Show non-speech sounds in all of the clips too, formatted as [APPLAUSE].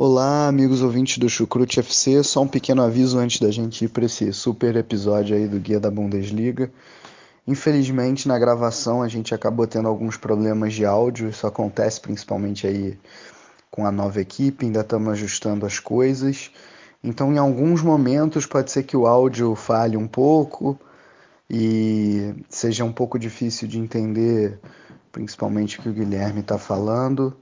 Olá, amigos ouvintes do Chucrute FC. Só um pequeno aviso antes da gente ir para esse super episódio aí do Guia da Bundesliga. Infelizmente, na gravação a gente acabou tendo alguns problemas de áudio. Isso acontece principalmente aí com a nova equipe. Ainda estamos ajustando as coisas. Então, em alguns momentos, pode ser que o áudio falhe um pouco e seja um pouco difícil de entender, principalmente o que o Guilherme está falando.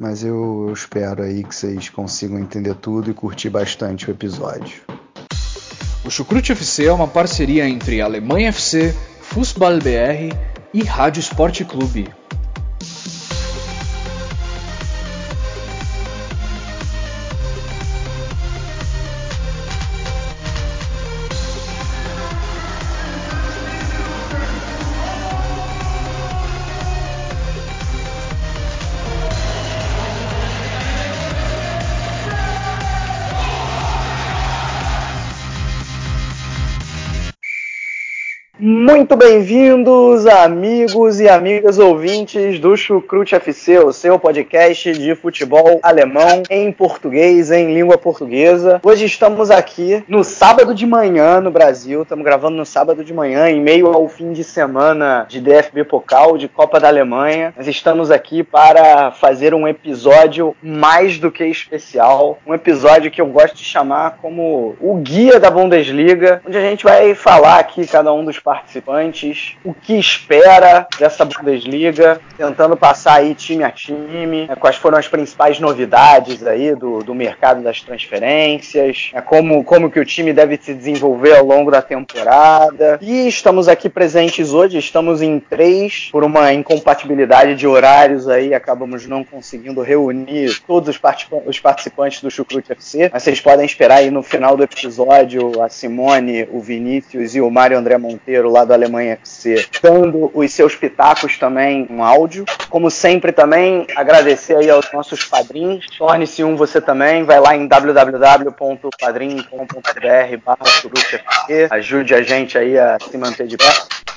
Mas eu, eu espero aí que vocês consigam entender tudo e curtir bastante o episódio. O Chucrute FC é uma parceria entre Alemanha FC, Fußball BR e Rádio Esporte Clube. Muito bem-vindos, amigos e amigas ouvintes do Chucrute FC, o seu podcast de futebol alemão em português, em língua portuguesa. Hoje estamos aqui no sábado de manhã no Brasil, estamos gravando no sábado de manhã, em meio ao fim de semana de DFB Pokal, de Copa da Alemanha. Nós estamos aqui para fazer um episódio mais do que especial, um episódio que eu gosto de chamar como o guia da Bundesliga, onde a gente vai falar aqui cada um dos participantes, o que espera dessa Bundesliga, tentando passar aí time a time, né, quais foram as principais novidades aí do, do mercado das transferências, né, como, como que o time deve se desenvolver ao longo da temporada. E estamos aqui presentes hoje, estamos em três, por uma incompatibilidade de horários aí, acabamos não conseguindo reunir todos os, os participantes do Chucrute FC, mas vocês podem esperar aí no final do episódio a Simone, o Vinícius e o Mário André Monteiro lá do Alemanha FC, dando os seus pitacos também um áudio. Como sempre também, agradecer aí aos nossos padrinhos. Torne-se um você também, vai lá em www.padrim.com.br barra ajude a gente aí a se manter de pé.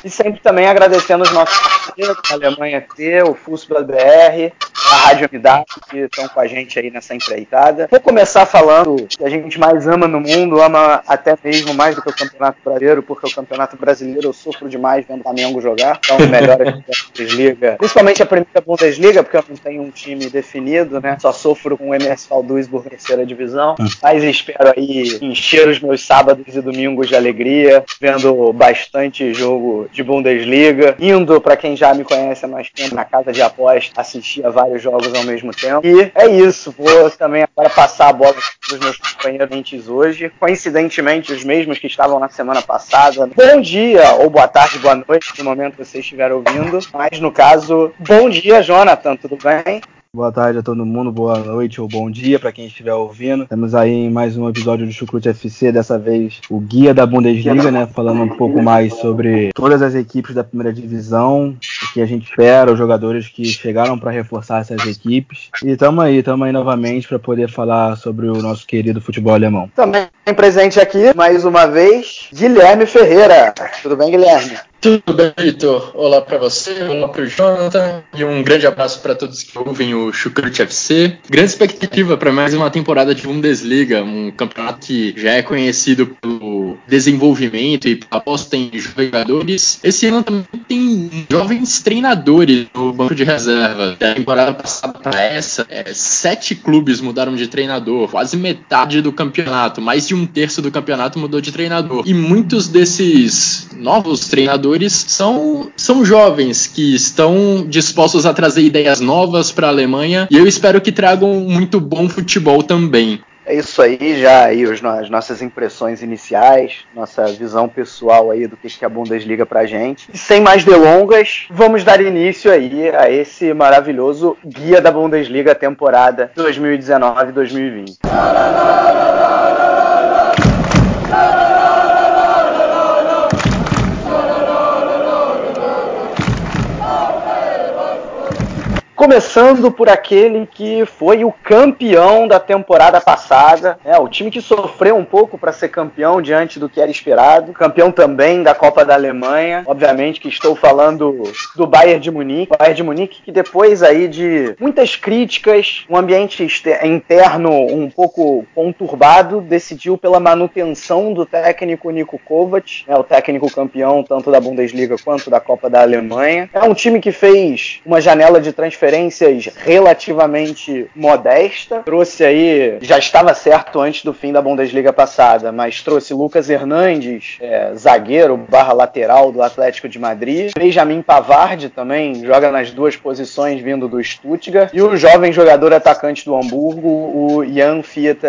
E sempre também agradecendo os nossos parceiros, a Alemanha FC, o Fußball BR, a Rádio Unidade, que estão com a gente aí nessa empreitada. Vou começar falando que a gente mais ama no mundo, ama até mesmo mais do que o Campeonato Brasileiro, porque o Campeonato Brasileiro eu sofro demais vendo o Flamengo jogar. Então, melhor a Bundesliga, principalmente a primeira Bundesliga, porque eu não tenho um time definido, né? Só sofro com o MS Duisburg terceira divisão. Mas espero aí encher os meus sábados e domingos de alegria, vendo bastante jogo de Bundesliga, indo para quem já me conhece há mais tempo na casa de aposta, assistir a vários jogos ao mesmo tempo. E é isso, vou também agora passar a bola para os meus companheiros hoje, coincidentemente os mesmos que estavam na semana passada. Bom dia, ou boa tarde, boa noite, no momento que vocês estiverem ouvindo, mas no caso, bom dia, Jonathan, tudo bem? Boa tarde a todo mundo, boa noite ou bom dia para quem estiver ouvindo. Estamos aí em mais um episódio do Chucrute FC, dessa vez o guia da Bundesliga, né? Falando um pouco mais sobre todas as equipes da primeira divisão, o que a gente espera, os jogadores que chegaram para reforçar essas equipes. E estamos aí, estamos aí novamente para poder falar sobre o nosso querido futebol alemão. Também presente aqui, mais uma vez, Guilherme Ferreira. Tudo bem, Guilherme? Tudo bem, Vitor? Olá para você, olá para o Jonathan e um grande abraço para todos que ouvem o Chucrute FC. Grande expectativa para mais uma temporada de Bundesliga, um campeonato que já é conhecido pelo desenvolvimento e aposta em jogadores. Esse ano também tem jovens treinadores no banco de reserva. Da temporada passada para essa, é, sete clubes mudaram de treinador, quase metade do campeonato, mais de um terço do campeonato mudou de treinador. E muitos desses novos treinadores são, são jovens que estão dispostos a trazer ideias novas para a Alemanha e eu espero que tragam muito bom futebol também. É isso aí, já aí os, as nossas impressões iniciais, nossa visão pessoal aí do que, que é a Bundesliga pra gente. Sem mais delongas, vamos dar início aí a esse maravilhoso guia da Bundesliga temporada 2019-2020. Começando por aquele que foi o campeão da temporada passada, né, o time que sofreu um pouco para ser campeão diante do que era esperado, campeão também da Copa da Alemanha, obviamente que estou falando do Bayern de Munique, Bayern de Munique que depois aí de muitas críticas, um ambiente interno um pouco conturbado, decidiu pela manutenção do técnico Nico Kovac, né, o técnico campeão tanto da Bundesliga quanto da Copa da Alemanha. É um time que fez uma janela de transferências relativamente modesta, trouxe aí, já estava certo antes do fim da Bundesliga passada, mas trouxe Lucas Hernandes, é, zagueiro barra lateral do Atlético de Madrid, Benjamin Pavard também joga nas duas posições vindo do Stuttgart, e o jovem jogador atacante do Hamburgo, o Jan Fiat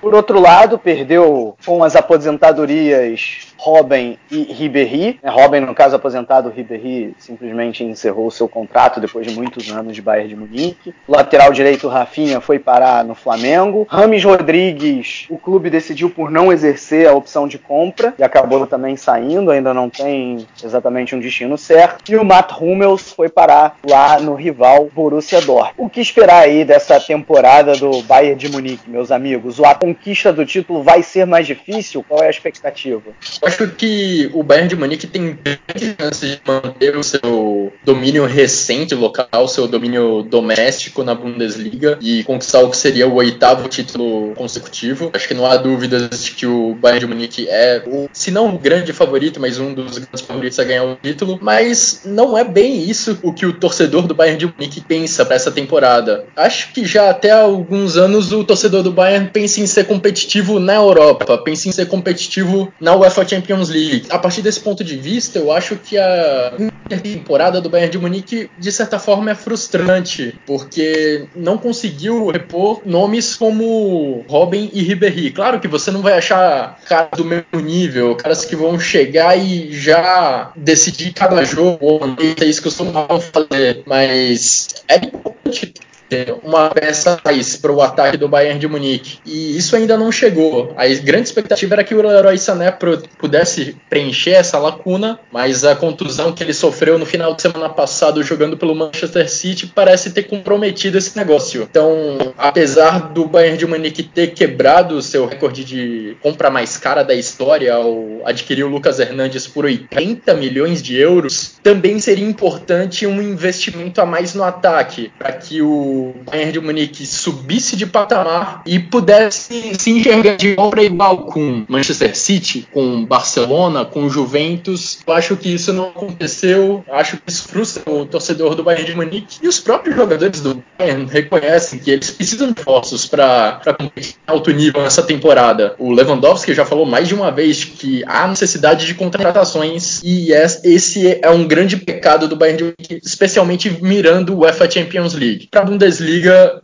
Por outro lado, perdeu com as aposentadorias Robin e Ribéry. É, Robin, no caso aposentado, Ribéry simplesmente encerrou seu contrato depois de muitos anos de Bayern de Munique. O lateral direito, Rafinha, foi parar no Flamengo. Rames Rodrigues, o clube decidiu por não exercer a opção de compra e acabou também saindo, ainda não tem exatamente um destino certo. E o Matt Hummels foi parar lá no rival Borussia Dortmund. O que esperar aí dessa temporada do Bayern de Munique, meus amigos? A conquista do título vai ser mais difícil? Qual é a expectativa? Acho que o Bayern de Munique tem grandes chances de manter o seu domínio recente local, seu domínio doméstico na Bundesliga e conquistar o que seria o oitavo título consecutivo. Acho que não há dúvidas de que o Bayern de Munique é, se não o grande favorito, mas um dos grandes favoritos a ganhar o título. Mas não é bem isso o que o torcedor do Bayern de Munique pensa para essa temporada. Acho que já até há alguns anos o torcedor do Bayern pensa em ser competitivo na Europa, pensa em ser competitivo na UEFA Champions Champions League. A partir desse ponto de vista, eu acho que a temporada do Bayern de Munique, de certa forma, é frustrante, porque não conseguiu repor nomes como Robin e Ribéry. Claro que você não vai achar caras do mesmo nível, caras que vão chegar e já decidir cada jogo, é isso que eu mal fazer, mas é importante uma peça mais para o ataque do Bayern de Munique. E isso ainda não chegou. A grande expectativa era que o Leroy Sané pudesse preencher essa lacuna, mas a contusão que ele sofreu no final de semana passado jogando pelo Manchester City parece ter comprometido esse negócio. Então, apesar do Bayern de Munique ter quebrado o seu recorde de compra mais cara da história ao adquirir o Lucas Hernandes por 80 milhões de euros, também seria importante um investimento a mais no ataque, para que o Bayern de Munique subisse de patamar e pudesse se enxergar de igual para igual com Manchester City, com Barcelona, com Juventus. Eu acho que isso não aconteceu. Acho que isso frustra o torcedor do Bayern de Munique. E os próprios jogadores do Bayern reconhecem que eles precisam de esforços para competir em alto nível nessa temporada. O Lewandowski já falou mais de uma vez que há necessidade de contratações e esse é um grande pecado do Bayern de Munique, especialmente mirando o UEFA Champions League. Para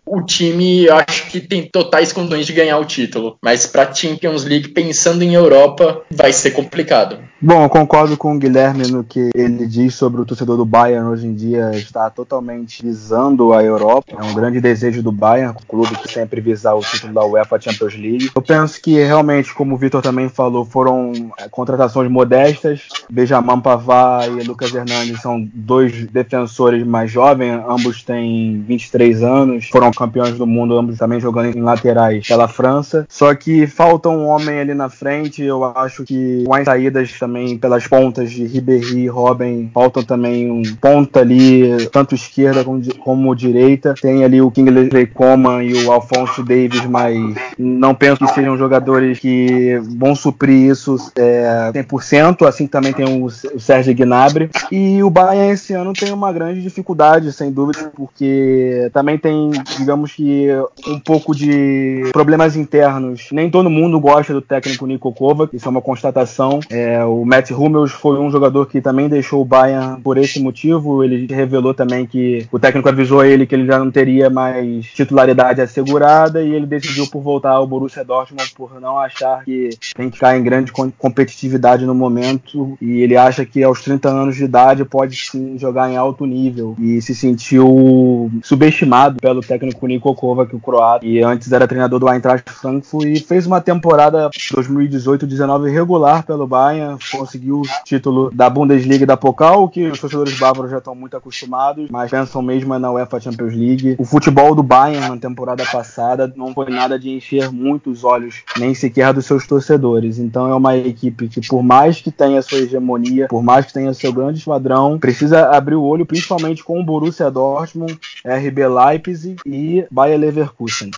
o time acho que tem totais condições de ganhar o título. Mas para Champions League, pensando em Europa, vai ser complicado. Bom, eu concordo com o Guilherme no que ele diz sobre o torcedor do Bayern hoje em dia está totalmente visando a Europa. É um grande desejo do Bayern, o clube que sempre visar o título da UEFA Champions League. Eu penso que realmente, como o Vitor também falou, foram é, contratações modestas. Benjamin Pavard e Lucas Hernandes são dois defensores mais jovens, ambos têm 23 anos, foram campeões do mundo, ambos também jogando em laterais pela França. Só que falta um homem ali na frente, eu acho que com as saídas também pelas pontas de Ribéry e Robin. Faltam também um ponta ali, tanto esquerda como, como direita. Tem ali o Kingsley Coman e o Alfonso Davis, mas não penso que sejam jogadores que vão suprir isso é, 100%. Assim também tem o, o Sérgio Gnabry. E o Bayern esse ano tem uma grande dificuldade, sem dúvida, porque também tem, digamos que, um pouco de problemas internos. Nem todo mundo gosta do técnico Niko Kovac, isso é uma constatação. É, o Matt Hummels foi um jogador que também deixou o Bayern por esse motivo. Ele revelou também que o técnico avisou ele que ele já não teria mais titularidade assegurada e ele decidiu por voltar ao Borussia Dortmund por não achar que tem que ficar em grande competitividade no momento e ele acha que aos 30 anos de idade pode sim jogar em alto nível e se sentiu subestimado subestimado pelo técnico Niko Kovac, o croata, e antes era treinador do Eintracht Frankfurt e fez uma temporada 2018-19 regular pelo Bayern, conseguiu o título da Bundesliga e da Pokal, que os torcedores bávaros já estão muito acostumados, mas pensam mesmo na UEFA Champions League. O futebol do Bayern na temporada passada não foi nada de encher muitos olhos, nem sequer dos seus torcedores. Então é uma equipe que, por mais que tenha sua hegemonia, por mais que tenha seu grande esquadrão, precisa abrir o olho principalmente com o Borussia Dortmund, RB Leipzig e Bayer Leverkusen.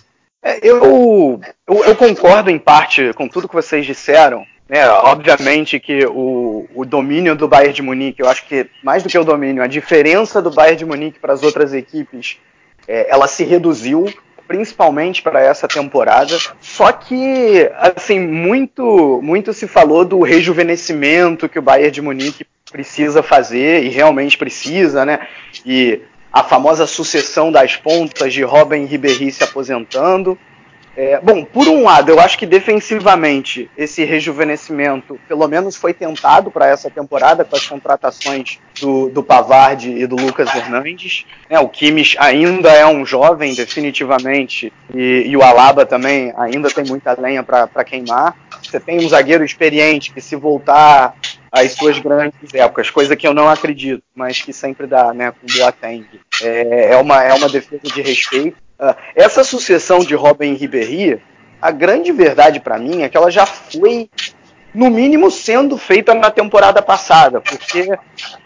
É, eu, eu, eu, concordo em parte com tudo que vocês disseram. Né? Obviamente que o, o domínio do Bayern de Munique, eu acho que mais do que o domínio, a diferença do Bayern de Munique para as outras equipes, é, ela se reduziu principalmente para essa temporada. Só que, assim, muito, muito se falou do rejuvenescimento que o Bayern de Munique precisa fazer e realmente precisa, né? E a famosa sucessão das pontas de Robin Ribéry se aposentando. É, bom, por um lado, eu acho que defensivamente esse rejuvenescimento, pelo menos, foi tentado para essa temporada com as contratações do, do Pavard e do Lucas Hernandes. É, o Kimmich ainda é um jovem, definitivamente, e, e o Alaba também ainda tem muita lenha para queimar. Você tem um zagueiro experiente que, se voltar às suas grandes épocas, coisa que eu não acredito, mas que sempre dá, né, com Boateng. É, é, uma, é uma defesa de respeito. Uh, essa sucessão de Robin Ribéry, a grande verdade para mim é que ela já foi no mínimo sendo feita na temporada passada, porque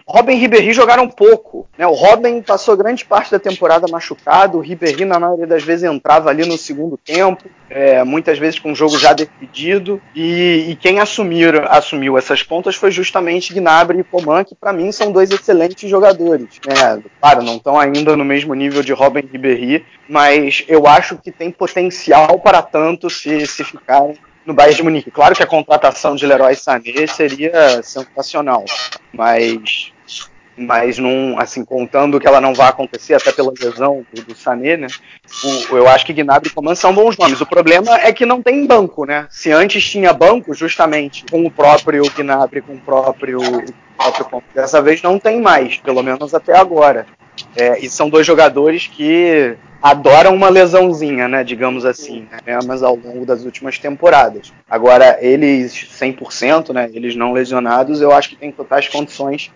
Robin e Ribéry jogaram pouco. Né? O Robin passou grande parte da temporada machucado, o Ribéry, na maioria das vezes, entrava ali no segundo tempo, é, muitas vezes com o jogo já decidido, e, e quem assumir, assumiu essas pontas foi justamente Gnabry e Coman, que para mim são dois excelentes jogadores. Né? Claro, não estão ainda no mesmo nível de Robin e Ribéry, mas eu acho que tem potencial para tanto se, se ficarem no Bayern de Munique. Claro que a contratação de Leroy Sané seria sensacional, mas mas não, assim, contando que ela não vai acontecer até pela lesão do, do Sané, né? O, eu acho que Gnabry e Coman são bons nomes. O problema é que não tem banco, né? Se antes tinha banco, justamente com o próprio Gnabry, com o próprio, o próprio dessa vez não tem mais, pelo menos até agora. É, e são dois jogadores que adoram uma lesãozinha, né, digamos assim, né, mas ao longo das últimas temporadas. Agora, eles 100%, né, eles não lesionados, eu acho que tem totais condições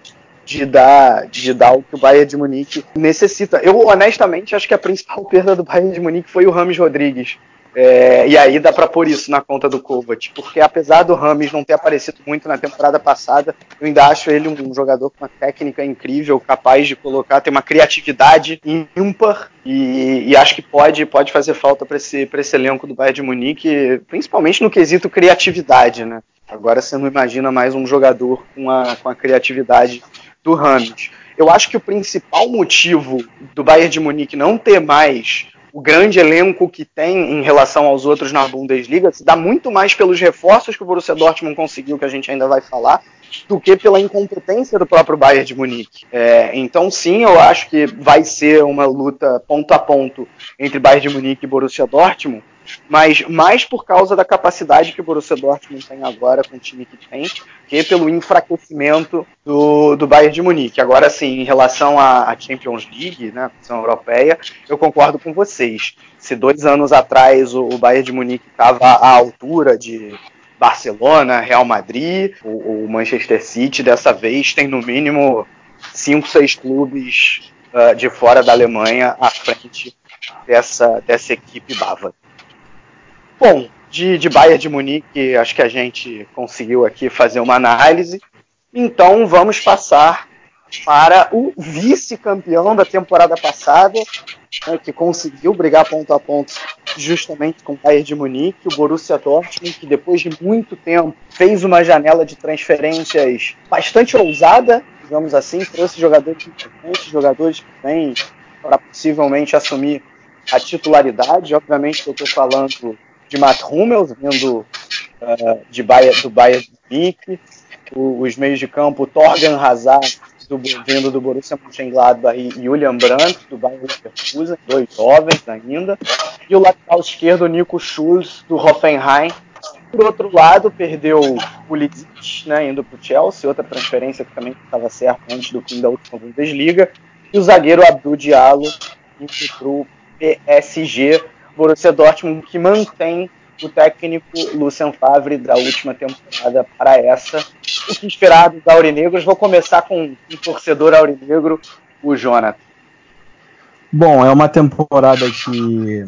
de dar, de dar o que o Bayern de Munique necessita. Eu, honestamente, acho que a principal [LAUGHS] perda do Bayern de Munique foi o Rames Rodrigues. É, e aí dá para pôr isso na conta do Kovac, porque apesar do Rames não ter aparecido muito na temporada passada, eu ainda acho ele um jogador com uma técnica incrível, capaz de colocar, tem uma criatividade ímpar e, e acho que pode, pode fazer falta para esse, esse elenco do Bayern de Munique, principalmente no quesito criatividade, né? Agora você não imagina mais um jogador com a, com a criatividade do Rames. Eu acho que o principal motivo do Bayern de Munique não ter mais o grande elenco que tem em relação aos outros na Bundesliga se dá muito mais pelos reforços que o Borussia Dortmund conseguiu, que a gente ainda vai falar, do que pela incompetência do próprio Bayern de Munique. É, então, sim, eu acho que vai ser uma luta ponto a ponto entre Bayern de Munique e Borussia Dortmund, mas mais por causa da capacidade que o Borussia Dortmund tem agora com o time que tem, que pelo enfraquecimento do, do Bayern de Munique. Agora sim, em relação à, Champions League, né, competição europeia, eu concordo com vocês. Se dois anos atrás o, o Bayern de Munique estava à altura de Barcelona, Real Madrid, o, o, Manchester City, dessa vez tem no mínimo cinco, seis clubes uh, de fora da Alemanha à frente dessa, dessa equipe bávara. Bom, de, de Bayern de Munique, acho que a gente conseguiu aqui fazer uma análise. Então vamos passar para o vice-campeão da temporada passada, né, que conseguiu brigar ponto a ponto justamente com o Bayern de Munique, o Borussia Dortmund, que depois de muito tempo fez uma janela de transferências bastante ousada, digamos assim, trouxe jogadores importantes, jogadores que vêm para possivelmente assumir a titularidade. Obviamente eu estou falando de Matt Hummels, vindo uh, de Bayer, do Bayern de Munique, os meios de campo Torgan Hazard, do, vindo do Borussia Mönchengladbach e Julian Brandt, do Bayern Leverkusen, dois jovens ainda, e o lateral esquerdo Nico Schulz, do Hoffenheim. Por outro lado, perdeu o Lidic, né, indo para o Chelsea, outra transferência que também estava certa antes do fim da última Bundesliga, e o zagueiro Abdul Diallo, indo para o PSG. Borussia Dortmund que mantém o técnico Lucien Favre da última temporada para essa. O que esperar dos aurinegros? Vou começar com um torcedor aurinegro, o Jonathan. Bom, é uma temporada que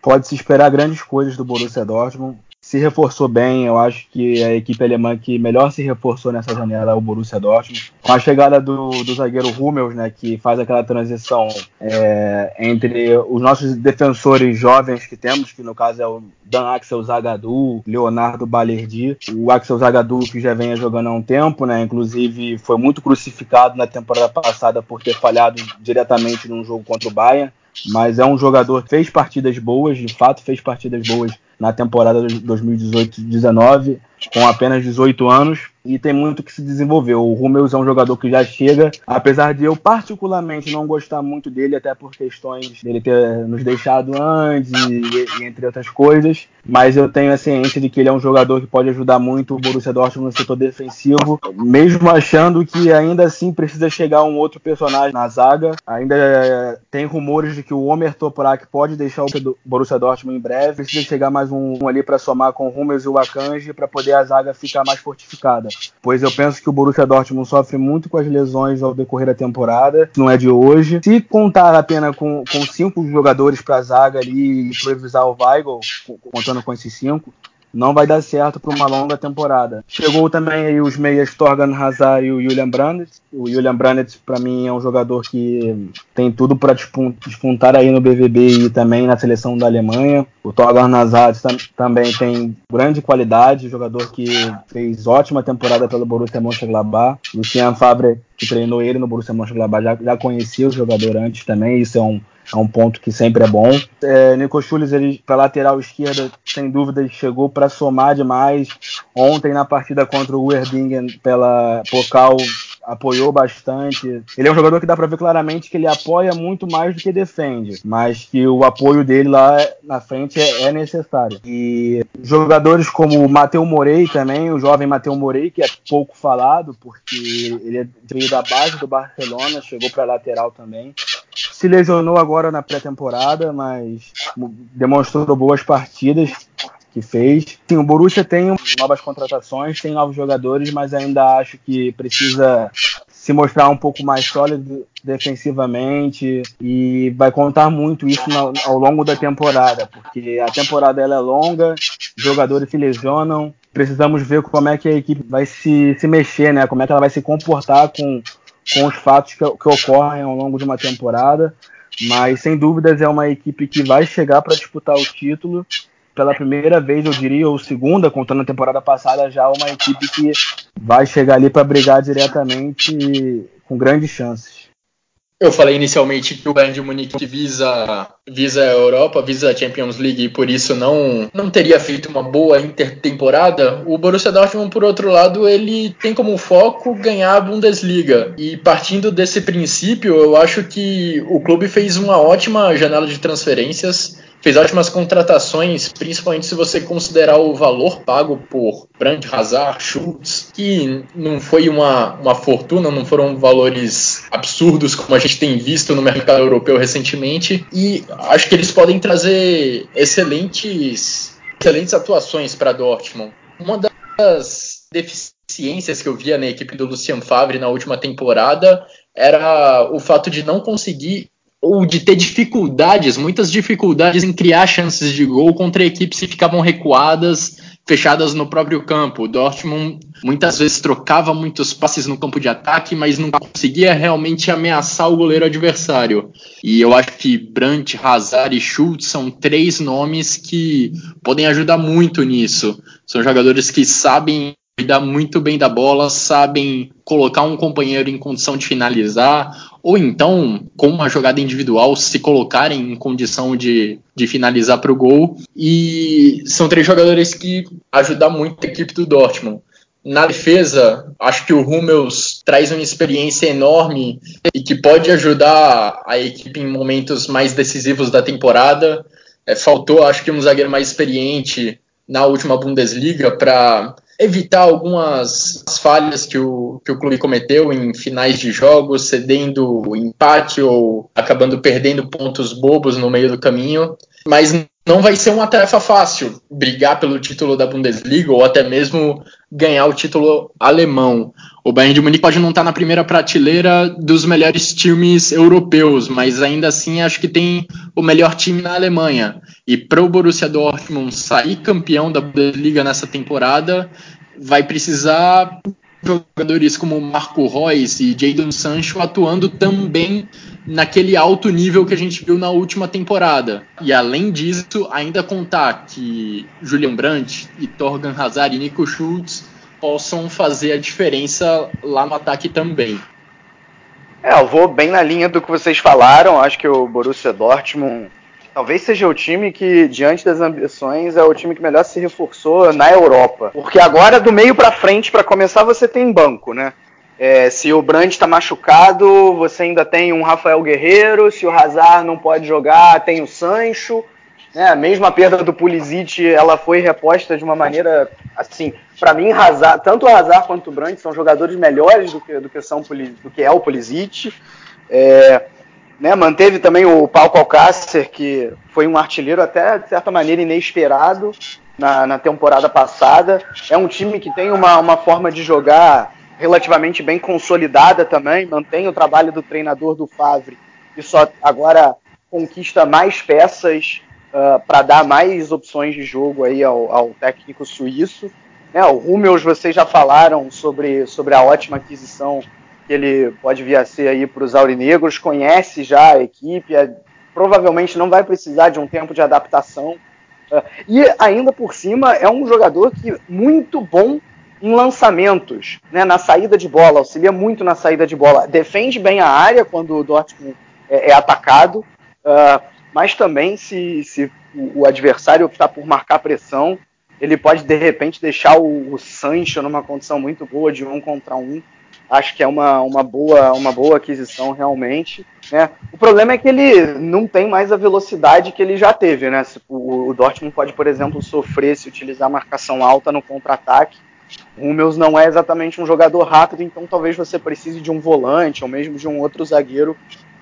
pode se esperar grandes coisas do Borussia Dortmund se reforçou bem. Eu acho que a equipe alemã que melhor se reforçou nessa janela é o Borussia Dortmund. Com a chegada do, do zagueiro Hummels, né, que faz aquela transição é, entre os nossos defensores jovens que temos, que no caso é o Dan Axel Zagadou, Leonardo Balerdi. O Axel Zagadou que já vem jogando há um tempo, né, inclusive foi muito crucificado na temporada passada por ter falhado diretamente num jogo contra o Bayern mas é um jogador que fez partidas boas, de fato fez partidas boas na temporada de 2018-19, com apenas 18 anos, e tem muito que se desenvolver. O Rumeus é um jogador que já chega, apesar de eu particularmente não gostar muito dele, até por questões dele ter nos deixado antes e, e, entre outras coisas, mas eu tenho a ciência de que ele é um jogador que pode ajudar muito o Borussia Dortmund no setor defensivo, mesmo achando que ainda assim precisa chegar um outro personagem na zaga. Ainda é, tem rumores de que o Omer Toprak pode deixar o Borussia Dortmund em breve, precisa chegar mais um, um ali para somar com o Rumeus e o Akanji para poder a zaga ficar mais fortificada pois eu penso que o Borussia Dortmund sofre muito com as lesões ao decorrer da temporada, não é de hoje. Se contar apenas com, com cinco jogadores para a zaga ali e improvisar o Weigl, contando com esses cinco, não vai dar certo para uma longa temporada. Chegou também aí os meias Torgan Hazard e o Julian Brandt. O Julian Brandt, para mim, é um jogador que tem tudo para despontar aí no BVB e também na seleção da Alemanha. O Torgan Hazard tam também tem grande qualidade, jogador que fez ótima temporada pelo Borussia Mönchengladbach. Lucian Favre, que treinou ele no Borussia Mönchengladbach, já, já conhecia o jogador antes também. Isso é um é um ponto que sempre é bom. É, Nico Schultz, ele para lateral esquerda, sem dúvida, chegou para somar demais. Ontem na partida contra o Werdingen pela Pokal apoiou bastante. Ele é um jogador que dá para ver claramente que ele apoia muito mais do que defende, mas que o apoio dele lá na frente é, é necessário. E jogadores como o Mateu Morei também, o jovem Mateu Morei, que é pouco falado, porque ele veio da base do Barcelona, chegou para lateral também se lesionou agora na pré-temporada, mas demonstrou boas partidas que fez. Sim, o Borussia tem novas contratações, tem novos jogadores, mas ainda acho que precisa se mostrar um pouco mais sólido defensivamente e vai contar muito isso ao longo da temporada, porque a temporada ela é longa, jogadores se lesionam, precisamos ver como é que a equipe vai se, se mexer, né? Como é que ela vai se comportar com com os fatos que, que ocorrem ao longo de uma temporada, mas sem dúvidas é uma equipe que vai chegar para disputar o título pela primeira vez, eu diria, ou segunda, contando a temporada passada, já uma equipe que vai chegar ali para brigar diretamente com grandes chances. Eu falei inicialmente que o Bayern de Munique visa, visa a Europa, visa a Champions League e por isso não, não teria feito uma boa intertemporada. O Borussia Dortmund, por outro lado, ele tem como foco ganhar a Bundesliga. E partindo desse princípio, eu acho que o clube fez uma ótima janela de transferências fez ótimas contratações, principalmente se você considerar o valor pago por Brandt, Hazard, Schultz, que não foi uma, uma fortuna, não foram valores absurdos como a gente tem visto no mercado europeu recentemente, e acho que eles podem trazer excelentes, excelentes atuações para Dortmund. Uma das deficiências que eu via na equipe do Lucian Favre na última temporada era o fato de não conseguir ou de ter dificuldades, muitas dificuldades em criar chances de gol contra equipes que ficavam recuadas, fechadas no próprio campo. O Dortmund muitas vezes trocava muitos passes no campo de ataque, mas não conseguia realmente ameaçar o goleiro adversário. E eu acho que Brandt, Hazard e Schultz são três nomes que podem ajudar muito nisso. São jogadores que sabem cuidar muito bem da bola, sabem colocar um companheiro em condição de finalizar, ou então, com uma jogada individual, se colocarem em condição de, de finalizar para o gol. E são três jogadores que ajudam muito a equipe do Dortmund. Na defesa, acho que o Hummels traz uma experiência enorme e que pode ajudar a equipe em momentos mais decisivos da temporada. É, faltou, acho que, um zagueiro mais experiente na última Bundesliga para evitar algumas falhas que o, que o clube cometeu em finais de jogos, cedendo empate ou acabando perdendo pontos bobos no meio do caminho. Mas não vai ser uma tarefa fácil brigar pelo título da Bundesliga ou até mesmo ganhar o título alemão. O Bayern de Munique pode não estar na primeira prateleira dos melhores times europeus, mas ainda assim acho que tem o melhor time na Alemanha. E para o Borussia Dortmund sair campeão da Bundesliga nessa temporada, vai precisar jogadores como Marco Reus e Jadon Sancho atuando também naquele alto nível que a gente viu na última temporada. E além disso, ainda contar que Julian Brandt e Torgan Hazard e Nico Schultz possam fazer a diferença lá no ataque também. É, eu vou bem na linha do que vocês falaram. Acho que o Borussia Dortmund talvez seja o time que, diante das ambições, é o time que melhor se reforçou na Europa. Porque agora, do meio para frente, para começar, você tem banco, né? É, se o Brandt está machucado, você ainda tem um Rafael Guerreiro. Se o Hazard não pode jogar, tem o Sancho. Né? A perda do Pulisic, ela foi reposta de uma maneira assim. Para mim, Hazard, tanto o Hazard quanto o Brandt são jogadores melhores do que, do que, são, do que é o Pulisic. É, né? Manteve também o Paulo Alcácer, que foi um artilheiro até de certa maneira inesperado na, na temporada passada. É um time que tem uma, uma forma de jogar relativamente bem consolidada também, mantém o trabalho do treinador do Favre e só agora conquista mais peças uh, para dar mais opções de jogo aí ao, ao técnico suíço. Né, o Hummels, vocês já falaram sobre, sobre a ótima aquisição que ele pode vir a ser aí para os aurinegros, conhece já a equipe, é, provavelmente não vai precisar de um tempo de adaptação. Uh, e ainda por cima é um jogador que muito bom em lançamentos, né, na saída de bola, auxilia muito na saída de bola, defende bem a área quando o Dortmund é, é atacado, uh, mas também se, se o, adversário optar por marcar pressão, ele pode de repente deixar o, o Sancho numa condição muito boa de um contra um. Acho que é uma, uma, boa, uma boa aquisição realmente. Né? O problema é que ele não tem mais a velocidade que ele já teve. Né? O, o Dortmund pode, por exemplo, sofrer se utilizar marcação alta no contra-ataque o Hummels não é exatamente um jogador rápido, então talvez você precise de um volante ou mesmo de um outro zagueiro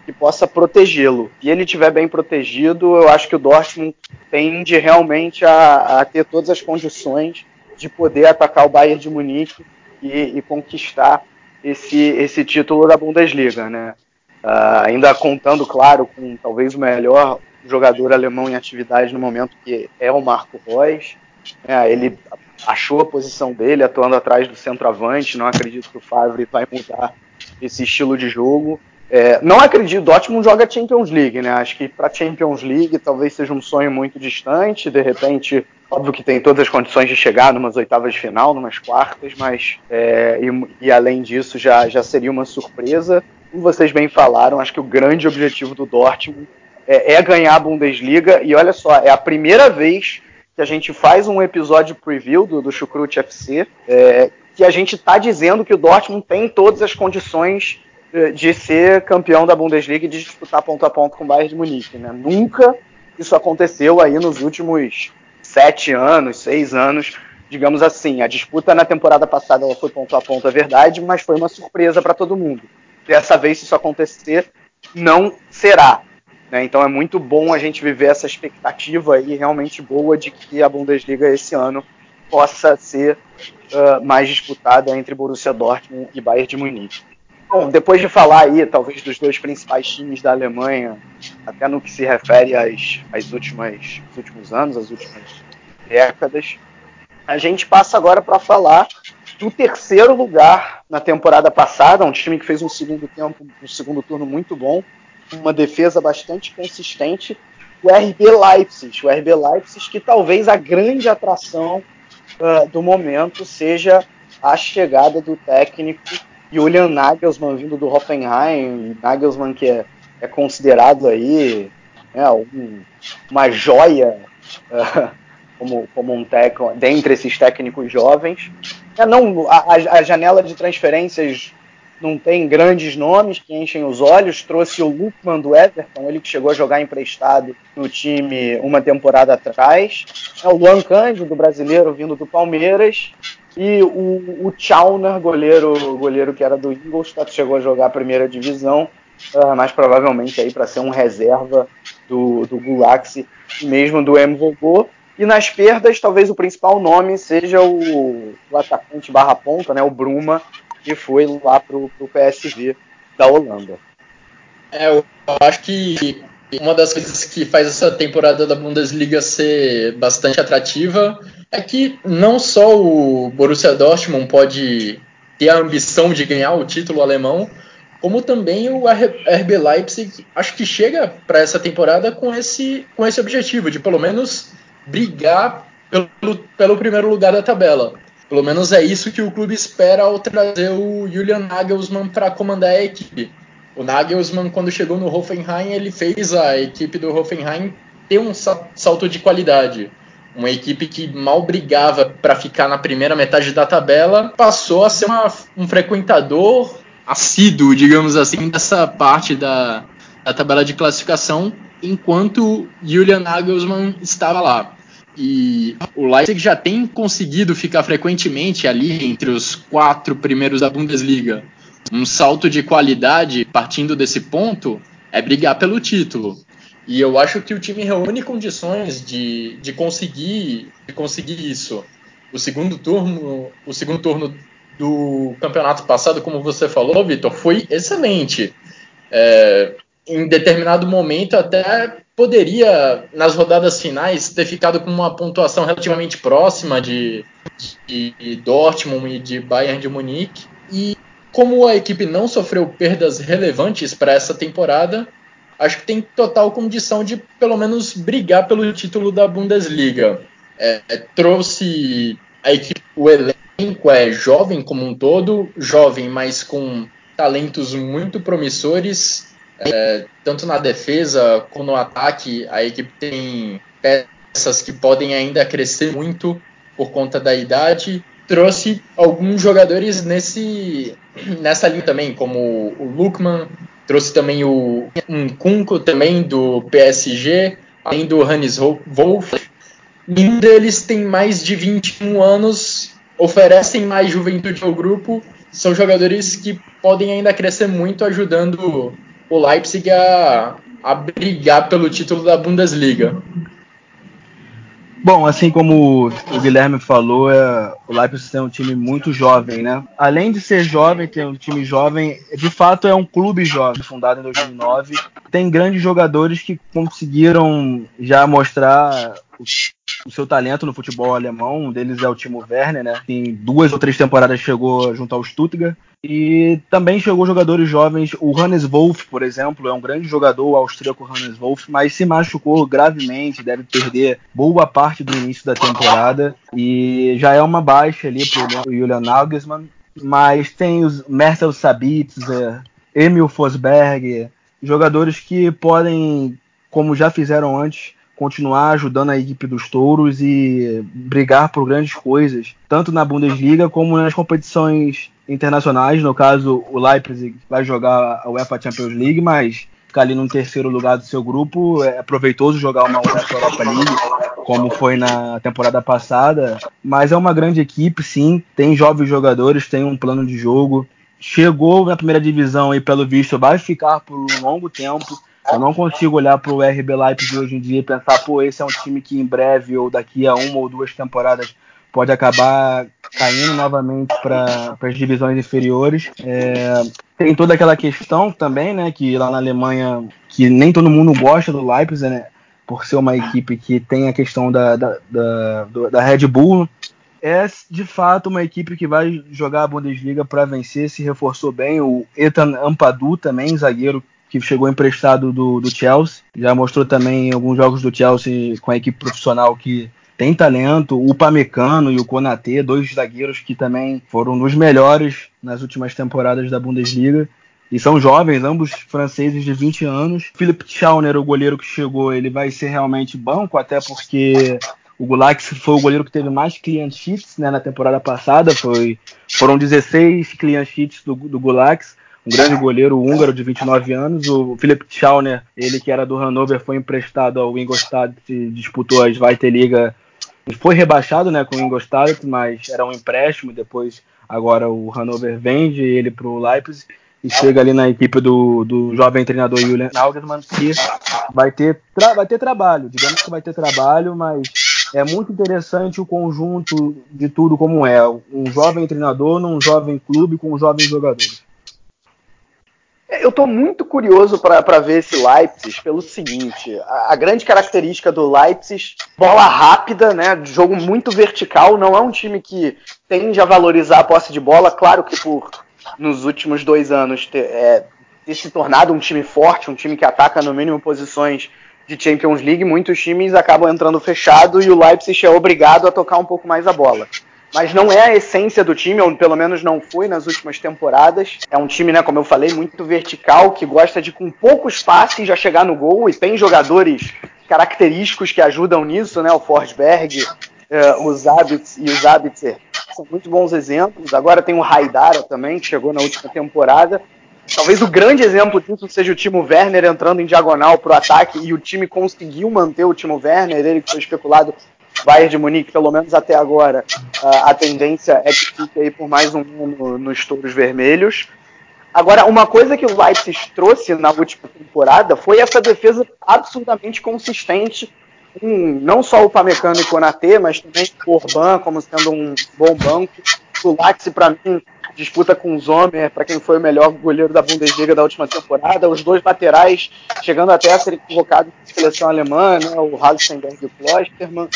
que possa protegê-lo. E ele estiver bem protegido, eu acho que o Dortmund tende realmente a, a, ter todas as condições de poder atacar o Bayern de Munique e, e conquistar esse, esse título da Bundesliga, né? Uh, ainda contando, claro, com talvez o melhor jogador alemão em atividade no momento, que é o Marco Reus. É, ele achou a posição dele, atuando atrás do centroavante. Não acredito que o Favre vai mudar esse estilo de jogo. É, não acredito, o Dortmund joga Champions League, né? Acho que para Champions League talvez seja um sonho muito distante. De repente, óbvio que tem todas as condições de chegar numas oitavas de final, numas quartas, mas é, e, e, além disso já, já seria uma surpresa. Como vocês bem falaram, acho que o grande objetivo do Dortmund é, é ganhar a Bundesliga. E olha só, é a primeira vez que a gente faz um episódio preview do, do Chucrute FC, é, que a gente está dizendo que o Dortmund tem todas as condições de ser campeão da Bundesliga e de disputar ponto a ponto com o Bayern de Munique. Né? Nunca isso aconteceu aí nos últimos sete anos, seis anos, digamos assim. A disputa na temporada passada foi ponto a ponto, é verdade, mas foi uma surpresa para todo mundo. Dessa vez, se isso acontecer, não será. Né? Então é muito bom a gente viver essa expectativa aí realmente boa de que a Bundesliga esse ano possa ser uh, mais disputada entre Borussia Dortmund e Bayern de Munique. Bom, depois de falar aí, talvez, dos dois principais times da Alemanha, até no que se refere às, às últimas, aos últimos anos, às últimas décadas, a gente passa agora para falar do terceiro lugar na temporada passada, um time que fez um segundo tempo, um segundo turno muito bom, uma defesa bastante consistente, o RB Leipzig. O RB Leipzig, que talvez a grande atração uh, do momento seja a chegada do técnico Julian Nagelsmann, vindo do Hoffenheim. Nagelsmann, que é, é considerado aí né, um, uma joia uh, [LAUGHS] como, como um técnico, dentre esses técnicos jovens. É, não, a, a janela de transferências não tem grandes nomes que enchem os olhos. Trouxe o Lukman do Everton, ele que chegou a jogar emprestado no time uma temporada atrás. É o Luan Cândido, do brasileiro, vindo do Palmeiras. E o, o Chauner, goleiro, goleiro que era do Ingolstadt, chegou a jogar a primeira divisão, uh, mas provavelmente aí para ser um reserva do, do Gulaxi, mesmo do Mvogô. E nas perdas, talvez o principal nome seja o, o atacante barra ponta, né, o Bruma, que foi lá pro, pro PSV da Holanda. É, eu acho que uma das coisas que faz essa temporada da Bundesliga ser bastante atrativa é que não só o Borussia Dortmund pode ter a ambição de ganhar o título alemão, como também o RB Leipzig acho que chega para essa temporada com esse, com esse objetivo de pelo menos brigar pelo, pelo primeiro lugar da tabela. Pelo menos é isso que o clube espera ao trazer o Julian Nagelsmann para comandar a equipe. O Nagelsmann, quando chegou no Hoffenheim, ele fez a equipe do Hoffenheim ter um salto de qualidade. Uma equipe que mal brigava para ficar na primeira metade da tabela passou a ser uma, um frequentador assíduo, digamos assim, dessa parte da, da tabela de classificação, enquanto Julian Nagelsmann estava lá. E o Leipzig já tem conseguido ficar frequentemente ali entre os quatro primeiros da Bundesliga um salto de qualidade partindo desse ponto é brigar pelo título. E eu acho que o time reúne condições de, de conseguir de conseguir isso. O segundo turno, o segundo turno do campeonato passado, como você falou, Vitor, foi excelente. É, em determinado momento até poderia, nas rodadas finais, ter ficado com uma pontuação relativamente próxima de, de Dortmund e de Bayern de Munique. E como a equipe não sofreu perdas relevantes para essa temporada, acho que tem total condição de pelo menos brigar pelo título da Bundesliga. É, trouxe a equipe, o elenco é jovem como um todo, jovem, mas com talentos muito promissores, é, tanto na defesa como no ataque. A equipe tem peças que podem ainda crescer muito por conta da idade trouxe alguns jogadores nesse nessa linha também, como o Lukman, trouxe também o Kunko também do PSG, além do Hannes Wolf. Nenhum deles tem mais de 21 anos, oferecem mais juventude ao grupo, são jogadores que podem ainda crescer muito ajudando o Leipzig a, a brigar pelo título da Bundesliga. Bom, assim como o Guilherme falou, é, o Leipzig tem um time muito jovem, né? Além de ser jovem, tem um time jovem, de fato é um clube jovem, fundado em 2009. Tem grandes jogadores que conseguiram já mostrar o seu talento no futebol alemão. Um deles é o Timo Werner, né? Em duas ou três temporadas chegou junto ao Stuttgart. E também chegou jogadores jovens. O Hannes Wolf, por exemplo, é um grande jogador, o austríaco Hannes Wolf, mas se machucou gravemente, deve perder boa parte do início da temporada. E já é uma baixa ali para o Julian Nagelsmann. Mas tem os Marcel Sabitzer, Emil Fosberg, jogadores que podem, como já fizeram antes, continuar ajudando a equipe dos Touros e brigar por grandes coisas, tanto na Bundesliga como nas competições internacionais. No caso, o Leipzig vai jogar a UEFA Champions League, mas ficar ali no terceiro lugar do seu grupo é proveitoso jogar uma UEFA Europa League, como foi na temporada passada. Mas é uma grande equipe, sim, tem jovens jogadores, tem um plano de jogo. Chegou na primeira divisão e, pelo visto, vai ficar por um longo tempo eu não consigo olhar para o RB Leipzig hoje em dia e pensar, pô, esse é um time que em breve ou daqui a uma ou duas temporadas pode acabar caindo novamente para as divisões inferiores. É, tem toda aquela questão também, né, que lá na Alemanha, que nem todo mundo gosta do Leipzig, né, por ser uma equipe que tem a questão da, da, da, da Red Bull. É de fato uma equipe que vai jogar a Bundesliga para vencer, se reforçou bem. O Ethan Ampadu também, zagueiro que chegou emprestado do, do Chelsea. Já mostrou também alguns jogos do Chelsea com a equipe profissional que tem talento. O Pamecano e o Konate, dois zagueiros que também foram dos melhores nas últimas temporadas da Bundesliga. E são jovens, ambos franceses de 20 anos. Philip Schauner, o goleiro que chegou, ele vai ser realmente banco, até porque o Gulax foi o goleiro que teve mais clean sheets né, na temporada passada. Foi, foram 16 clean sheets do, do Gulax um grande goleiro húngaro de 29 anos. O Philipp Schauner, ele que era do Hannover, foi emprestado ao Ingolstadt e disputou a Zweite Liga foi rebaixado né, com o Ingolstadt, mas era um empréstimo. Depois, agora o Hannover vende ele para o Leipzig e chega ali na equipe do, do jovem treinador Julian Nagelsmann, que vai ter, vai ter trabalho. Digamos que vai ter trabalho, mas é muito interessante o conjunto de tudo como é. Um jovem treinador num jovem clube com jovens jogadores. É, eu estou muito curioso para ver esse Leipzig pelo seguinte: a, a, grande característica do Leipzig, bola rápida, né? Jogo muito vertical. Não é um time que tende a valorizar a posse de bola. Claro que por nos últimos dois anos ter, é, ter se tornado um time forte, um time que ataca no mínimo posições de Champions League, muitos times acabam entrando fechado e o Leipzig é obrigado a tocar um pouco mais a bola mas não é a essência do time, ou pelo menos não foi nas últimas temporadas. É um time, né, como eu falei, muito vertical, que gosta de com poucos passes já chegar no gol e tem jogadores característicos que ajudam nisso, né? O Forsberg, uh, o e o Zabitzer são muito bons exemplos. Agora tem o Haidara também, que chegou na última temporada. Talvez o grande exemplo disso seja o Timo Werner entrando em diagonal para o ataque e o time conseguiu manter o Timo Werner, ele que foi especulado Bayern de Munique, pelo menos até agora, a tendência é que fique aí por mais um ano nos touros vermelhos. Agora, uma coisa que o Leipzig trouxe na última temporada foi essa defesa absurdamente consistente, com não só o Pamecano e o Konatê, mas também o Orban como sendo um bom banco. O Leipzig, para mim, disputa com o Zomer, para quem foi o melhor goleiro da Bundesliga da última temporada. Os dois laterais chegando até a serem convocados para a seleção alemã, né, o Halstenberg e o Klostermann.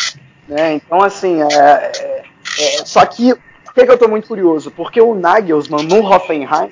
Né? Então, assim, é, é, é, só que por que, que eu estou muito curioso? Porque o Nagelsmann no Hoffenheim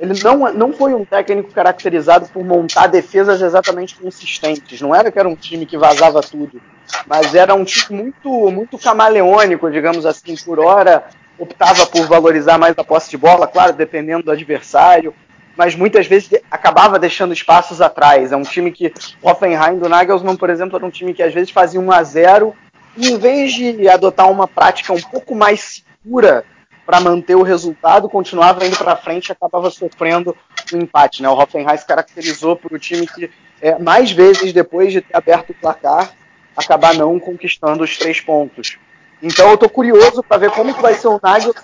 ele não, não foi um técnico caracterizado por montar defesas exatamente consistentes. Não era que era um time que vazava tudo, mas era um time muito, muito camaleônico, digamos assim. Por hora optava por valorizar mais a posse de bola, claro, dependendo do adversário, mas muitas vezes acabava deixando espaços atrás. É um time que o Hoffenheim do Nagelsmann, por exemplo, era um time que às vezes fazia 1 a 0 em vez de adotar uma prática um pouco mais segura para manter o resultado, continuava indo para frente e acabava sofrendo o um empate. Né? O Hoffenheim se caracterizou por o time que, é, mais vezes depois de ter aberto o placar, acabar não conquistando os três pontos. Então eu estou curioso para ver como que vai ser o Nagel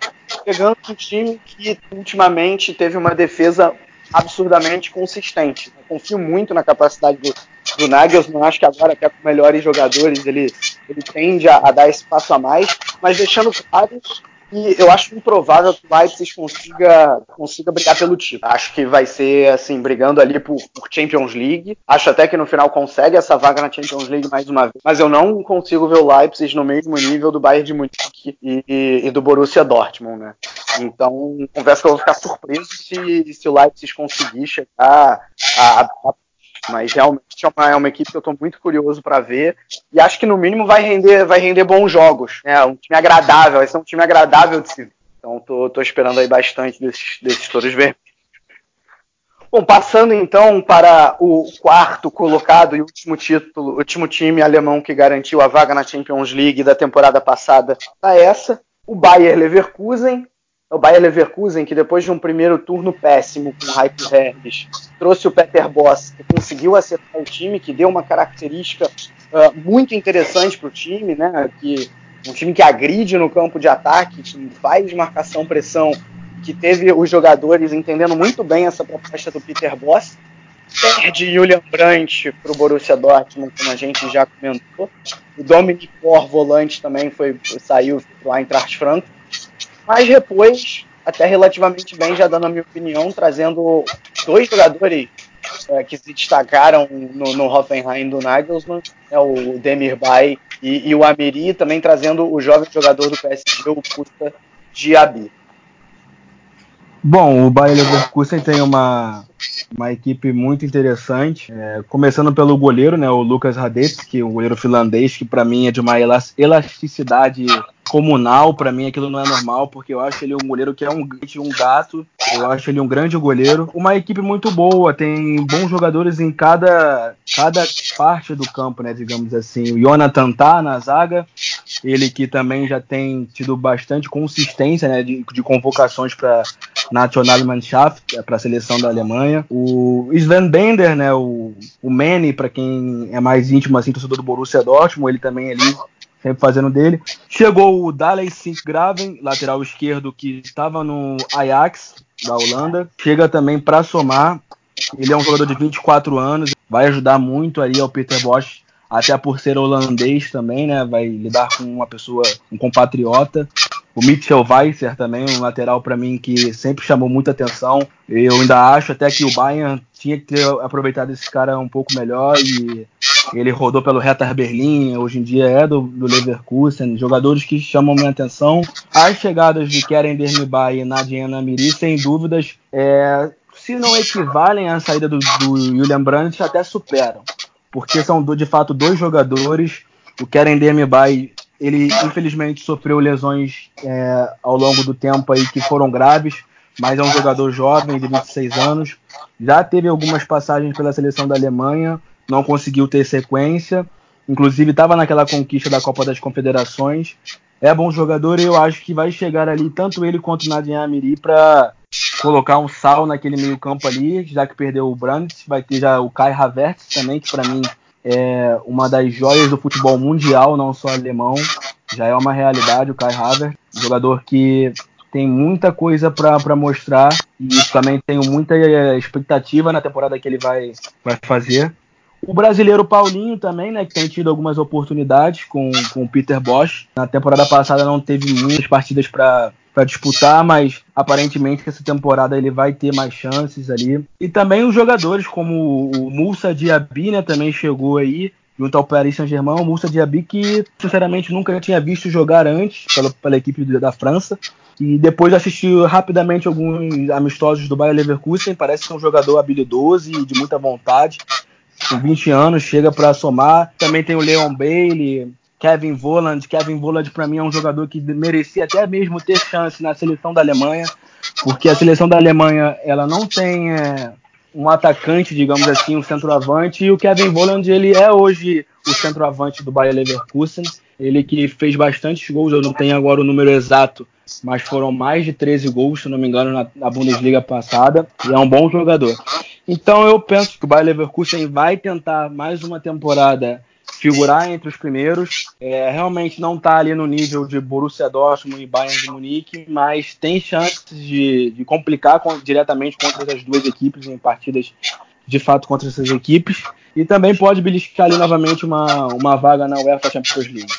pegando um time que ultimamente teve uma defesa absurdamente consistente. Eu confio muito na capacidade do, do Nagelsmann, acho que agora até com melhores jogadores ele, ele tende a, a dar esse passo a mais, mas deixando claro que eu acho improvável que o Leipzig consiga, consiga brigar pelo título. Acho que vai ser assim, brigando ali por, por, Champions League. Acho até que no final consegue essa vaga na Champions League mais uma vez. Mas eu não consigo ver o Leipzig no mesmo nível do Bayern de Munique e, e, e do Borussia Dortmund, né? Então, confesso que eu vou ficar surpreso se, se o Leipzig conseguir chegar a, a, a mas realmente é uma, é uma equipe que eu estou muito curioso para ver. E acho que no mínimo vai render, vai render bons jogos. É um time agradável, vai ser um time agradável de se ver. Então tô, tô esperando aí bastante desses, desses touros vermelhos. Bom, passando então para o quarto colocado e último título, último time alemão que garantiu a vaga na Champions League da temporada passada, tá essa. O Bayer Leverkusen, o Bayer Leverkusen, que depois de um primeiro turno péssimo com o Raiko Hermes, trouxe o Peter Boss, que conseguiu acertar o time, que deu uma característica uh, muito interessante para o time, né? Que, um time que agride no campo de ataque, que faz marcação-pressão, que teve os jogadores entendendo muito bem essa proposta do Peter Boss. Perde Julian Brandt para o Borussia Dortmund, como a gente já comentou. O Dominic Kor, volante, também foi, saiu para o Eintracht Frankfurt mas depois, até relativamente bem, já dando a minha opinião, trazendo dois jogadores é, que se destacaram no, no Hoffenheim do Nagelsmann, é o Demir Bay e, e, o Amiri, também trazendo o jovem jogador do PSG, o Pusta Diaby. Bom, o Bayer Leverkusen tem uma, uma equipe muito interessante, é, começando pelo goleiro, né, o Lucas Radetsky, o goleiro finlandês, que para mim é de uma elasticidade comunal, para mim aquilo não é normal, porque eu acho ele um goleiro que é um, um gato, eu acho ele um grande goleiro. Uma equipe muito boa, tem bons jogadores em cada, cada parte do campo, né, digamos assim. O Jonathan tá na zaga, ele que também já tem tido bastante consistência né, de, de convocações para Nationalmannschaft, para a seleção da Alemanha. O Sven Bender, né, o, o Manny, para quem é mais íntimo assim, torcedor do Borussia Dortmund, ele também ali sempre fazendo dele. Chegou o Daley Sinkgraven, lateral esquerdo que estava no Ajax da Holanda. Chega também para somar. Ele é um jogador de 24 anos, vai ajudar muito ali ao Peter Bosch, até por ser holandês também, né? Vai lidar com uma pessoa, um compatriota. O Mitchell Weisser também, um lateral para mim que sempre chamou muita atenção. Eu ainda acho até que o Bayern tinha que ter aproveitado esse cara um pouco melhor e ele rodou pelo Hertha Berlim, hoje em dia é do, do Leverkusen, jogadores que chamam minha atenção. As chegadas de Keren Dermibay e Nadia Namiri, sem dúvidas, é, se não equivalem à saída do, do Julian Brandt, até superam. Porque são de fato dois jogadores. O Keren Dermibay, ele infelizmente sofreu lesões é, ao longo do tempo aí que foram graves, mas é um jogador jovem de 26 anos. Já teve algumas passagens pela seleção da Alemanha, não conseguiu ter sequência. Inclusive estava naquela conquista da Copa das Confederações. É bom jogador e eu acho que vai chegar ali tanto ele quanto o Nadia Amiri para colocar um sal naquele meio campo ali, já que perdeu o Brandt, vai ter já o Kai Havertz também, que para mim é uma das joias do futebol mundial, não só alemão, já é uma realidade o Kai Havertz, jogador que tem muita coisa para mostrar e também tenho muita é, expectativa na temporada que ele vai, vai fazer. O brasileiro Paulinho também, né, que tem tido algumas oportunidades com, com o Peter Bosch. Na temporada passada não teve muitas partidas para para disputar, mas aparentemente essa temporada ele vai ter mais chances ali. E também os jogadores como o Moussa Diaby, né, também chegou aí junto ao Paris Saint-Germain, o Moussa Diaby que sinceramente nunca tinha visto jogar antes pela, pela equipe da França. E depois assistiu rapidamente alguns amistosos do Bayer Leverkusen, parece ser um jogador habilidoso e de muita vontade com 20 anos, chega para somar. Também tem o Leon Bailey, Kevin Volland. Kevin Volland, para mim, é um jogador que merecia até mesmo ter chance na seleção da Alemanha, porque a seleção da Alemanha ela não tem é, um atacante, digamos assim, um centroavante, e o Kevin Volland ele é hoje o centroavante do Bayer Leverkusen. Ele que fez bastantes gols, eu não tenho agora o número exato, mas foram mais de 13 gols, se não me engano, na, na Bundesliga passada, e é um bom jogador. Então eu penso que o Bayer Leverkusen vai tentar mais uma temporada figurar entre os primeiros. É, realmente não está ali no nível de Borussia Dortmund e Bayern de Munique, mas tem chances de, de complicar com, diretamente contra as duas equipes em partidas de fato contra essas equipes. E também pode beliscar ali novamente uma, uma vaga na UEFA Champions League.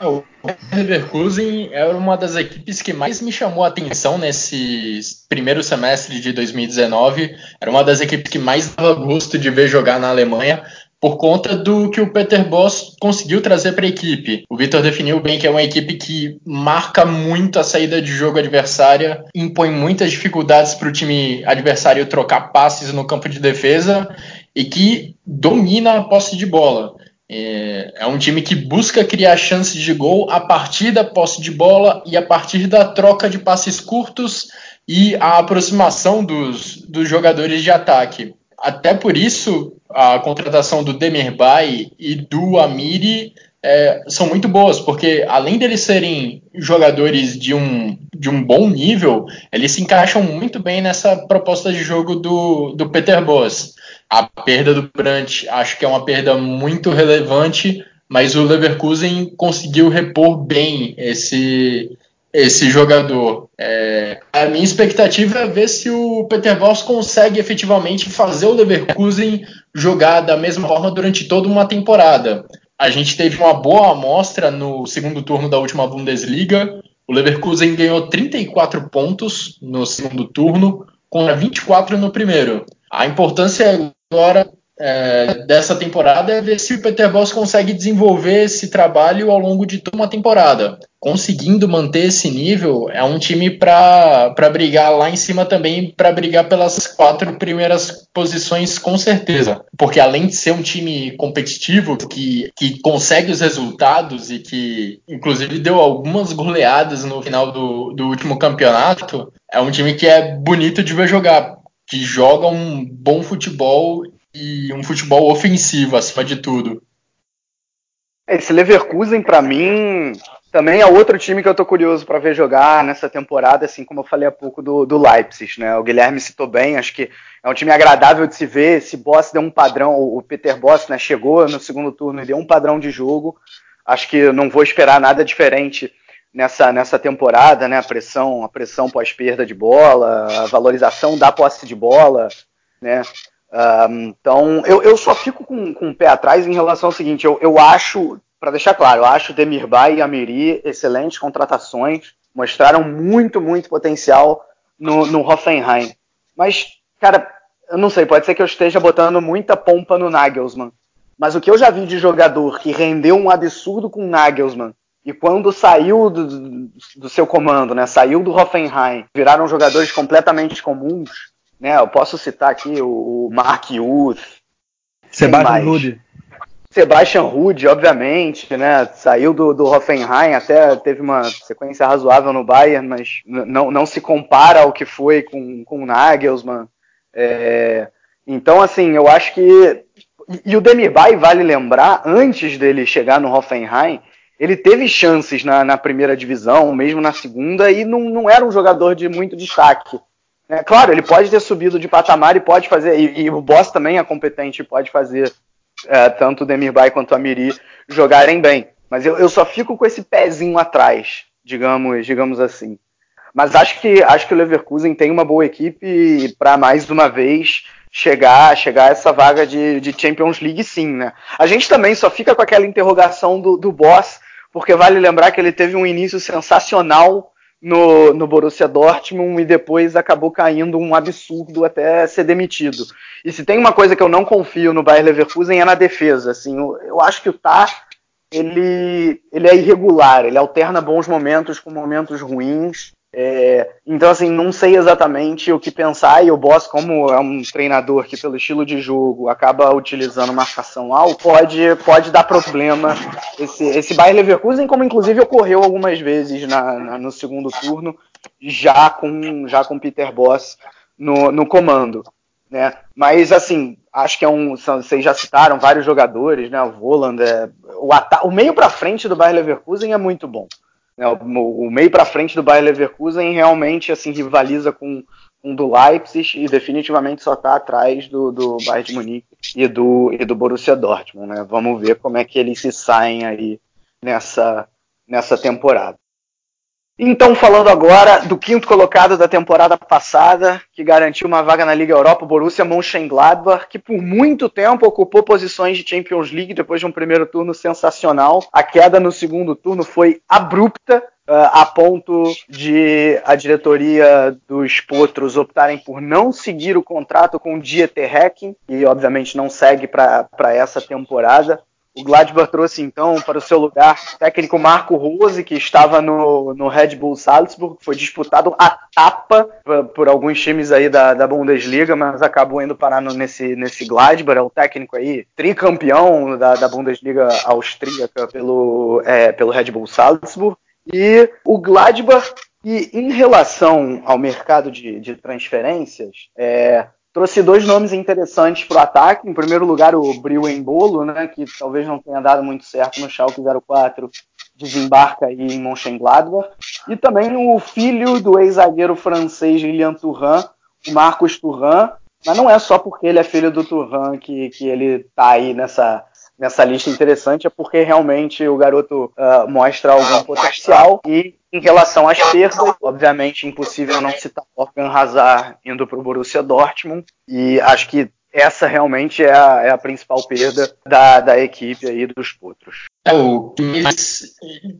É, o Leverkusen era uma das equipes que mais me chamou a atenção nesse primeiro semestre de 2019. Era uma das equipes que mais dava gosto de ver jogar na Alemanha, por conta do que o Peter Boss conseguiu trazer para a equipe. O Vitor definiu bem que é uma equipe que marca muito a saída de jogo adversária, impõe muitas dificuldades para o time adversário trocar passes no campo de defesa e que domina a posse de bola. É, é um time que busca criar chances de gol a partir da posse de bola e a partir da troca de passes curtos e a aproximação dos, dos jogadores de ataque. Até por isso, a contratação do Demirbay e do Amiri é, são muito boas, porque além deles serem jogadores de um, de um bom nível, eles se encaixam muito bem nessa proposta de jogo do, do Peter Boas. A perda do Brandt acho que é uma perda muito relevante, mas o Leverkusen conseguiu repor bem esse, esse jogador. É, a minha expectativa é ver se o Peter Voss consegue efetivamente fazer o Leverkusen jogar da mesma forma durante toda uma temporada. A gente teve uma boa amostra no segundo turno da última Bundesliga. O Leverkusen ganhou 34 pontos no segundo turno, contra 24 no primeiro. A importância agora é, dessa temporada é ver se o Peter Boss consegue desenvolver esse trabalho ao longo de toda uma temporada. Conseguindo manter esse nível, é um time para brigar lá em cima também, para brigar pelas quatro primeiras posições, com certeza. Porque além de ser um time competitivo, que, que consegue os resultados e que, inclusive, deu algumas goleadas no final do, do último campeonato, é um time que é bonito de ver jogar que joga um bom futebol e um futebol ofensivo acima de tudo. Esse Leverkusen, para mim, também é outro time que eu tô curioso para ver jogar nessa temporada, assim como eu falei há pouco do, do Leipzig, né? O Guilherme citou bem, acho que é um time agradável de se ver. Esse Boss deu um padrão, o Peter Boss, né, chegou no segundo turno e deu um padrão de jogo. Acho que não vou esperar nada diferente nessa, nessa temporada, né? A pressão, a pressão pós-perda de bola, a valorização da posse de bola, né? então, eu, eu só fico com, com o pé atrás em relação ao seguinte: eu, eu acho, para deixar claro, eu acho Demirbay e Amiri excelentes contratações, mostraram muito, muito potencial no, no Hoffenheim. Mas, cara, eu não sei, pode ser que eu esteja botando muita pompa no Nagelsmann. Mas o que eu já vi de jogador que rendeu um absurdo com o Nagelsmann e quando saiu do, do, seu comando, né, saiu do Hoffenheim, viraram jogadores completamente comuns, né? Eu posso citar aqui o, o Mark Youth, Sebastian Rude. Sebastian Rude, obviamente, né? Saiu do, do Hoffenheim, até teve uma sequência razoável no Bayern, mas não, não se compara ao que foi com, com o Nagelsmann. É, então, assim, eu acho que. E o Demirbay, vale lembrar, antes dele chegar no Hoffenheim, ele teve chances na, na primeira divisão, mesmo na segunda, e não, não era um jogador de muito destaque. É, claro, ele pode ter subido de patamar e pode fazer, e, e o Boss também é competente e pode fazer é, tanto o Demirbay quanto a Miri jogarem bem. Mas eu, eu só fico com esse pezinho atrás, digamos, digamos assim. Mas acho que acho que o Leverkusen tem uma boa equipe para mais uma vez chegar chegar a essa vaga de, de, Champions League, sim, né? A gente também só fica com aquela interrogação do, do Boss, porque vale lembrar que ele teve um início sensacional no, no Borussia Dortmund e depois acabou caindo um absurdo até ser demitido. E se tem uma coisa que eu não confio no Bayer Leverkusen é na defesa. Assim, eu, eu acho que o Tar ele, ele é irregular, ele alterna bons momentos com momentos ruins. É, então, assim, não sei exatamente o que pensar. E o Boss, como é um treinador que, pelo estilo de jogo, acaba utilizando marcação alta, pode, pode dar problema. Esse, esse Leverkusen, como inclusive ocorreu algumas vezes na, na, no segundo turno, já com, já com Peter Boss no, no comando. Né? Mas, assim, acho que é um. Vocês já citaram vários jogadores, né? O Voland, é, o, o meio para frente do Bayer Leverkusen é muito bom. Né, o, o meio para frente do Bayer Leverkusen realmente assim rivaliza com um do Leipzig e definitivamente só está atrás do, do Bayern de Munique e do, e do Borussia Dortmund. Né? Vamos ver como é que eles se saem aí nessa, nessa temporada. Então, falando agora do quinto colocado da temporada passada, que garantiu uma vaga na Liga Europa, o Borussia Mönchengladbach, que por muito tempo ocupou posições de Champions League depois de um primeiro turno sensacional. A queda no segundo turno foi abrupta, Uh, a ponto de a diretoria dos Potros optarem por não seguir o contrato com o Dieter Hecking, e obviamente não segue para essa temporada. O Gladbach trouxe então para o seu lugar o técnico Marco Rose, que estava no, no Red Bull Salzburg, foi disputado a tapa por, alguns times aí da, da, Bundesliga, mas acabou indo parar no, nesse, nesse Gladbach, é o técnico aí, tricampeão da, da Bundesliga austríaca pelo, é, pelo Red Bull Salzburg. E o Gladbach, e em relação ao mercado de, de transferências, é, trouxe dois nomes interessantes para o ataque. Em primeiro lugar, o Briu Bolo, né, que talvez não tenha dado muito certo no Schalke 04, desembarca aí em Mönchengladbach. E também o filho do ex-zagueiro francês Lilian Thuram, o Marcos Thuram. Mas não é só porque ele é filho do Thuram que, que ele está aí nessa, nessa lista interessante, é porque realmente o garoto uh, mostra algum potencial e em relação às perdas, obviamente impossível não citar Morgan Hazard indo para o Borussia Dortmund e acho que essa realmente é a, é a principal perda da, da equipe aí dos Potros. É, o que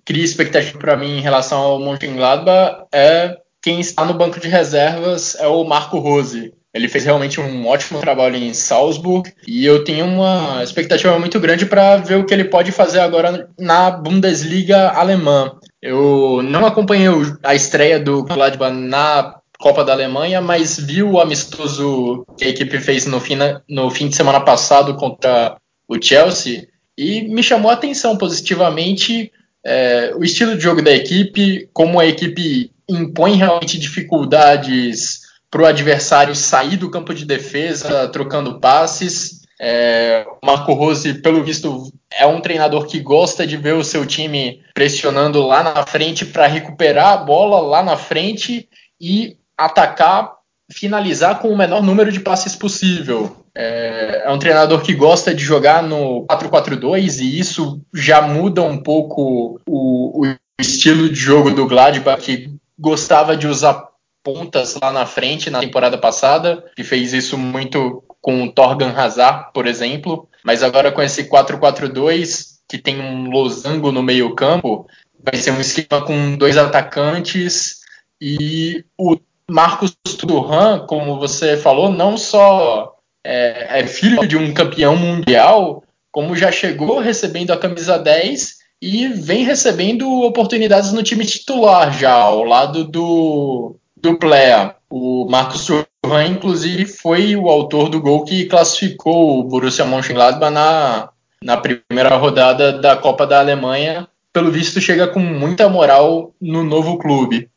cria expectativa para mim em relação ao Mönchengladbach é quem está no banco de reservas é o Marco Rose. Ele fez realmente um ótimo trabalho em Salzburg e eu tenho uma expectativa muito grande para ver o que ele pode fazer agora na Bundesliga alemã. Eu não acompanhei a estreia do Gladbach na Copa da Alemanha, mas vi o amistoso que a equipe fez no fim, no fim de semana passado contra o Chelsea e me chamou a atenção positivamente é, o estilo de jogo da equipe, como a equipe impõe realmente dificuldades para o adversário sair do campo de defesa, trocando passes. É, o Marco Rose, pelo visto, é um treinador que gosta de ver o seu time pressionando lá na frente para recuperar a bola lá na frente e atacar, finalizar com o menor número de passes possível. É, é um treinador que gosta de jogar no 4-4-2 e isso já muda um pouco o, o estilo de jogo do Gladbach, que gostava de usar pontas lá na frente na temporada passada, que fez isso muito com o Torgan Hazard, por exemplo, mas agora com esse 4-4-2, que tem um losango no meio campo, vai ser um esquema com dois atacantes e o Marcos Turan, como você falou, não só é, é, filho de um campeão mundial, como já chegou recebendo a camisa 10 e vem recebendo oportunidades no time titular já, ao lado do, do Plea. O Marcos Thuram, inclusive, foi o autor do gol que classificou o Borussia Mönchengladbach na, na primeira rodada da Copa da Alemanha. Pelo visto, chega com muita moral no novo clube.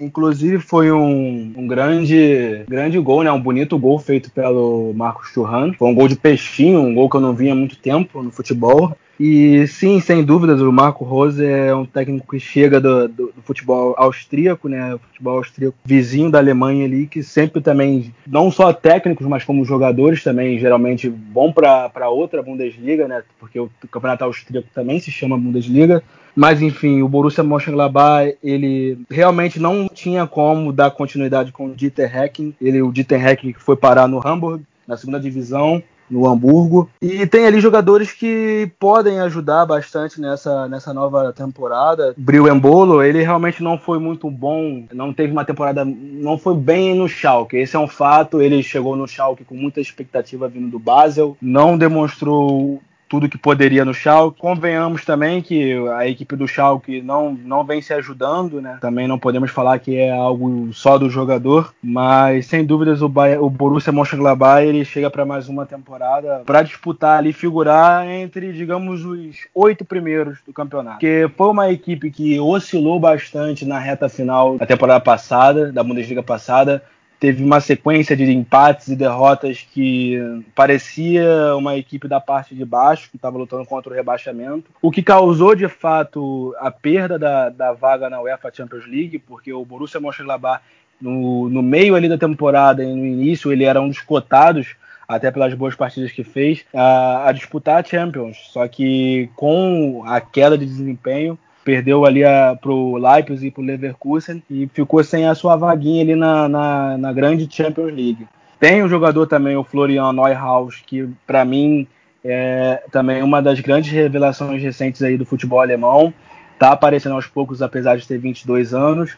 Inclusive foi um, um, grande grande gol, né? Um bonito gol feito pelo Marcos Churran. Foi um gol de peixinho, um gol que eu não vi há muito tempo no futebol. E sim, sem dúvidas, o Marco Rose é um técnico que chega do, do, do, futebol austríaco, né? Futebol austríaco vizinho da Alemanha ali, que sempre também, não só técnicos, mas como jogadores também, geralmente bom para outra Bundesliga, né? Porque o campeonato austríaco também se chama Bundesliga. Mas enfim, o Borussia Mönchengladbach, ele realmente não tinha como dar continuidade com o Dieter Hecking. Ele, o Dieter Hecking que foi parar no Hamburg, na segunda divisão, no Hamburgo. E tem ali jogadores que podem ajudar bastante nessa, nessa nova temporada. Bril Embolo, ele realmente não foi muito bom, não teve uma temporada, não foi bem no Schalke. Esse é um fato, ele chegou no Schalke com muita expectativa vindo do Basel, não demonstrou tudo que poderia no Schalke. Convenhamos também que a equipe do Schalke não, não vem se ajudando, né? Também não podemos falar que é algo só do jogador, mas sem dúvidas o, Bayern, o Borussia Mönchengladbach ele chega para mais uma temporada para disputar ali, figurar entre, digamos, os oito primeiros do campeonato. Porque foi uma equipe que oscilou bastante na reta final da temporada passada, da Bundesliga passada, teve uma sequência de empates e derrotas que parecia uma equipe da parte de baixo que estava lutando contra o rebaixamento, o que causou de fato a perda da, da vaga na UEFA Champions League, porque o Borussia Mönchengladbach no, no meio ali da temporada e no início ele era um dos cotados até pelas boas partidas que fez, a, a disputar a Champions. Só que com a queda de desempenho, perdeu ali para o Leipzig e para o Leverkusen e ficou sem a sua vaguinha ali na, na, na grande Champions League. Tem o um jogador também, o Florian Neuhaus, que para mim é também uma das grandes revelações recentes aí do futebol alemão. Está aparecendo aos poucos, apesar de ter 22 anos.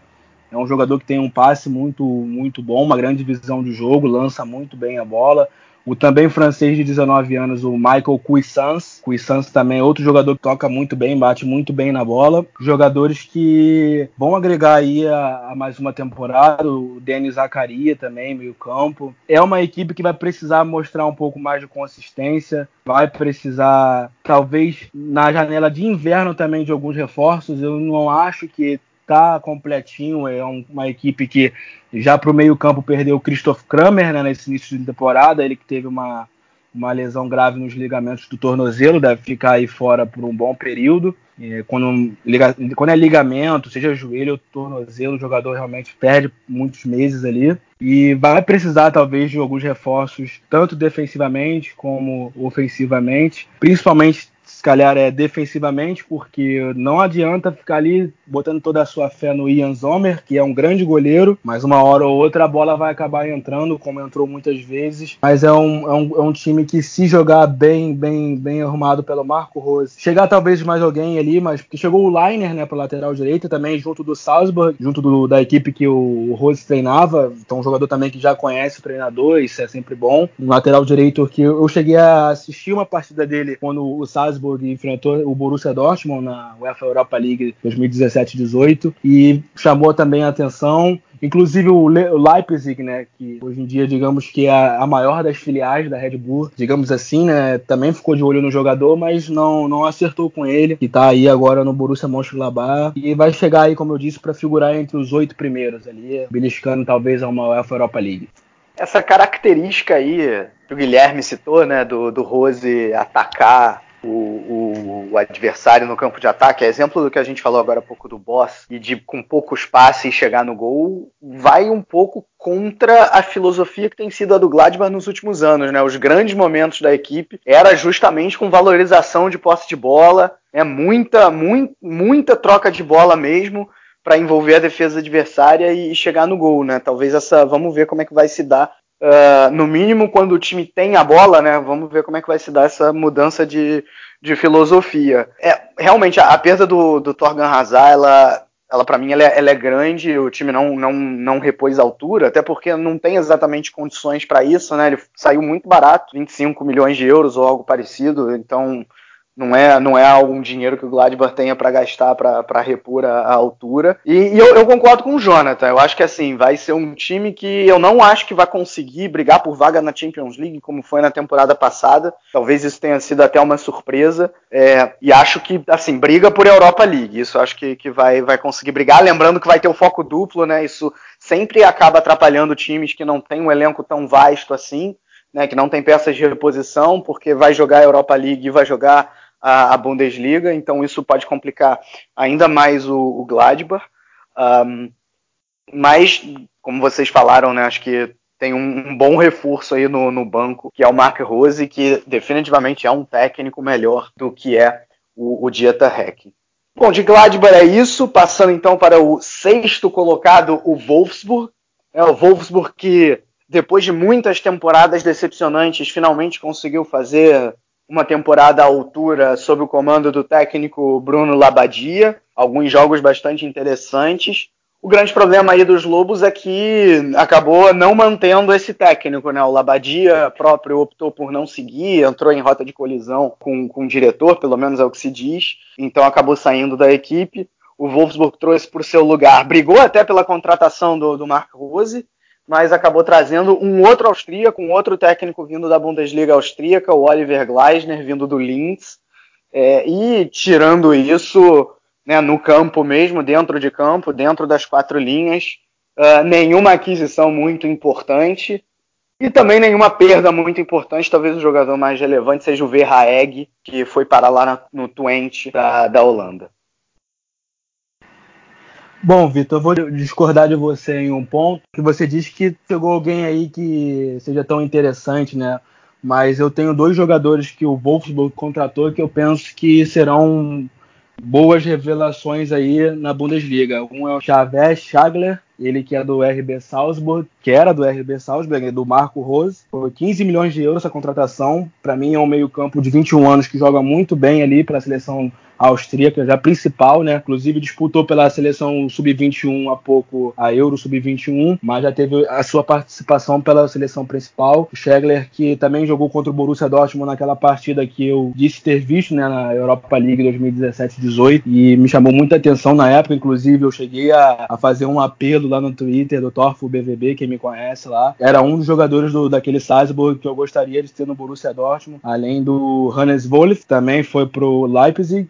É um jogador que tem um passe muito, muito bom, uma grande visão de jogo, lança muito bem a bola. O também francês de 19 anos, o Michael Cuissance. Cuissance também é outro jogador que toca muito bem, bate muito bem na bola. Jogadores que vão agregar aí a, a mais uma temporada. O Denis Zacaria também, meio campo. É uma equipe que vai precisar mostrar um pouco mais de consistência. Vai precisar, talvez, na janela de inverno também, de alguns reforços. Eu não acho que tá completinho. É um, uma equipe que já para o meio-campo perdeu o Christoph Kramer né, nesse início de temporada. Ele que teve uma, uma lesão grave nos ligamentos do tornozelo, deve ficar aí fora por um bom período. É, quando, quando é ligamento, seja joelho ou tornozelo, o jogador realmente perde muitos meses ali. E vai precisar, talvez, de alguns reforços, tanto defensivamente como ofensivamente, principalmente se calhar é defensivamente, porque não adianta ficar ali botando toda a sua fé no Ian Zomer, que é um grande goleiro, mas uma hora ou outra a bola vai acabar entrando, como entrou muitas vezes. Mas é um, é um, é um time que, se jogar bem, bem, bem arrumado pelo Marco Rose, chegar talvez mais alguém ali, mas porque chegou o Liner, né, pro lateral direito, também junto do Salzburg, junto do, da equipe que o Rose treinava, então um jogador também que já conhece o treinador, isso é sempre bom. Um lateral direito que eu cheguei a assistir uma partida dele quando o Salzburg Salzburg enfrentou o Borussia Dortmund na UEFA Europa League 2017-18 e chamou também a atenção Inclusive o Leipzig, né, que hoje em dia, digamos que é a maior das filiais da Red Bull, digamos assim, né, também ficou de olho no jogador, mas não, não acertou com ele, que tá aí agora no Borussia Mönchengladbach e vai chegar aí, como eu disse, para figurar entre os oito primeiros ali, beliscando talvez a uma UEFA Europa League. Essa característica aí que o Guilherme citou, né, do, do Rose atacar o, o, o, adversário no campo de ataque, é exemplo do que a gente falou agora há pouco do Boss, e de com poucos passes chegar no gol, vai um pouco contra a filosofia que tem sido a do Gladbach nos últimos anos, né? Os grandes momentos da equipe era justamente com valorização de posse de bola, né? muita, muito, muita troca de bola mesmo para envolver a defesa adversária e chegar no gol, né? Talvez essa, vamos ver como é que vai se dar Uh, no mínimo, quando o time tem a bola, né? Vamos ver como é que vai se dar essa mudança de, de filosofia. É, realmente, a, a perda do, do Torgan Hazard, ela, ela para mim, ela é, ela é, grande. O time não, não, não repôs altura, até porque não tem exatamente condições para isso, né? Ele saiu muito barato, 25 milhões de euros ou algo parecido. Então, não é, não é algum dinheiro que o Gladbach tenha para gastar para repor a, a altura. E, e eu, eu, concordo com o Jonathan. Eu acho que assim vai ser um time que eu não acho que vai conseguir brigar por vaga na Champions League como foi na temporada passada. Talvez isso tenha sido até uma surpresa. É, e acho que assim briga por Europa League. Isso acho que, que vai, vai conseguir brigar. Lembrando que vai ter o foco duplo, né? Isso sempre acaba atrapalhando times que não têm um elenco tão vasto assim. Né, que não tem peças de reposição, porque vai jogar a Europa League e vai jogar a, a Bundesliga, então isso pode complicar ainda mais o, o Gladbach. Um, mas, como vocês falaram, né, acho que tem um, um, bom reforço aí no, no, banco, que é o Mark Rose, que definitivamente é um técnico melhor do que é o, o Dieter Heck. Bom, de Gladbach é isso, passando então para o sexto colocado, o Wolfsburg. É o Wolfsburg que, depois de muitas temporadas decepcionantes, finalmente conseguiu fazer uma temporada à altura sob o comando do técnico Bruno Labadia, alguns jogos bastante interessantes. O grande problema aí dos Lobos é que acabou não mantendo esse técnico, né? O Labadia próprio optou por não seguir, entrou em rota de colisão com, com o diretor, pelo menos é o que se diz, então acabou saindo da equipe. O Wolfsburg trouxe por seu lugar, brigou até pela contratação do, do Mark Rose, mas acabou trazendo um outro austríaco, um outro técnico vindo da Bundesliga austríaca, o Oliver Gleisner, vindo do Linz. É, e tirando isso, né, no campo mesmo, dentro de campo, dentro das quatro linhas, uh, nenhuma aquisição muito importante e também nenhuma perda muito importante. Talvez o jogador mais relevante seja o Verhaeg, que foi para lá na, no Twente da, da Holanda. Bom, Vitor, eu vou discordar de você em um ponto, que você disse que chegou alguém aí que seja tão interessante, né? Mas eu tenho dois jogadores que o Wolfsburg contratou que eu penso que serão boas revelações aí na Bundesliga. Um é o Xavier Schagler, ele que é do RB Salzburg, que era do RB Salzburg, do Marco Rose. Foi 15 milhões de euros essa contratação. Para mim é um meio-campo de 21 anos que joga muito bem ali para a seleção austríaca, já principal, né? Inclusive disputou pela seleção sub-21 há pouco a Euro sub-21, mas já teve a sua participação pela seleção principal. O Schegler, que também jogou contra o Borussia Dortmund naquela partida que eu disse ter visto, né, na Europa League 2017-18 e me chamou muita atenção na época, inclusive eu cheguei a, a fazer um apelo lá no Twitter do Torfo BVB, quem me conhece lá. Era um dos jogadores do, daquele Salzburg que eu gostaria de ter no Borussia Dortmund, além do Hannes Wolf, também foi pro Leipzig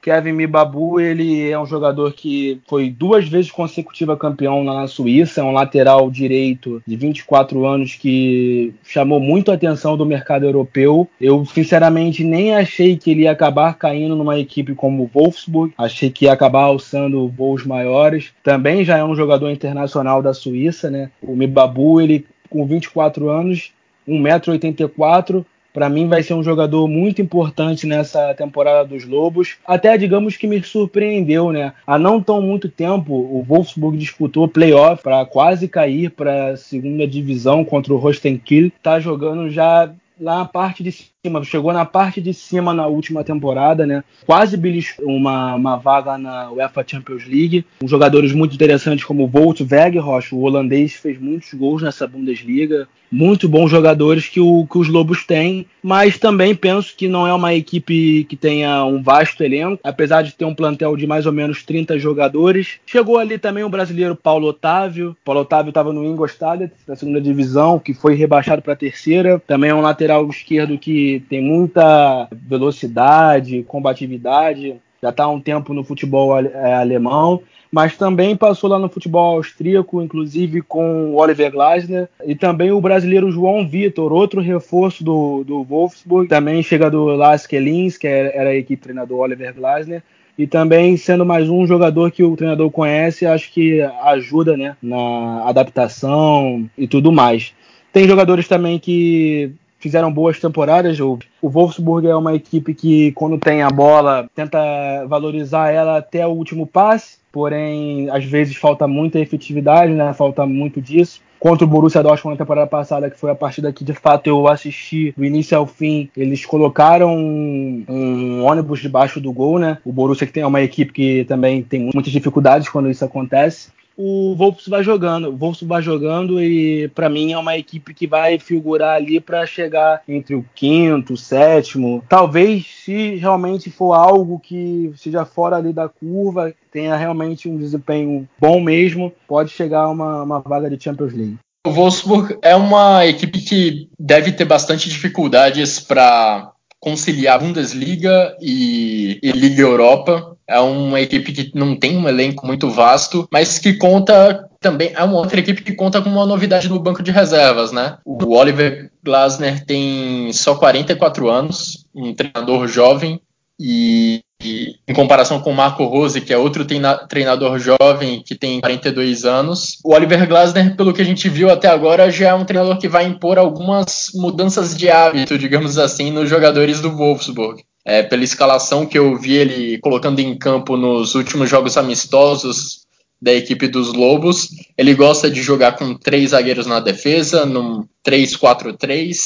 Kevin Mibabu, ele é um jogador que foi duas vezes consecutiva campeão na Suíça, é um lateral direito de 24 anos que chamou muito a atenção do mercado europeu. Eu, sinceramente, nem achei que ele ia acabar caindo numa equipe como o Wolfsburg, achei que ia acabar alçando voos maiores. Também já é um jogador internacional da Suíça, né? O Mibabu, ele com 24 anos, 1,84m, para mim vai ser um jogador muito importante nessa temporada dos Lobos. Até digamos que me surpreendeu, né? Há não tão muito tempo o Wolfsburg disputou playoff para quase cair para segunda divisão contra o Rostenkiel. Tá jogando já lá na parte de cima, chegou na parte de cima na última temporada, né? Quase beliscou uma, uma vaga na UEFA Champions League. Jogadores muito interessantes como Volt Weghorst, o holandês, fez muitos gols nessa Bundesliga. Muito bons jogadores que, o, que os Lobos têm, mas também penso que não é uma equipe que tenha um vasto elenco, apesar de ter um plantel de mais ou menos 30 jogadores. Chegou ali também o brasileiro Paulo Otávio. Paulo Otávio estava no Ingolstadt, da segunda divisão, que foi rebaixado para a terceira. Também é um lateral esquerdo que tem muita velocidade, combatividade. já está há um tempo no futebol é, alemão, mas também passou lá no futebol austríaco, inclusive com o Oliver Glasner, e também o brasileiro João Vitor, outro reforço do, do Wolfsburg, também chega do Lars Kellins, que era a equipe treinador Oliver Glasner, e também sendo mais um jogador que o treinador conhece, acho que ajuda né, na adaptação e tudo mais. Tem jogadores também que fizeram boas temporadas. O, o Wolfsburg é uma equipe que, quando tem a bola, tenta valorizar ela até o último passe, porém, às vezes falta muita efetividade, né? falta muito disso contra o Borussia Dortmund na temporada passada, que foi a partida que de fato eu assisti do início ao fim. Eles colocaram um, um ônibus debaixo do gol, né? O Borussia que tem uma equipe que também tem muitas dificuldades quando isso acontece o Wolves vai jogando. O Wolves vai jogando e para mim é uma equipe que vai figurar ali para chegar entre o quinto, o sétimo. Talvez se realmente for algo que seja fora ali da curva, tenha realmente um desempenho bom mesmo, pode chegar a uma, uma vaga de Champions League. O Wolfsburg é uma equipe que deve ter bastante dificuldades para conciliar Bundesliga e, e, Liga Europa. É uma equipe que não tem um elenco muito vasto, mas que conta também. É uma outra equipe que conta com uma novidade no banco de reservas, né? O Oliver Glasner tem só 44 anos, um treinador jovem, e, e, em comparação com o Marco Rose, que é outro treinador jovem que tem 42 anos, o Oliver Glasner, pelo que a gente viu até agora, já é um treinador que vai impor algumas mudanças de hábito, digamos assim, nos jogadores do Wolfsburg. É, pela escalação que eu vi ele colocando em campo nos últimos jogos amistosos da equipe dos Lobos, ele gosta de jogar com três zagueiros na defesa, num 3-4-3,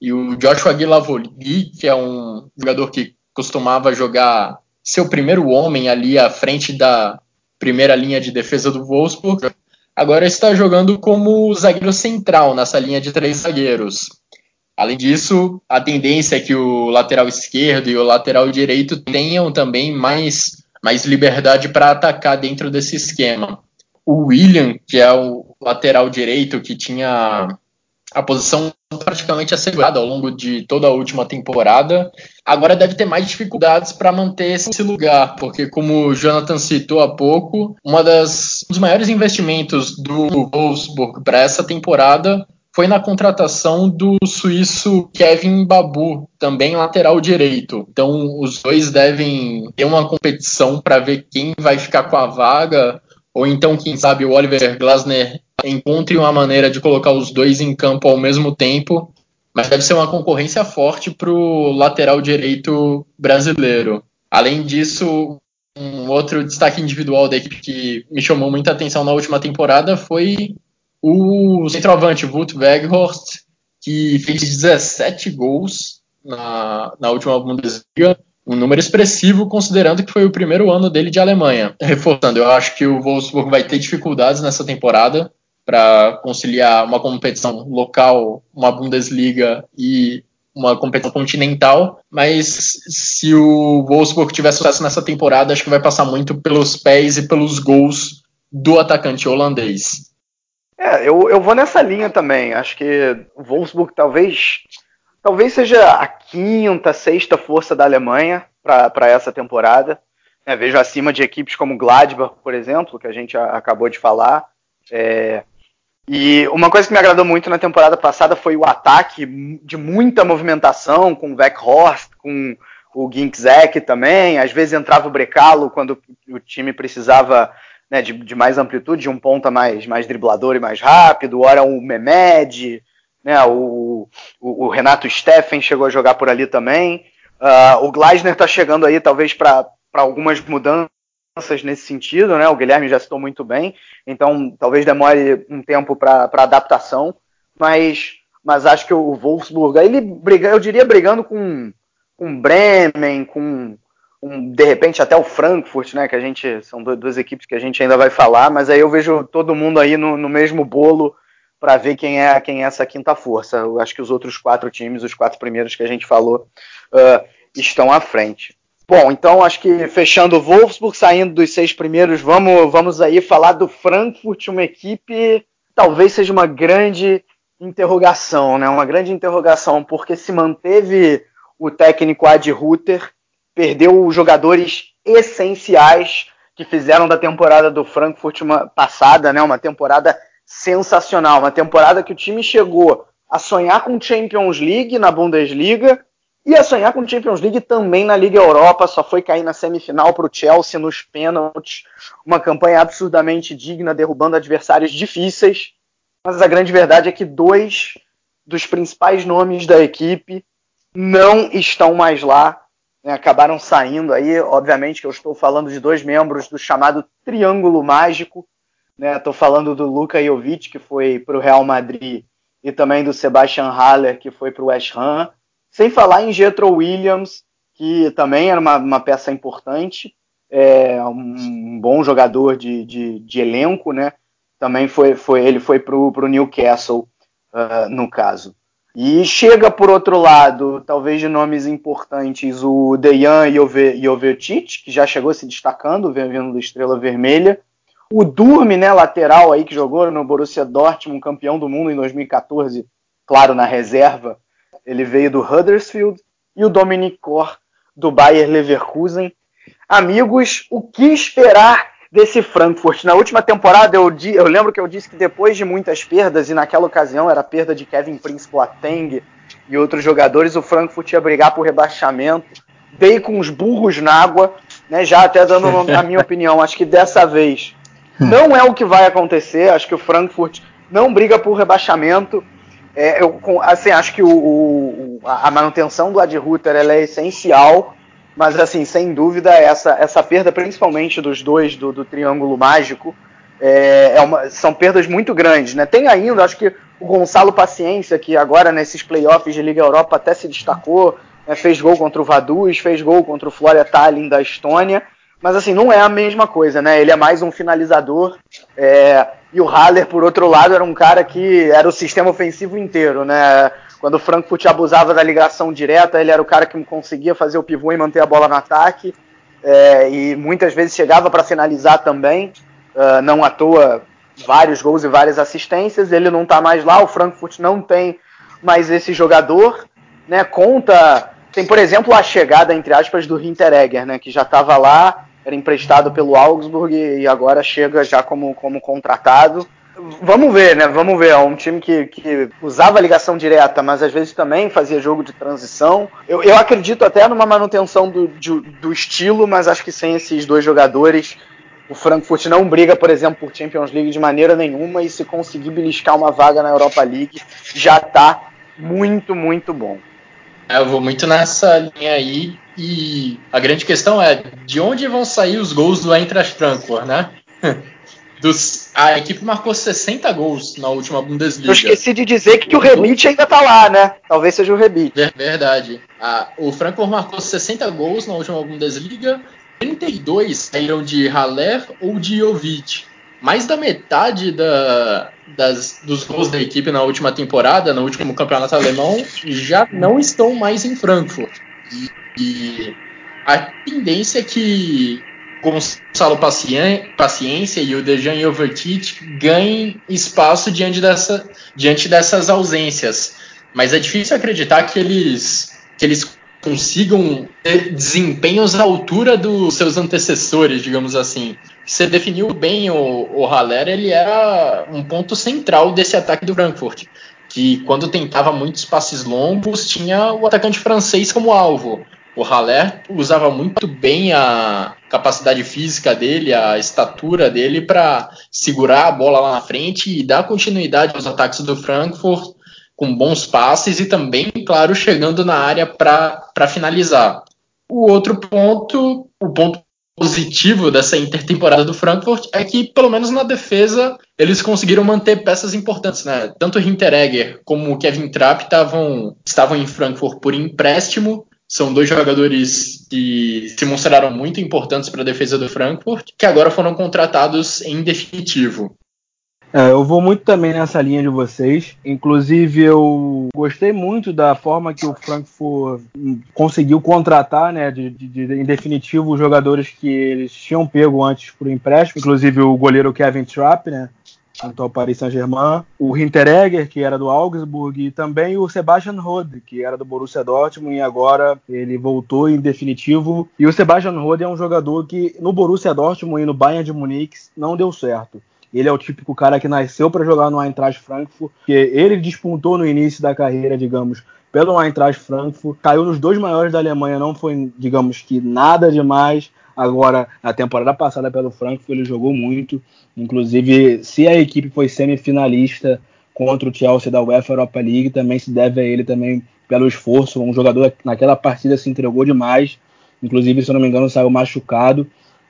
e o Joshua Guilavogui, que é um jogador que costumava jogar seu primeiro homem ali à frente da primeira linha de defesa do Wolfsburg, agora está jogando como zagueiro central nessa linha de três zagueiros. Além disso, a tendência é que o lateral esquerdo e o lateral direito tenham também mais, mais liberdade para atacar dentro desse esquema. O William, que é o lateral direito que tinha a posição praticamente assegurada ao longo de toda a última temporada. Agora deve ter mais dificuldades para manter esse lugar, porque como o Jonathan citou há pouco, uma das um dos maiores investimentos do Wolfsburg para essa temporada foi na contratação do suíço Kevin Babu, também lateral direito. Então os dois devem ter uma competição para ver quem vai ficar com a vaga, ou então quem sabe o Oliver Glasner encontre uma maneira de colocar os dois em campo ao mesmo tempo, mas deve ser uma concorrência forte para o lateral direito brasileiro. Além disso, um outro destaque individual da equipe que me chamou muita atenção na última temporada foi o centroavante Wout Weghorst, que fez 17 gols na, na última Bundesliga, um número expressivo considerando que foi o primeiro ano dele de Alemanha. Reforçando, eu acho que o Wolfsburg vai ter dificuldades nessa temporada, para conciliar uma competição local, uma Bundesliga e uma competição continental, mas se o Wolfsburg tiver sucesso nessa temporada, acho que vai passar muito pelos pés e pelos gols do atacante holandês. É, eu, eu vou nessa linha também. Acho que o Wolfsburg talvez talvez seja a quinta, sexta força da Alemanha para essa temporada. É, vejo acima de equipes como Gladbach, por exemplo, que a gente acabou de falar. É, e uma coisa que me agradou muito na temporada passada foi o ataque de muita movimentação, com o Weghorst, com o Ginczek também. Às vezes entrava o Brecalo quando o time precisava né, de, de, mais amplitude, de um ponta mais, mais driblador e mais rápido. Ora o Mehmed, né, o, o, o, Renato Steffen chegou a jogar por ali também. Uh, o Gleisner está chegando aí talvez para algumas mudanças nesse sentido, né? O Guilherme já citou muito bem, então talvez demore um tempo para adaptação, mas, mas acho que o Wolfsburg, ele briga, eu diria brigando com, com Bremen, com um, de repente até o Frankfurt, né? Que a gente são duas equipes que a gente ainda vai falar, mas aí eu vejo todo mundo aí no, no mesmo bolo para ver quem é quem é essa quinta força. Eu acho que os outros quatro times, os quatro primeiros que a gente falou, uh, estão à frente. Bom, então acho que fechando o Wolfsburg, saindo dos seis primeiros, vamos, vamos aí falar do Frankfurt, uma equipe talvez seja uma grande interrogação, né? Uma grande interrogação, porque se manteve o técnico Ad Ruther, perdeu jogadores essenciais que fizeram da temporada do Frankfurt uma passada, né, uma temporada sensacional, uma temporada que o time chegou a sonhar com Champions League na Bundesliga e a sonhar com Champions League também na Liga Europa, só foi cair na semifinal para o Chelsea nos pênaltis, uma campanha absurdamente digna, derrubando adversários difíceis. Mas a grande verdade é que dois dos principais nomes da equipe não estão mais lá, né, acabaram saindo aí. Obviamente que eu estou falando de dois membros do chamado Triângulo Mágico. Estou né, falando do Luka Jovic, que foi para o Real Madrid, e também do Sebastian Haller, que foi para o West Ham. Sem falar em Jetro Williams, que também era uma, uma peça importante, é, um bom jogador de, de, de, elenco, né? Também foi, foi ele foi para o Newcastle, uh, no caso. E chega, por outro lado, talvez de nomes importantes, o Dejan Jovetic, que já chegou se destacando, vindo da Estrela Vermelha. O Durme, né, lateral aí, que jogou no Borussia Dortmund, campeão do mundo em 2014, claro, na reserva. Ele veio do Huddersfield. E o Dominic Kor, do Bayer Leverkusen. Amigos, o que esperar desse Frankfurt. Na última temporada eu, eu, lembro que eu disse que depois de muitas perdas, e naquela ocasião era a perda de Kevin Prince Boateng e outros jogadores, o Frankfurt ia brigar por rebaixamento. Dei com os burros na água, né, já até dando a minha [LAUGHS] opinião. Acho que dessa vez não é o que vai acontecer. Acho que o Frankfurt não briga por rebaixamento. É, eu, assim, acho que o, o, a manutenção do Ad Ruther é essencial mas, assim, sem dúvida, essa, essa perda, principalmente dos dois do, do Triângulo Mágico, é, é uma, são perdas muito grandes. Né? Tem ainda, acho que o Gonçalo Paciência, que agora nesses playoffs de Liga Europa até se destacou, né? fez gol contra o Vaduz, fez gol contra o Flória Tallinn da Estônia. Mas assim, não é a mesma coisa, né? Ele é mais um finalizador. É, e o Haller, por outro lado, era um cara que era o sistema ofensivo inteiro, né? Quando o Frankfurt abusava da ligação direta, ele era o cara que conseguia fazer o pivô e manter a bola no ataque. É, e muitas vezes chegava para finalizar também. Uh, não à toa, vários gols e várias assistências. Ele não está mais lá, o Frankfurt não tem mais esse jogador. Né? Conta. Tem, por exemplo, a chegada, entre aspas, do Hinteregger, né? que já estava lá, era emprestado pelo Augsburg e agora chega já como, como contratado. Vamos ver, né? Vamos ver. É um time que, que usava ligação direta, mas às vezes também fazia jogo de transição. Eu, eu acredito até numa manutenção do, do estilo, mas acho que sem esses dois jogadores, o Frankfurt não briga, por exemplo, por Champions League de maneira nenhuma. E se conseguir beliscar uma vaga na Europa League, já tá muito, muito bom. É, eu vou muito nessa linha aí. E a grande questão é de onde vão sair os gols do Eintracht Frankfurt, né? [LAUGHS] Dos, a equipe marcou 60 gols na última Bundesliga. Eu esqueci de dizer que, que o Rebite ainda tá lá, né? Talvez seja o Rebite. Verdade. Ah, o Frankfurt marcou 60 gols na última Bundesliga. 32 saíram de Haller ou de Jovic. Mais da metade da, das, dos gols da equipe na última temporada, no último campeonato alemão, já não estão mais em Frankfurt. E, e a tendência é que Gonçalo Paciência e o Dejan Jovetic ganhem espaço diante, dessa, diante dessas ausências. Mas é difícil acreditar que eles, que eles consigam ter desempenhos à altura dos seus antecessores, digamos assim. Você definiu bem o, o Haller, ele era um ponto central desse ataque do Frankfurt, que quando tentava muitos passes longos, tinha o atacante francês como alvo. O Haller usava muito bem a capacidade física dele, a estatura dele para segurar a bola lá na frente e dar continuidade aos ataques do Frankfurt com bons passes e também, claro, chegando na área para finalizar. O outro ponto, o ponto positivo dessa intertemporada do Frankfurt é que, pelo menos na defesa, eles conseguiram manter peças importantes, né? Tanto o Hinteregger como o Kevin Trapp estavam, estavam em Frankfurt por empréstimo são dois jogadores que se mostraram muito importantes para a defesa do Frankfurt, que agora foram contratados em definitivo. É, eu vou muito também nessa linha de vocês. Inclusive, eu gostei muito da forma que o Frankfurt conseguiu contratar, né, de, de, de, em definitivo, os jogadores que eles tinham pego antes por empréstimo, inclusive o goleiro Kevin Trapp, né, ao Paris Saint-Germain, o Hinteregger, que era do Augsburg, e também o Sebastian Rode, que era do Borussia Dortmund, e agora ele voltou em definitivo. E o Sebastian Rode é um jogador que no Borussia Dortmund e no Bayern de Munique não deu certo. Ele é o típico cara que nasceu para jogar no Eintracht Frankfurt, que ele despontou no início da carreira, digamos, pelo Eintracht Frankfurt, caiu nos dois maiores da Alemanha, não foi, digamos que nada demais. Agora, na temporada passada pelo Frankfurt, ele jogou muito. Inclusive, se a equipe foi semifinalista contra o Chelsea da UEFA Europa League, também se deve a ele também pelo esforço. Um jogador naquela partida se entregou demais. Inclusive, se eu não me engano, saiu machucado.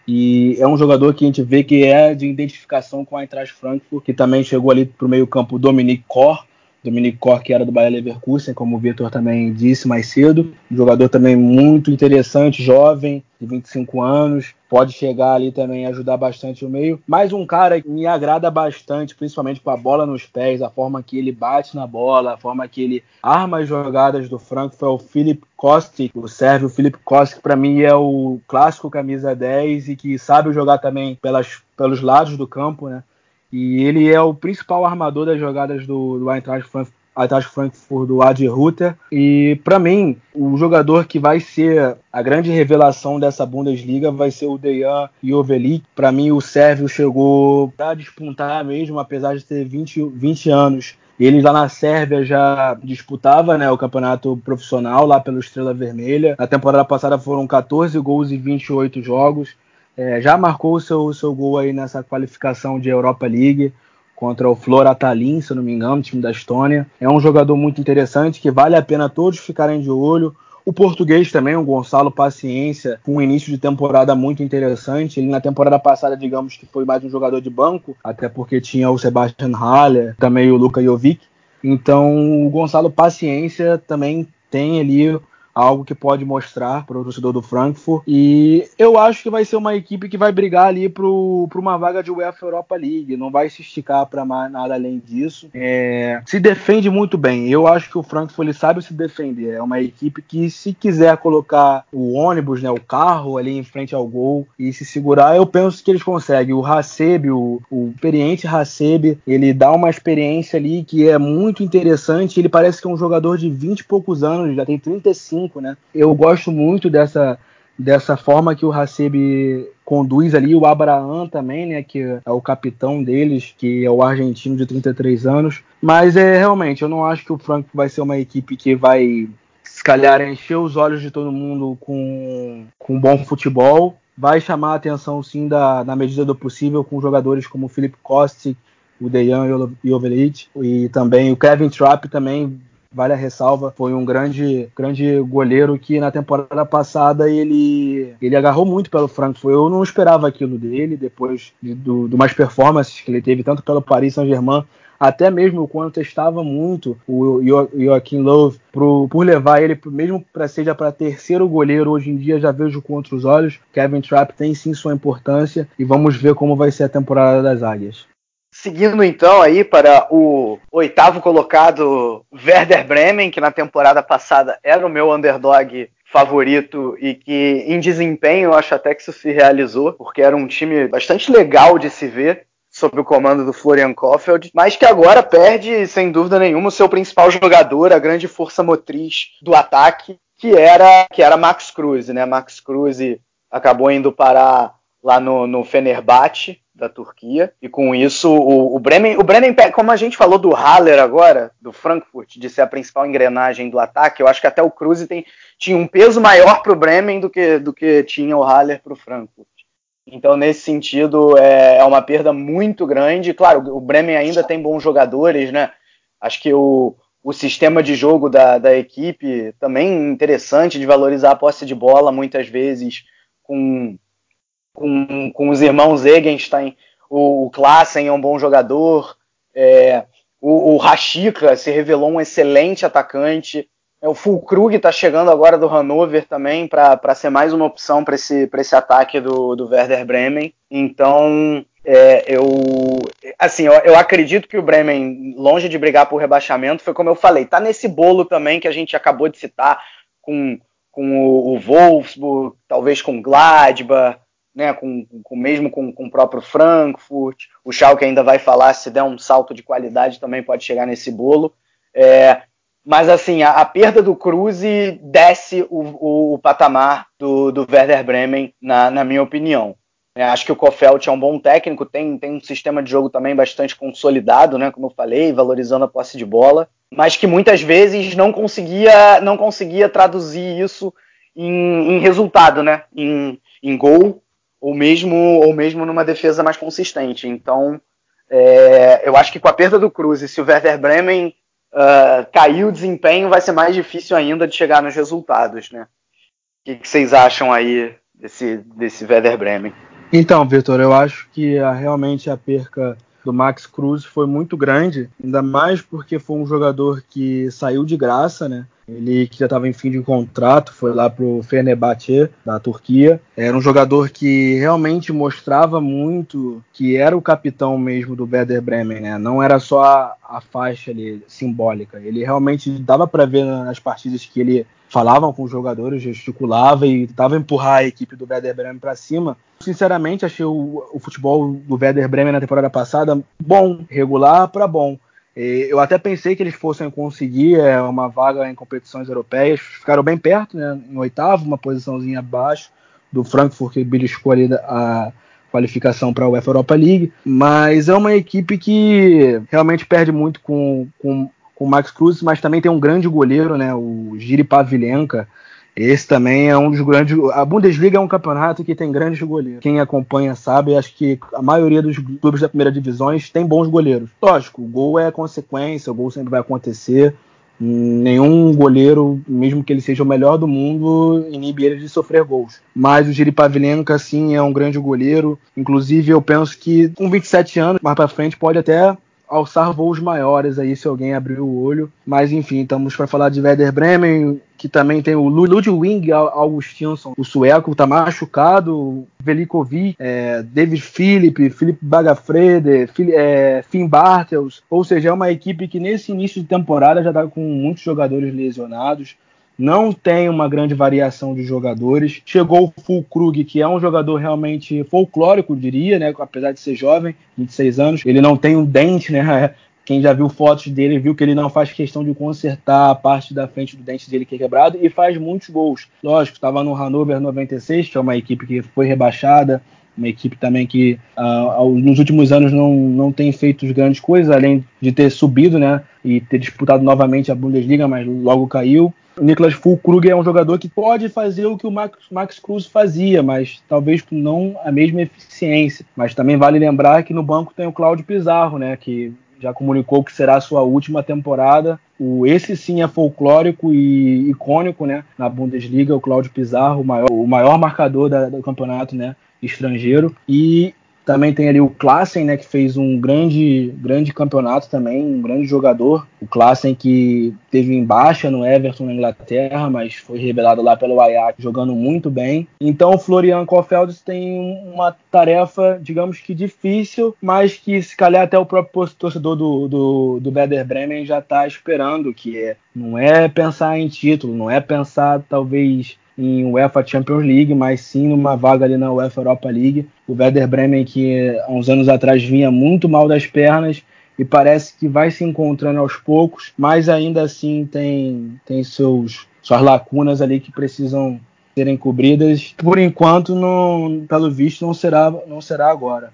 E é um jogador que a gente vê que é de identificação com a Eintracht Frankfurt, que também chegou ali para o meio campo Dominique Kor, Dominic Kor, que era do Bayer Leverkusen, como o Vitor também disse mais cedo. Um jogador também muito interessante, jovem, de 25 anos. Pode chegar ali também e ajudar bastante o meio. Mais um cara que me agrada bastante, principalmente com a bola nos pés, a forma que ele bate na bola, a forma que ele arma as jogadas do Frankfurt, é o Filip Kostic, o sérvio Filip Kostic, para mim é o clássico camisa 10 e que sabe jogar também pelas, pelos lados do campo, né? E ele é o principal armador das jogadas do, do Eintracht Frankfurt, do Adi Rutter. E para mim, o jogador que vai ser a grande revelação dessa Bundesliga vai ser o Dejan Jovelik. Para mim, o sérvio chegou para despontar mesmo, apesar de ter 20, 20 anos. Ele lá na Sérvia já disputava né, o campeonato profissional lá pelo Estrela Vermelha. Na temporada passada foram 14 gols e 28 jogos. É, já marcou o seu, seu gol aí nessa qualificação de Europa League contra o Flora Tallinn, se não me engano, time da Estônia. É um jogador muito interessante que vale a pena todos ficarem de olho. O português também, o Gonçalo Paciência, com um início de temporada muito interessante. Ele na temporada passada, digamos que foi mais um jogador de banco, até porque tinha o Sebastian Haller, também o Luka Jovic. Então, o Gonçalo Paciência também tem ali algo que pode mostrar para o torcedor do Frankfurt. E eu acho que vai ser uma equipe que vai brigar ali para uma vaga de UEFA Europa League, não vai se esticar para nada além disso. É, se defende muito bem. Eu acho que o Frankfurt ele sabe se defender. É uma equipe que, se quiser colocar o ônibus, né, o carro ali em frente ao gol e se segurar, eu penso que eles conseguem. O Hasebe, o, o experiente Hasebe, ele dá uma experiência ali que é muito interessante. Ele parece que é um jogador de 20 e poucos anos, já tem 35 né? Eu gosto muito dessa, dessa forma que o Hasebe conduz ali, o Abraham também, né, que é o capitão deles, que é o argentino de 33 anos. Mas é realmente, eu não acho que o Franco vai ser uma equipe que vai se calhar encher os olhos de todo mundo com, com bom futebol. Vai chamar a atenção sim da, na medida do possível com jogadores como o Felipe Kosti, o Dejan Jovelic e também o Kevin Trapp também vale a ressalva, foi um grande, grande goleiro que na temporada passada ele, ele agarrou muito pelo Frankfurt. Eu não esperava aquilo dele, depois de, do, do mais performances que ele teve, tanto pelo Paris Saint-Germain, até mesmo quando testava muito o Joaquim Love pro, por levar ele, mesmo para seja para terceiro goleiro, hoje em dia já vejo com outros olhos. Kevin Trapp tem sim sua importância e vamos ver como vai ser a temporada das Águias. Seguindo então aí para o oitavo colocado Werder Bremen, que na temporada passada era o meu underdog favorito e que em desempenho eu acho até que isso se realizou, porque era um time bastante legal de se ver sob o comando do Florian Kofeld, mas que agora perde sem dúvida nenhuma o seu principal jogador, a grande força motriz do ataque, que era que era Max Cruz, né? Max Cruz acabou indo parar lá no, no Fenerbahçe, da Turquia. E com isso, o, o Bremen, o Bremen, como a gente falou do Haller agora, do Frankfurt, de ser a principal engrenagem do ataque, eu acho que até o Kruse tem, tinha um peso maior para o Bremen do que, do que tinha o Haller para o Frankfurt. Então, nesse sentido, é, é uma perda muito grande. Claro, o Bremen ainda tem bons jogadores, né? Acho que o, o sistema de jogo da, da equipe também interessante de valorizar a posse de bola, muitas vezes com com, com os irmãos Egenstein, o, o Klassen é um bom jogador, é, o, o Rashica se revelou um excelente atacante, é, o Fulkrug está chegando agora do Hannover também para ser mais uma opção para esse, esse ataque do, do Werder Bremen. Então, é, eu, assim, eu, eu, acredito que o Bremen, longe de brigar por rebaixamento, foi como eu falei, tá nesse bolo também que a gente acabou de citar, com, com o, o Wolfsburg, talvez com Gladbach, né, com, com mesmo com, com o próprio Frankfurt. O Schalke ainda vai falar se der um salto de qualidade também pode chegar nesse bolo. É, mas assim, a, a, perda do Cruz desce o, o, o, patamar do, do Werder Bremen, na, na minha opinião. É, acho que o Kofeld é um bom técnico, tem, tem um sistema de jogo também bastante consolidado, né, como eu falei, valorizando a posse de bola, mas que muitas vezes não conseguia, não conseguia traduzir isso em, em resultado, né, em, em gol ou mesmo, ou mesmo numa defesa mais consistente. Então, é, eu acho que com a perda do Cruz e se o Werder Bremen uh, cair o desempenho, vai ser mais difícil ainda de chegar nos resultados, né? O que, que vocês acham aí desse, desse Werder Bremen? Então, Vitor, eu acho que a, realmente a perca do Max Cruz foi muito grande, ainda mais porque foi um jogador que saiu de graça, né? Ele que já estava em fim de contrato, foi lá pro Fenerbahçe da Turquia. Era um jogador que realmente mostrava muito que era o capitão mesmo do Werder Bremen, né? Não era só a, a faixa ali simbólica. Ele realmente dava para ver nas partidas que ele falavam com os jogadores, gesticulava e tentava empurrar a equipe do Werder Bremen para cima. Sinceramente, achei o, o, futebol do Werder Bremen na temporada passada bom, regular para bom. Eu até pensei que eles fossem conseguir é, uma vaga em competições europeias. Ficaram bem perto, né, em oitavo, uma posiçãozinha abaixo do Frankfurt, que beliscou ali a qualificação para a UEFA Europa League. Mas é uma equipe que realmente perde muito com, com, com o Max Cruz, mas também tem um grande goleiro, né, o Giri Pavlenka, esse também é um dos grandes. A Bundesliga é um campeonato que tem grandes goleiros. Quem acompanha sabe, acho que a maioria dos clubes da primeira divisão tem bons goleiros. Lógico, o gol é consequência, o gol sempre vai acontecer. Nenhum goleiro, mesmo que ele seja o melhor do mundo, inibe ele de sofrer gols. Mas o Giri Pavlenka, sim, é um grande goleiro. Inclusive, eu penso que com 27 anos, mais para frente, pode até alçar voos maiores aí se alguém abrir o olho. Mas enfim, estamos para falar de Werder Bremen, que também tem o Ludwig Augustinsson, o sueco, está machucado, Velikovic, é, David Philip, Philip Bagafrede, é, Finn Bartels, ou seja, é uma equipe que nesse início de temporada já está com muitos jogadores lesionados não tem uma grande variação de jogadores. Chegou o Fulkrug, que é um jogador realmente folclórico, diria, né? Apesar de ser jovem, 26 anos, ele não tem um dente, né? [LAUGHS] Quem já viu fotos dele viu que ele não faz questão de consertar a parte da frente do dente dele que é quebrado e faz muitos gols. Lógico, estava no Hannover 96, que é uma equipe que foi rebaixada, uma equipe também que uh, nos últimos anos não, não tem feito grandes coisas, além de ter subido, né? E ter disputado novamente a Bundesliga, mas logo caiu. Niklas Fulkrug é um jogador que pode fazer o que o Max, Max Cruz fazia, mas talvez não a mesma eficiência. Mas também vale lembrar que no banco tem o Cláudio Pizarro, né, que já comunicou que será a sua última temporada. O, esse sim é folclórico e icônico né, na Bundesliga, o Cláudio Pizarro, o maior, o maior marcador da, do campeonato né, estrangeiro. E também tem ali o Klassen, né, que fez um grande, grande campeonato também, um grande jogador. O Klassen que teve em baixa no Everton na Inglaterra, mas foi revelado lá pelo Ajax, jogando muito bem. Então o Florian Kohfeldt tem uma tarefa, digamos que difícil, mas que se calhar até o próprio torcedor do, do, do Werder Bremen já está esperando, que é, não é pensar em título, não é pensar talvez em UEFA Champions League, mas sim numa vaga ali na UEFA Europa League. O Werder Bremen, que há uns anos atrás vinha muito mal das pernas e parece que vai se encontrando aos poucos, mas ainda assim tem, tem seus, suas lacunas ali que precisam serem cobridas. Por enquanto, não, pelo visto, não será, não será agora.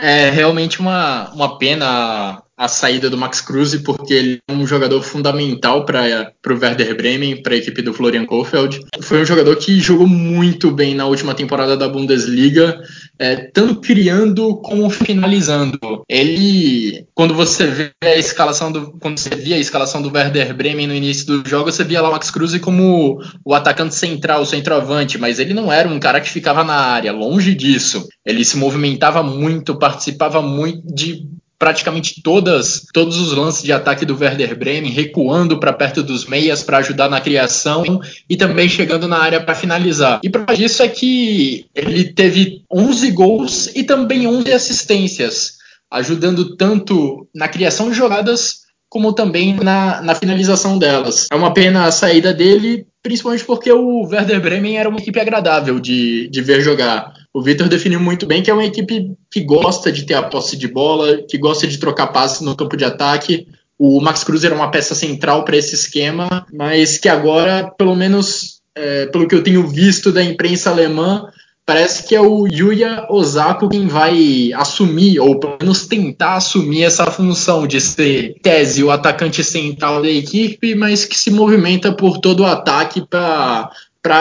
É realmente uma, uma pena a saída do Max Cruz, porque ele é um jogador fundamental para o Werder Bremen, para a equipe do Florian Kohfeldt. Foi um jogador que jogou muito bem na última temporada da Bundesliga, é, tanto criando como finalizando. Ele, quando você vê a escalação do, quando você via a escalação do Werder Bremen no início do jogo, você via lá o Max Cruz como o atacante central, o centroavante, mas ele não era um cara que ficava na área, longe disso. Ele se movimentava muito, participava muito de praticamente todas todos os lances de ataque do Werder Bremen, recuando para perto dos meias para ajudar na criação e também chegando na área para finalizar. E para isso é que ele teve 11 gols e também 11 assistências, ajudando tanto na criação de jogadas como também na, na finalização delas. É uma pena a saída dele, principalmente porque o Werder Bremen era uma equipe agradável de, de ver jogar o Vitor definiu muito bem que é uma equipe que gosta de ter a posse de bola, que gosta de trocar passes no campo de ataque. O Max Cruz era uma peça central para esse esquema, mas que agora, pelo menos é, pelo que eu tenho visto da imprensa alemã, parece que é o Yuya Osako quem vai assumir, ou pelo menos tentar assumir essa função de ser, tese, o atacante central da equipe, mas que se movimenta por todo o ataque para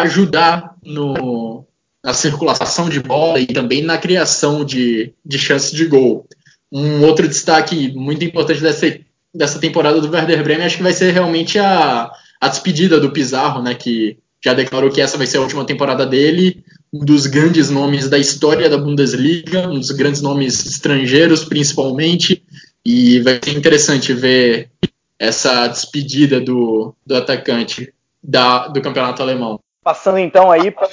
ajudar no, na circulação de bola e também na criação de, de chances de gol. Um outro destaque muito importante dessa, dessa temporada do Werder Bremen acho que vai ser realmente a, a despedida do Pizarro, né, que já declarou que essa vai ser a última temporada dele, um dos grandes nomes da história da Bundesliga, um dos grandes nomes estrangeiros principalmente, e vai ser interessante ver essa despedida do, do atacante da, do campeonato alemão. Passando então aí para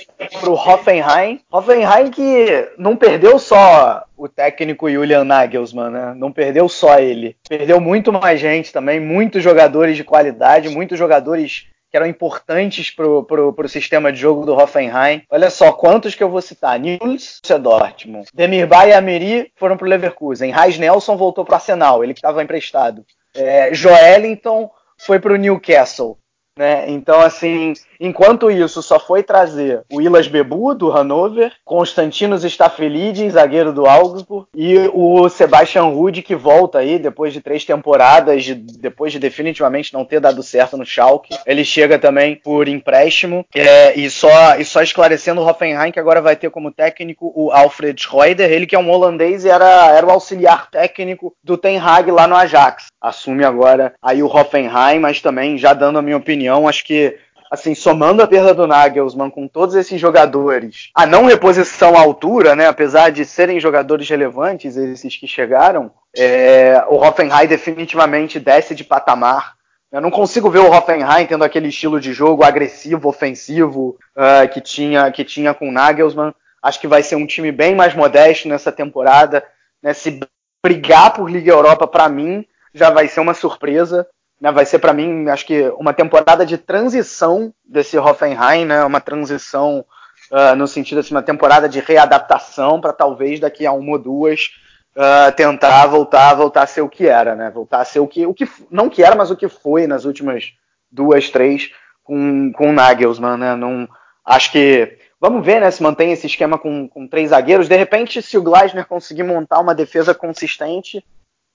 o Hoffenheim. Hoffenheim que não perdeu só o técnico Julian Nagelsmann, né? Não perdeu só ele. Perdeu muito mais gente também, muitos jogadores de qualidade, muitos jogadores que eram importantes pro, pro sistema de jogo do Hoffenheim. Olha só, quantos que eu vou citar. Nils, Dortmund. Demirbay e Amiri foram pro Leverkusen. Reis Nelson voltou pro Arsenal, ele que estava emprestado. É, Joelinton foi pro Newcastle. Né? Então, assim, enquanto isso, só foi trazer o Ilas Bebu, do Hannover, Constantinos Stafelidis, zagueiro do Augsburg, e o Sebastian Rude, que volta aí depois de três temporadas, de, depois de definitivamente não ter dado certo no Schalke. Ele chega também por empréstimo. É, e, só, e só esclarecendo o Hoffenheim, que agora vai ter como técnico o Alfred Schreuder, ele que é um holandês e era, era o auxiliar técnico do Ten Hag lá no Ajax. Assume agora aí o Hoffenheim, mas também, já dando a minha opinião, acho que assim, somando a perda do Nagelsmann com todos esses jogadores, a não reposição à altura, né, apesar de serem jogadores relevantes, esses que chegaram, é, o Hoffenheim definitivamente desce de patamar. Eu não consigo ver o Hoffenheim tendo aquele estilo de jogo agressivo, ofensivo uh, que, tinha, que tinha com o Nagelsmann. Acho que vai ser um time bem mais modesto nessa temporada. Né? Se brigar por Liga Europa, para mim, já vai ser uma surpresa. Né, vai ser para mim, acho que uma temporada de transição desse Hoffenheim, né, uma transição uh, no sentido assim, uma temporada de readaptação para talvez daqui a uma ou duas uh, tentar voltar, voltar a ser o que era, né, voltar a ser o que, o que não que era, mas o que foi nas últimas duas, três com, com o Nagelsmann, né, não, acho que Vamos ver né, se mantém esse esquema com, com três zagueiros. De repente, se o Gleisner conseguir montar uma defesa consistente,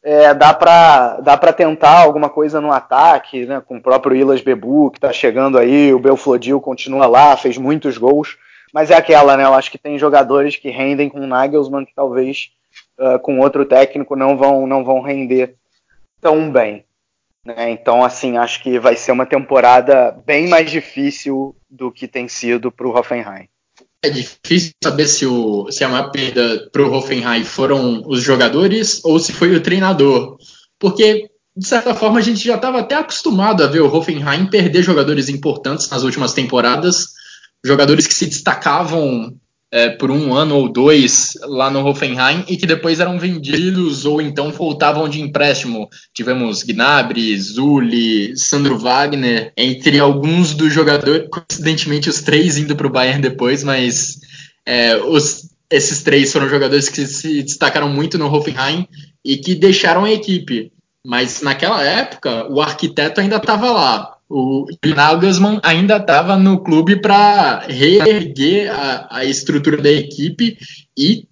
é, dá para dá para tentar alguma coisa no ataque, né, com o próprio Ilas Bebu, que está chegando aí, o Belfodil continua lá, fez muitos gols, mas é aquela, né, eu acho que tem jogadores que rendem com o Nagelsmann que talvez uh, com outro técnico não vão, não vão render tão bem. Né? Então, assim, acho que vai ser uma temporada bem mais difícil do que tem sido para o Hoffenheim. É difícil saber se, o, se a maior perda para o Hoffenheim foram os jogadores ou se foi o treinador. Porque, de certa forma, a gente já estava até acostumado a ver o Hoffenheim perder jogadores importantes nas últimas temporadas, jogadores que se destacavam é, por um ano ou dois lá no Hoffenheim e que depois eram vendidos ou então voltavam de empréstimo. Tivemos Gnabry, Zulli, Sandro Wagner, entre alguns dos jogadores, coincidentemente os três indo para o Bayern depois, mas é, os, esses três foram jogadores que se destacaram muito no Hoffenheim e que deixaram a equipe. Mas naquela época, o arquiteto ainda estava lá o Nagelsmann ainda estava no clube para reerguer a, a, estrutura da equipe e,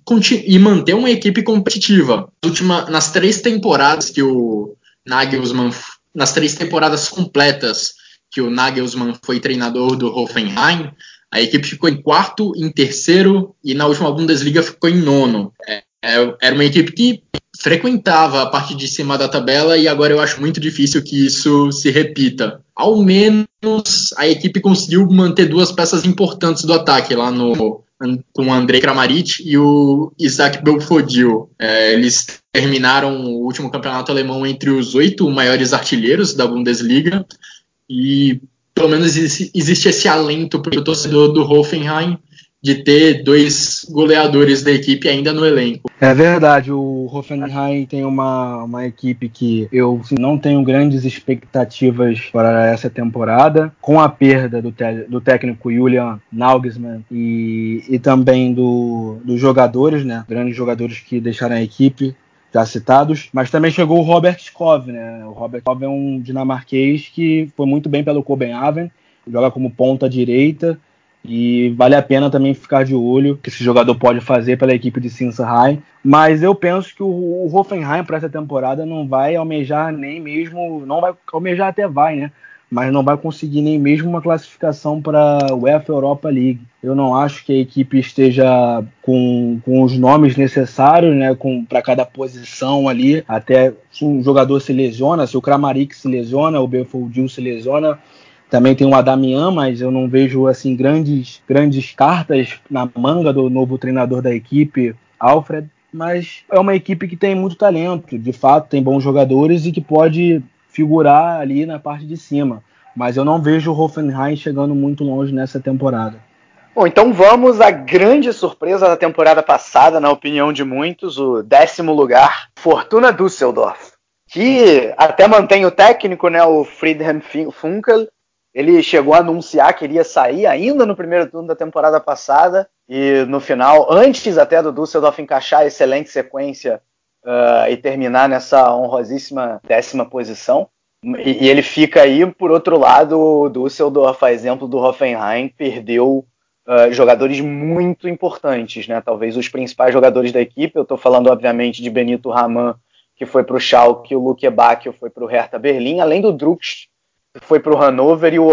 e, manter uma equipe competitiva. Última, nas três temporadas que o Nagelsmann, nas três temporadas completas que o Nagelsmann foi treinador do Hoffenheim, a equipe ficou em quarto, em terceiro e na última Bundesliga ficou em nono. É, é, era uma equipe que frequentava a parte de cima da tabela e agora eu acho muito difícil que isso se repita. Ao menos a equipe conseguiu manter duas peças importantes do ataque lá no com o Andrei Kramaric e o Isaac Belfodil. É, eles terminaram o último campeonato alemão entre os oito maiores artilheiros da Bundesliga e pelo menos existe esse alento para o torcedor do Hoffenheim de ter dois goleadores da equipe ainda no elenco. É verdade, o Hoffenheim tem uma, uma equipe que eu não tenho grandes expectativas para essa temporada, com a perda do, te, do técnico Julian Nagelsmann e, e também do, dos jogadores, né, grandes jogadores que deixaram a equipe, já citados, mas também chegou o Robert Skov, né? O Robert Skov é um dinamarquês que foi muito bem pelo Copenhagen, joga como ponta direita e vale a pena também ficar de olho que esse jogador pode fazer pela equipe de Sinsheim. Mas eu penso que o, Hoffenheim para essa temporada não vai almejar nem mesmo, não vai almejar até vai, né? Mas não vai conseguir nem mesmo uma classificação para a UEFA Europa League. Eu não acho que a equipe esteja com, com os nomes necessários, né? Para cada posição ali. Até se um jogador se lesiona, se o Kramaric se lesiona, o Belfodil se lesiona, também tem o Adamian, mas eu não vejo assim grandes, grandes cartas na manga do novo treinador da equipe, Alfred. Mas é uma equipe que tem muito talento, de fato, tem bons jogadores e que pode figurar ali na parte de cima. Mas eu não vejo o Hoffenheim chegando muito longe nessa temporada. Bom, então vamos à grande surpresa da temporada passada, na opinião de muitos, o décimo lugar, Fortuna Düsseldorf, que até mantém o técnico, né, o Friedhelm Funkel, ele chegou a anunciar que iria sair ainda no primeiro turno da temporada passada e no final, antes até do Düsseldorf encaixar a excelente sequência uh, e terminar nessa honrosíssima décima posição. E, e, ele fica aí, por outro lado, o Düsseldorf, a exemplo do Hoffenheim, perdeu uh, jogadores muito importantes, né? Talvez os principais jogadores da equipe. Eu estou falando, obviamente, de Benito Raman, que foi para o Schalke, o Luke Bacchio foi para o Hertha Berlim, além do Drux, foi para o Hannover e o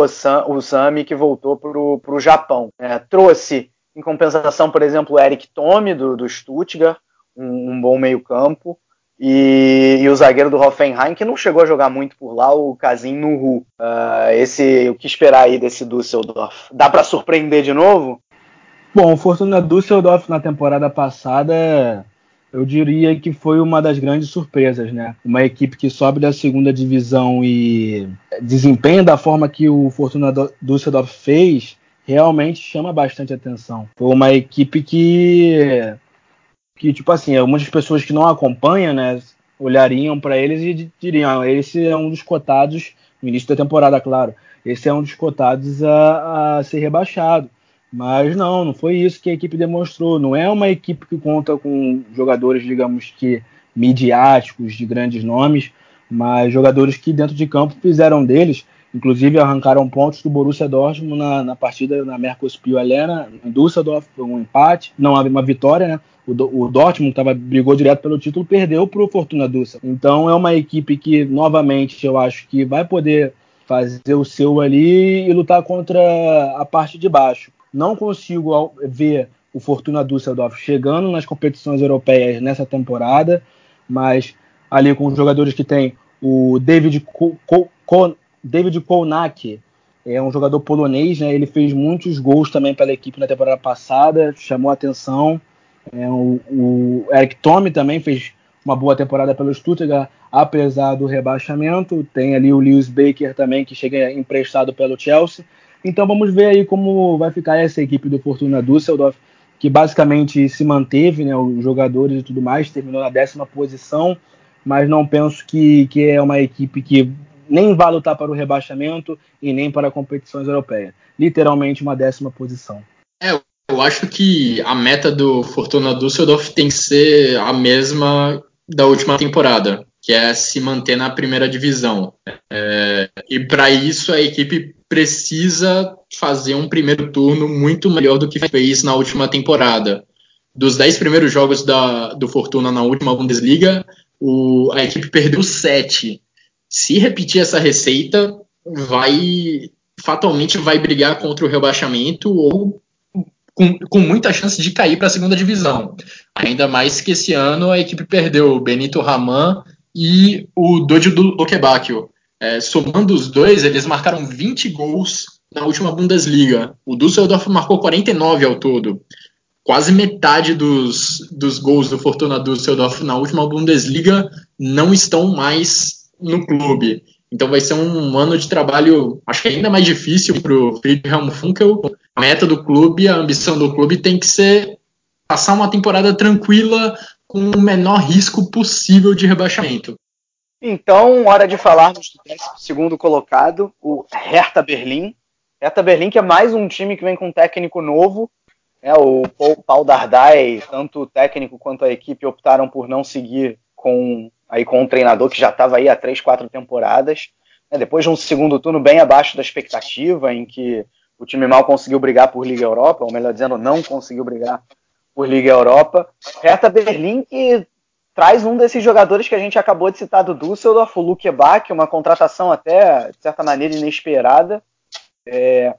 Osami que voltou para o Japão. É, trouxe, em compensação, por exemplo, o Eric Tome do, do Stuttgart, um, um bom meio-campo, e, e, o zagueiro do Hoffenheim, que não chegou a jogar muito por lá, o Kazim Nuhu. Uh, esse, o que esperar aí desse Düsseldorf? Dá para surpreender de novo? Bom, o Fortuna Düsseldorf na temporada passada eu diria que foi uma das grandes surpresas, né? Uma equipe que sobe da segunda divisão e desempenha da forma que o Fortuna Düsseldorf fez, realmente chama bastante atenção. Foi uma equipe que, que tipo assim, algumas pessoas que não acompanham, né, olhariam para eles e diriam: ah, esse é um dos cotados, no início da temporada, claro, esse é um dos cotados a, a ser rebaixado. Mas não, não foi isso que a equipe demonstrou. Não é uma equipe que conta com jogadores, digamos que midiáticos, de grandes nomes, mas jogadores que dentro de campo fizeram deles, inclusive arrancaram pontos do Borussia Dortmund na, na partida na Mercospio Arena, em Düsseldorf, foi um empate, não uma vitória, né? O, o Dortmund tava, brigou direto pelo título, perdeu para o Fortuna Düsseldorf. Então é uma equipe que, novamente, eu acho que vai poder fazer o seu ali e lutar contra a parte de baixo. Não consigo ver o Fortuna Düsseldorf chegando nas competições europeias nessa temporada, mas ali com os jogadores que tem o David Ko David é um jogador polonês, né? Ele fez muitos gols também pela equipe na temporada passada, chamou atenção. É, o, o, Eric Tome também fez uma boa temporada pelo Stuttgart, apesar do rebaixamento. Tem ali o Lewis Baker também, que chega emprestado pelo Chelsea. Então vamos ver aí como vai ficar essa equipe do Fortuna Düsseldorf, que basicamente se manteve, né, os jogadores e tudo mais, terminou na décima posição, mas não penso que, que é uma equipe que nem vai lutar para o rebaixamento e nem para competições europeias. Literalmente uma décima posição. É, eu acho que a meta do Fortuna Düsseldorf tem que ser a mesma da última temporada, que é se manter na primeira divisão. É, e para isso a equipe precisa fazer um primeiro turno muito melhor do que fez na última temporada. Dos dez primeiros jogos da, do Fortuna na última Bundesliga, o, a equipe perdeu sete. Se repetir essa receita, vai fatalmente vai brigar contra o rebaixamento ou com, com muita chance de cair para a segunda divisão. Ainda mais que esse ano a equipe perdeu o Benito Raman e o Dodio Lokebakio. É, somando os dois, eles marcaram 20 gols na última Bundesliga. O Düsseldorf marcou 49 ao todo. Quase metade dos, dos gols do Fortuna Düsseldorf na última Bundesliga não estão mais no clube. Então vai ser um ano de trabalho, acho que ainda mais difícil para o Friedhelm Funkel. A meta do clube, a ambição do clube tem que ser passar uma temporada tranquila com o menor risco possível de rebaixamento. Então, hora de falarmos do segundo colocado, o Hertha Berlim. Hertha Berlim que é mais um time que vem com um técnico novo. É, o Paul Dardai, tanto o técnico quanto a equipe optaram por não seguir com, aí, com um treinador que já estava aí há três, quatro temporadas. É, depois de um segundo turno bem abaixo da expectativa, em que o time mal conseguiu brigar por Liga Europa, ou melhor dizendo, não conseguiu brigar por Liga Europa. Hertha Berlim que traz um desses jogadores que a gente acabou de citar do Düsseldorf, o Luke Bach, uma contratação até, de certa maneira, inesperada. É,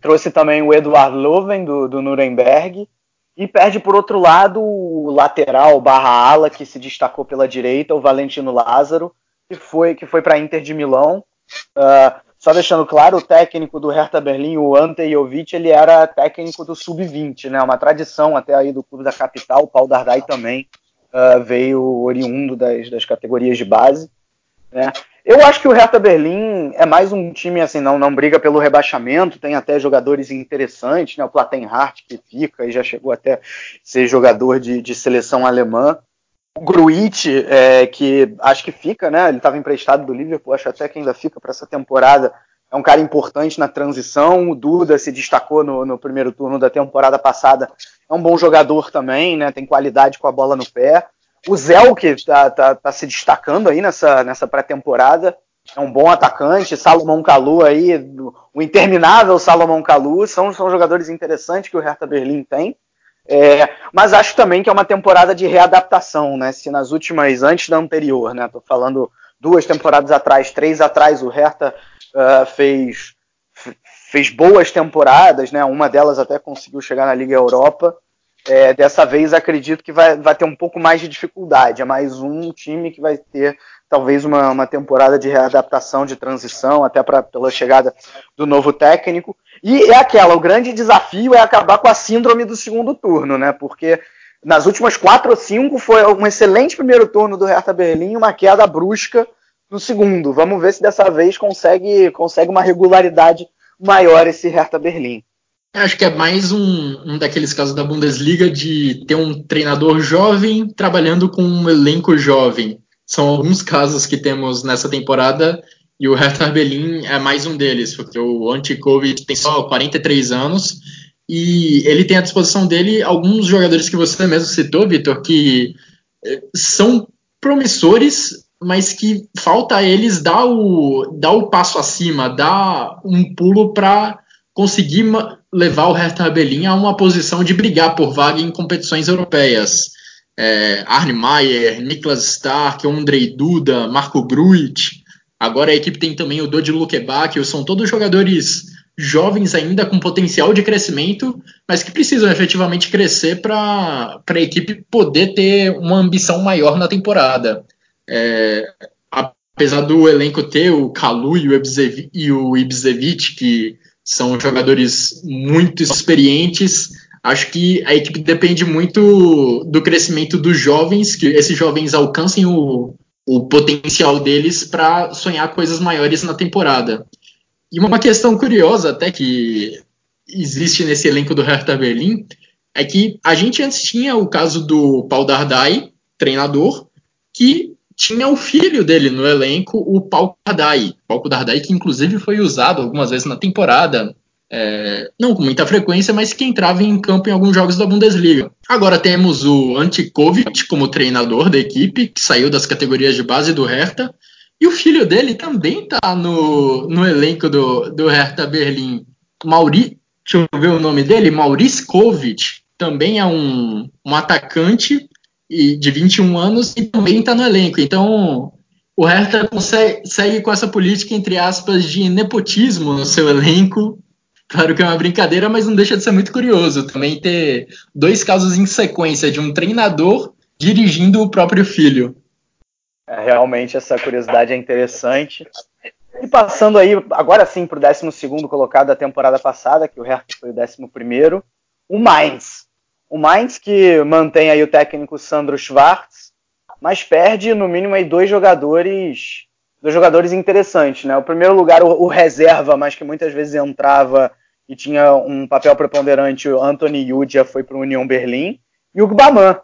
trouxe também o Eduard Loven, do, do Nuremberg, e perde, por outro lado, o lateral barra ala, que se destacou pela direita, o Valentino Lázaro, que foi, que foi para a Inter de Milão. Uh, só deixando claro, o técnico do Hertha Berlim, o Ante Jovic, ele era técnico do Sub-20, né? Uma tradição até aí do clube da capital. O Paul Dardai também uh, veio oriundo das, das categorias de base. Né? Eu acho que o Hertha Berlim é mais um time assim, não, não briga pelo rebaixamento, tem até jogadores interessantes, né? O Plattenhardt que fica e já chegou até ser jogador de, de seleção alemã. O Gruitch, é, que acho que fica, né? Ele estava emprestado do Liverpool, acho até que ainda fica para essa temporada. É um cara importante na transição. O Duda se destacou no, no, primeiro turno da temporada passada. É um bom jogador também, né? Tem qualidade com a bola no pé. O Zelk está tá, tá se destacando aí nessa, nessa pré-temporada. É um bom atacante. Salomão Kalu aí, o interminável Salomão Kalu. São, são jogadores interessantes que o Hertha Berlim tem. É, mas acho também que é uma temporada de readaptação, né? Se nas últimas, antes da anterior, né? Tô falando duas temporadas atrás, três atrás, o Hertha uh, fez, fez boas temporadas, né? Uma delas até conseguiu chegar na Liga Europa. É, dessa vez acredito que vai, vai ter um pouco mais de dificuldade. É mais um time que vai ter talvez uma, uma temporada de readaptação, de transição, até pra, pela chegada do novo técnico. E é aquela, o grande desafio é acabar com a síndrome do segundo turno, né? Porque nas últimas quatro ou cinco foi um excelente primeiro turno do Hertha Berlim uma queda brusca no segundo. Vamos ver se dessa vez consegue, consegue uma regularidade maior esse Hertha Berlim. Acho que é mais um, um daqueles casos da Bundesliga de ter um treinador jovem trabalhando com um elenco jovem. São alguns casos que temos nessa temporada e o Hertha Berlin é mais um deles, porque o Anti-Covid tem só 43 anos e ele tem à disposição dele alguns jogadores que você mesmo citou, Vitor, que eh, são promissores, mas que falta a eles dar o, dar o passo acima, dar um pulo para conseguir levar o Hertha Berlin a uma posição de brigar por vaga em competições europeias. É, Arne Meyer, Niklas Stark, Andrei Duda, Marco Gruit, Agora a equipe tem também o Dodi Lukebak, são todos jogadores jovens ainda com potencial de crescimento, mas que precisam efetivamente crescer para a equipe poder ter uma ambição maior na temporada. É, apesar do elenco ter o Kalu e o Ibzevic, que são jogadores muito experientes, acho que a equipe depende muito do crescimento dos jovens, que esses jovens alcancem o, o potencial deles para sonhar coisas maiores na temporada. E uma questão curiosa até que existe nesse elenco do Hertha Berlim é que a gente antes tinha o caso do Paul Dardai, treinador, que tinha o filho dele no elenco, o Paul Dardai. Paul Dardai que inclusive foi usado algumas vezes na temporada é, não com muita frequência, mas que entrava em campo em alguns jogos da Bundesliga. Agora temos o Antikovic como treinador da equipe, que saiu das categorias de base do Hertha, e o filho dele também está no, no elenco do, do Hertha Berlim. Mauri, deixa eu ver o nome dele, Maurice Kovic, também é um, um atacante e, de 21 anos e também está no elenco. Então, o Hertha consegue, segue com essa política, entre aspas, de nepotismo no seu elenco, Claro que é uma brincadeira, mas não deixa de ser muito curioso também ter dois casos em sequência de um treinador dirigindo o próprio filho. É, realmente essa curiosidade é interessante. E passando aí, agora sim, para o 12 colocado da temporada passada, que o Hertha foi o 11, o Mainz. O Mainz que mantém aí o técnico Sandro Schwartz, mas perde no mínimo aí dois jogadores dois jogadores interessantes, né? O primeiro lugar, o, o reserva, mas que muitas vezes entrava e tinha um papel preponderante, o Anthony Yudia foi para o União Berlim, e o Gbaman,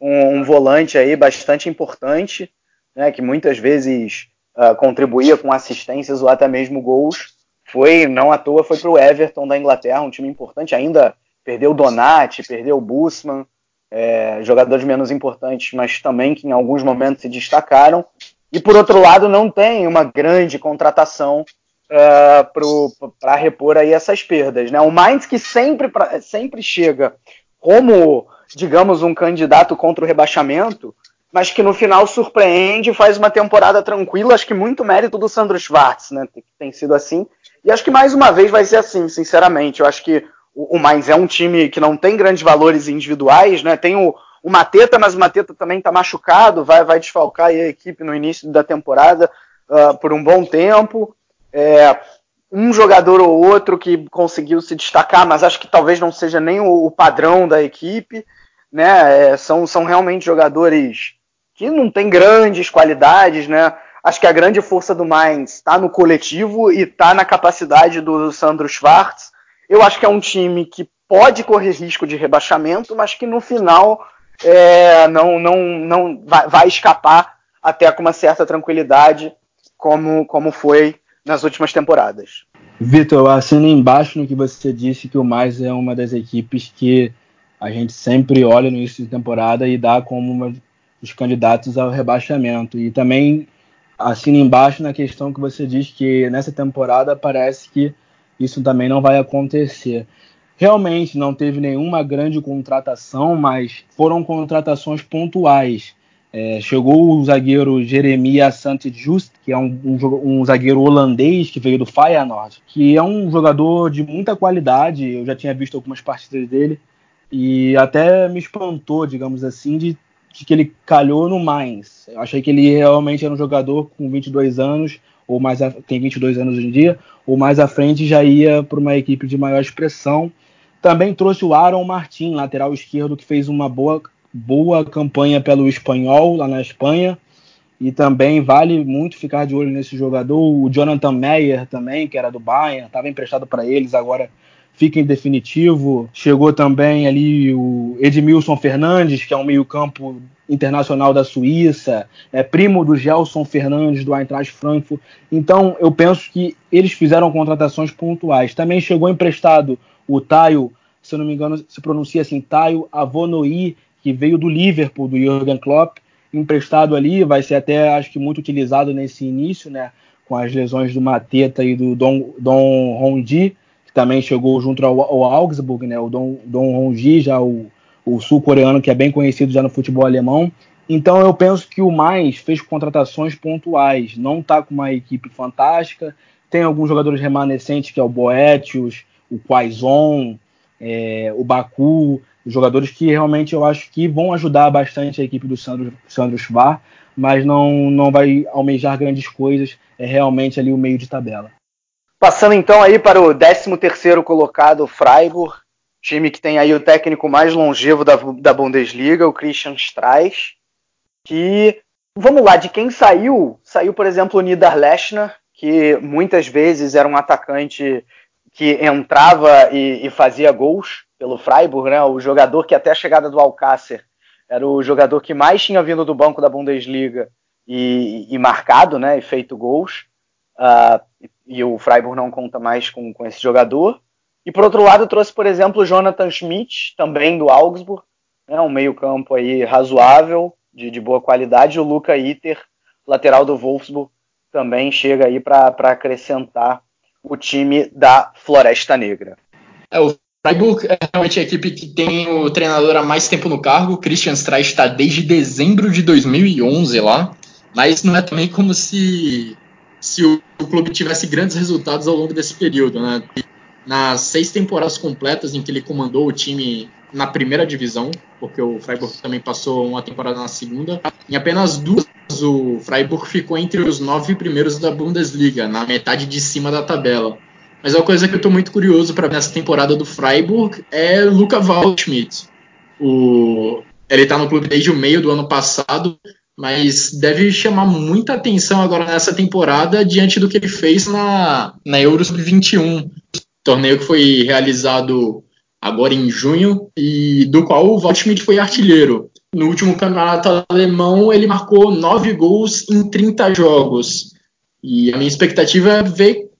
um, um, volante aí bastante importante, né, que muitas vezes uh, contribuía com assistências ou até mesmo gols, foi, não à toa, foi para o Everton da Inglaterra, um time importante, ainda perdeu o Donati, perdeu o Busman, é, jogadores menos importantes, mas também que em alguns momentos se destacaram. E por outro lado, não tem uma grande contratação uh, para repor aí essas perdas. Né? O Mainz que sempre, pra, sempre chega como, digamos, um candidato contra o rebaixamento, mas que no final surpreende e faz uma temporada tranquila. Acho que muito mérito do Sandro Schwartz, né? Tem sido assim. E acho que mais uma vez vai ser assim, sinceramente. Eu acho que o, o Mainz é um time que não tem grandes valores individuais, né? Tem o, o Mateta, mas o Mateta também está machucado, vai, vai desfalcar a equipe no início da temporada uh, por um bom tempo. É, um jogador ou outro que conseguiu se destacar, mas acho que talvez não seja nem o, o padrão da equipe. Né? É, são, são realmente jogadores que não têm grandes qualidades, né? Acho que a grande força do Mainz está no coletivo e está na capacidade do Sandro Schwartz. Eu acho que é um time que pode correr risco de rebaixamento, mas que no final é, não, não, não vai, vai, escapar até com uma certa tranquilidade, como, como foi nas últimas temporadas. Vitor, assino embaixo no que você disse que o Mais é uma das equipes que a gente sempre olha no início de temporada e dá como uma dos candidatos ao rebaixamento. E também assino embaixo na questão que você diz que nessa temporada parece que isso também não vai acontecer. Realmente não teve nenhuma grande contratação, mas foram contratações pontuais. É, chegou o zagueiro Jeremias Santjust, que é um, um, um, zagueiro holandês que veio do Feyenoord, que é um jogador de muita qualidade. Eu já tinha visto algumas partidas dele e até me espantou, digamos assim, de, de que ele calhou no Mainz. Eu achei que ele realmente era um jogador com 22 anos, ou mais a, tem 22 anos hoje em dia, ou mais à frente já ia para uma equipe de maior expressão. Também trouxe o Aaron Martin, lateral esquerdo, que fez uma boa boa campanha pelo espanhol lá na Espanha. E também vale muito ficar de olho nesse jogador. O Jonathan Meyer também, que era do Bayern, estava emprestado para eles, agora fica em definitivo. Chegou também ali o Edmilson Fernandes, que é um meio-campo internacional da Suíça, é primo do Gelson Fernandes do Eintracht Frankfurt. Então, eu penso que eles fizeram contratações pontuais. Também chegou emprestado o Taio, se eu não me engano, se pronuncia assim, Taio Avonoi, que veio do Liverpool, do Jurgen Klopp, emprestado ali, vai ser até, acho que, muito utilizado nesse início, né? Com as lesões do Mateta e do Don, Don Hongji, que também chegou junto ao, ao Augsburg, né? O Don, Don Hongji, já o, o sul-coreano, que é bem conhecido já no futebol alemão. Então eu penso que o Mais fez contratações pontuais, não está com uma equipe fantástica, tem alguns jogadores remanescentes, que é o Boetius, o Quaison, é, o Baku, jogadores que realmente eu acho que vão ajudar bastante a equipe do Sandro, Sandro mas não, não vai almejar grandes coisas, é realmente ali o meio de tabela. Passando então aí para o 13º colocado, Freiburg, time que tem aí o técnico mais longevo da, da Bundesliga, o Christian Streich, que, vamos lá, de quem saiu, saiu, por exemplo, o Niederlechner, que muitas vezes era um atacante que entrava e, e fazia gols, pelo Freiburg, né? O jogador que até a chegada do Alcácer era o jogador que mais tinha vindo do banco da Bundesliga e, e marcado, né? E feito gols. Uh, e o Freiburg não conta mais com, com esse jogador. E por outro lado, trouxe, por exemplo, o Jonathan Schmidt, também do Augsburg, né, um meio-campo aí razoável, de, de boa qualidade. O Luca Itter, lateral do Wolfsburg, também chega aí para acrescentar o time da Floresta Negra. É, o Freiburg é realmente a equipe que tem o treinador há mais tempo no cargo. Christian Streich está desde dezembro de 2011 lá. Mas não é também como se, se o, o clube tivesse grandes resultados ao longo desse período. Né? Nas seis temporadas completas em que ele comandou o time na primeira divisão, porque o Freiburg também passou uma temporada na segunda, em apenas duas o Freiburg ficou entre os nove primeiros da Bundesliga, na metade de cima da tabela. Mas uma coisa que eu estou muito curioso para ver nessa temporada do Freiburg é Luca Waldschmidt. O, ele está no clube desde o meio do ano passado, mas deve chamar muita atenção agora nessa temporada diante do que ele fez na, na Euro Sub-21, torneio que foi realizado agora em junho e do qual o Waldschmidt foi artilheiro. No último campeonato alemão, ele marcou nove gols em 30 jogos. E a minha expectativa é ver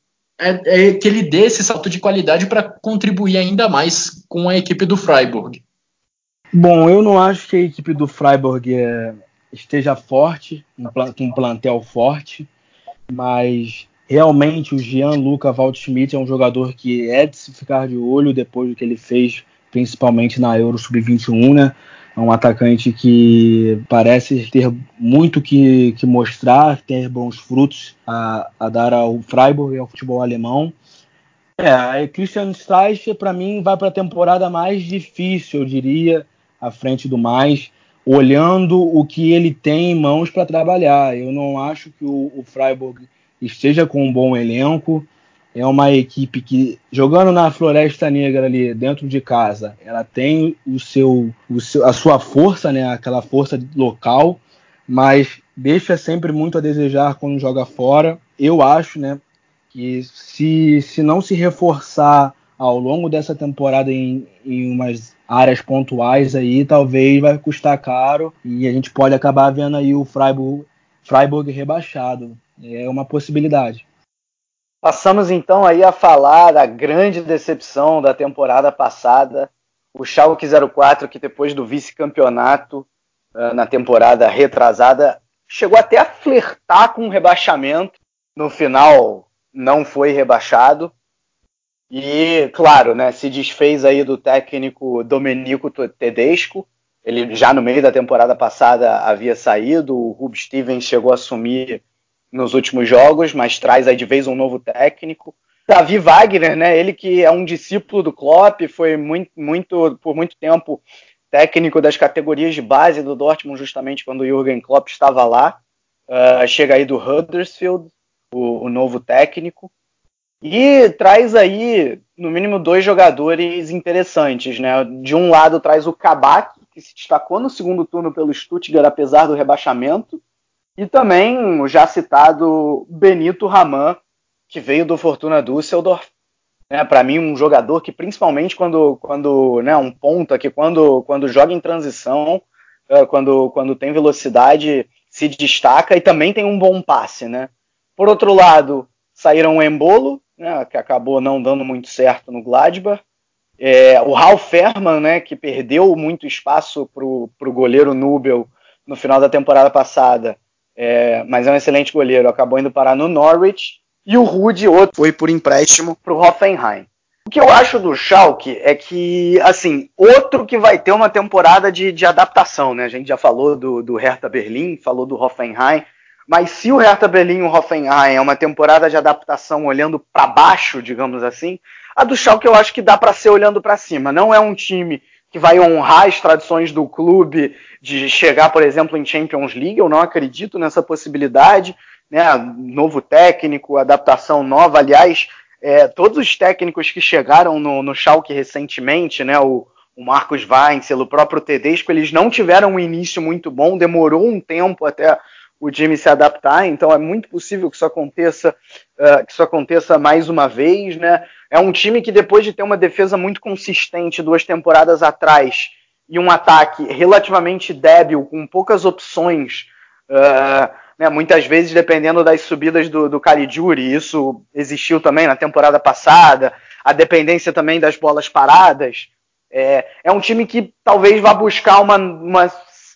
é, é que ele dê esse salto de qualidade para contribuir ainda mais com a equipe do Freiburg. Bom, eu não acho que a equipe do Freiburg é, esteja forte, com um plantel forte, mas realmente o Jean-Luca Waldschmidt é um jogador que é de se ficar de olho depois do que ele fez, principalmente na Euro Sub-21, né? É um atacante que parece ter muito que, que mostrar, ter bons frutos a, a dar ao Freiburg e ao futebol alemão. É, Christian Streich, para mim, vai para a temporada mais difícil, eu diria, à frente do mais, olhando o que ele tem em mãos para trabalhar. Eu não acho que o, o Freiburg esteja com um bom elenco. É uma equipe que, jogando na Floresta Negra ali dentro de casa, ela tem o seu, o seu, a sua força, né, aquela força local, mas deixa sempre muito a desejar quando joga fora. Eu acho né, que se, se não se reforçar ao longo dessa temporada em, em umas áreas pontuais aí, talvez vai custar caro e a gente pode acabar vendo aí o Freiburg, Freiburg rebaixado. É uma possibilidade. Passamos então aí a falar da grande decepção da temporada passada, o Schalke 04, que depois do vice-campeonato uh, na temporada retrasada, chegou até a flertar com o rebaixamento. No final, não foi rebaixado. E, claro, né, se desfez aí do técnico Domenico Tedesco. Ele já no meio da temporada passada havia saído, o Rub Stevens chegou a assumir nos últimos jogos, mas traz aí de vez um novo técnico. Davi Wagner, né? Ele que é um discípulo do Klopp, foi muito, muito por muito tempo técnico das categorias de base do Dortmund, justamente quando o Jürgen Klopp estava lá. Uh, chega aí do Huddersfield, o, o, novo técnico. E traz aí, no mínimo, dois jogadores interessantes, né? De um lado traz o Kabak, que se destacou no segundo turno pelo Stuttgart, apesar do rebaixamento. E também o já citado Benito Raman, que veio do Fortuna Düsseldorf. Né, Para mim, um jogador que, principalmente quando, quando né, um ponta, que quando, quando joga em transição, uh, quando, quando tem velocidade, se destaca e também tem um bom passe. Né? Por outro lado, saíram o Embolo, né, que acabou não dando muito certo no Gladbach. É, o Ralf Ferman, né, que perdeu muito espaço para o goleiro Nubel no final da temporada passada, é, mas é um excelente goleiro. Acabou indo parar no Norwich. E o Rude, outro, foi por empréstimo para o Hoffenheim. O que eu acho do Schalke é que, assim, outro que vai ter uma temporada de, de adaptação, né? A gente já falou do, do Hertha Berlim, falou do Hoffenheim, mas se o Hertha Berlim e o Hoffenheim é uma temporada de adaptação olhando para baixo, digamos assim, a do Schalke eu acho que dá para ser olhando para cima. Não é um time que vai honrar as tradições do clube de chegar, por exemplo, em Champions League. Eu não acredito nessa possibilidade. Né? Novo técnico, adaptação nova. Aliás, é, todos os técnicos que chegaram no, no Schalke recentemente, né? o, o Marcos Weinzel, o próprio Tedesco, eles não tiveram um início muito bom, demorou um tempo até o time se adaptar, então é muito possível que isso aconteça, uh, que isso aconteça mais uma vez, né? É um time que depois de ter uma defesa muito consistente duas temporadas atrás e um ataque relativamente débil, com poucas opções, uh, né, muitas vezes dependendo das subidas do, do Caligiuri, isso existiu também na temporada passada, a dependência também das bolas paradas, é, é um time que talvez vá buscar uma, uma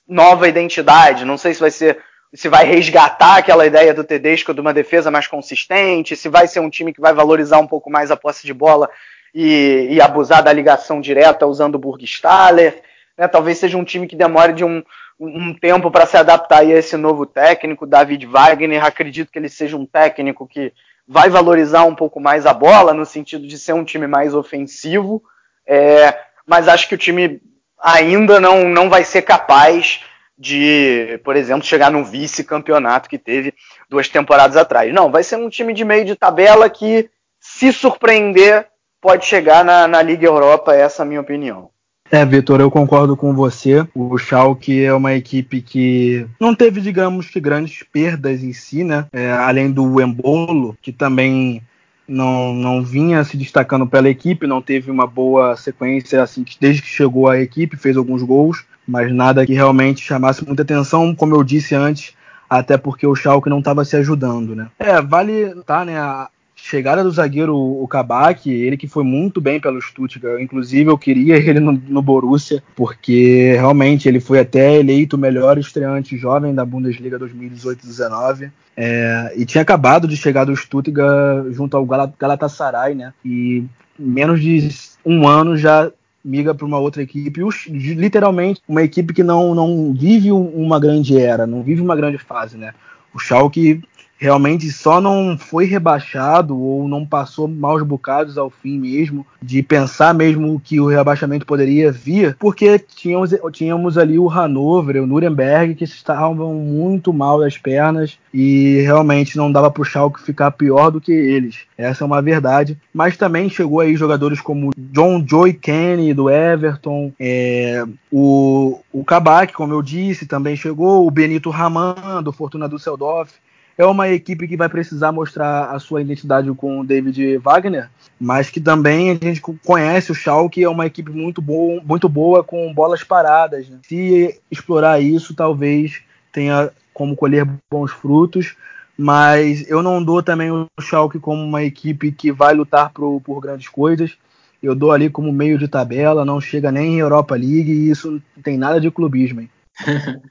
nova identidade, não sei se vai ser se vai resgatar aquela ideia do Tedesco de uma defesa mais consistente, se vai ser um time que vai valorizar um pouco mais a posse de bola e, e abusar da ligação direta usando o Burgstaller. Né? Talvez seja um time que demore de um, um tempo para se adaptar a esse novo técnico, David Wagner. Acredito que ele seja um técnico que vai valorizar um pouco mais a bola, no sentido de ser um time mais ofensivo, é, mas acho que o time ainda não, não vai ser capaz de, por exemplo, chegar no vice-campeonato que teve duas temporadas atrás. Não, vai ser um time de meio de tabela que, se surpreender, pode chegar na, na Liga Europa, essa é a minha opinião. É, Vitor, eu concordo com você. O Schalke é uma equipe que não teve, digamos que, grandes perdas em si, né? É, além do Embolo, que também não, não vinha se destacando pela equipe, não teve uma boa sequência assim desde que chegou à equipe, fez alguns gols, mas nada que realmente chamasse muita atenção, como eu disse antes, até porque o Schalke não estava se ajudando, né? É, vale tá, né, a chegada do zagueiro o Kabak, ele que foi muito bem pelo Stuttgart, inclusive eu queria ele no, no Borussia, porque realmente ele foi até eleito o melhor estreante jovem da Bundesliga 2018-19. É, e tinha acabado de chegar do Stuttgart junto ao Galatasaray, né? E menos de um ano já miga para uma outra equipe, literalmente uma equipe que não, não vive uma grande era, não vive uma grande fase, né? O Schalke realmente só não foi rebaixado ou não passou maus bocados ao fim mesmo, de pensar mesmo que o rebaixamento poderia vir, porque tínhamos, tínhamos ali o Hannover, o Nuremberg, que estavam muito mal das pernas e realmente não dava para o Schalke ficar pior do que eles. Essa é uma verdade. Mas também chegou aí jogadores como John Joy Kenny do Everton, é, o, o Kabak, como eu disse, também chegou, o Benito Raman do Fortuna Düsseldorf é uma equipe que vai precisar mostrar a sua identidade com o David Wagner, mas que também a gente conhece o Schalke, é uma equipe muito boa, muito boa com bolas paradas. Né? Se explorar isso, talvez tenha como colher bons frutos, mas eu não dou também o Schalke como uma equipe que vai lutar por, por grandes coisas. Eu dou ali como meio de tabela, não chega nem em Europa League e isso não tem nada de clubismo. Hein? [LAUGHS]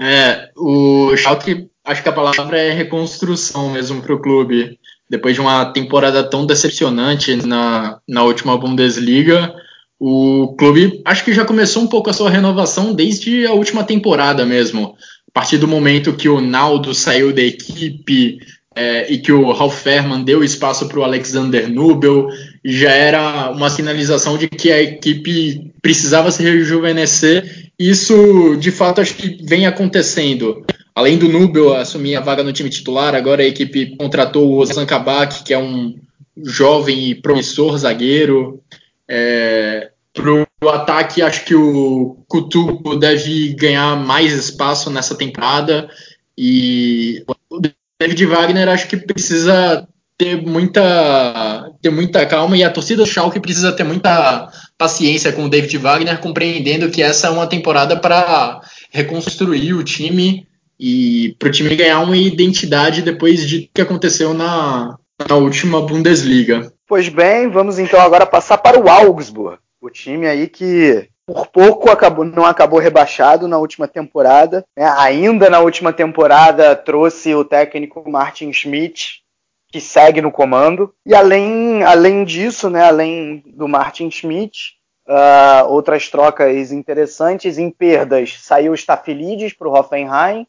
é, o Schalke acho que a palavra é reconstrução mesmo para o clube. Depois de uma temporada tão decepcionante na, na última Bundesliga, o clube acho que já começou um pouco a sua renovação desde a última temporada mesmo. A partir do momento que o Naldo saiu da equipe é, e que o Ralf Ferman deu espaço para o Alexander Nubel, já era uma sinalização de que a equipe precisava se rejuvenescer. Isso, de fato, acho que vem acontecendo. Além do Nubel assumir a vaga no time titular, agora a equipe contratou o Ozan Kabak, que é um jovem e promissor zagueiro. É, Para o ataque, acho que o Kutuko deve ganhar mais espaço nessa temporada. E o David Wagner acho que precisa ter muita, ter muita calma e a torcida do Schalke precisa ter muita paciência com o David Wagner, compreendendo que essa é uma temporada para reconstruir o time e para o time ganhar uma identidade depois de que aconteceu na, na última Bundesliga. Pois bem, vamos então agora passar para o Augsburg, o time aí que por pouco acabou, não acabou rebaixado na última temporada. Né? Ainda na última temporada trouxe o técnico Martin Schmidt, que segue no comando. E além, além disso, né, além do Martin Schmidt, uh, outras trocas interessantes. Em perdas, saiu o Staphylidis para o Hoffenheim,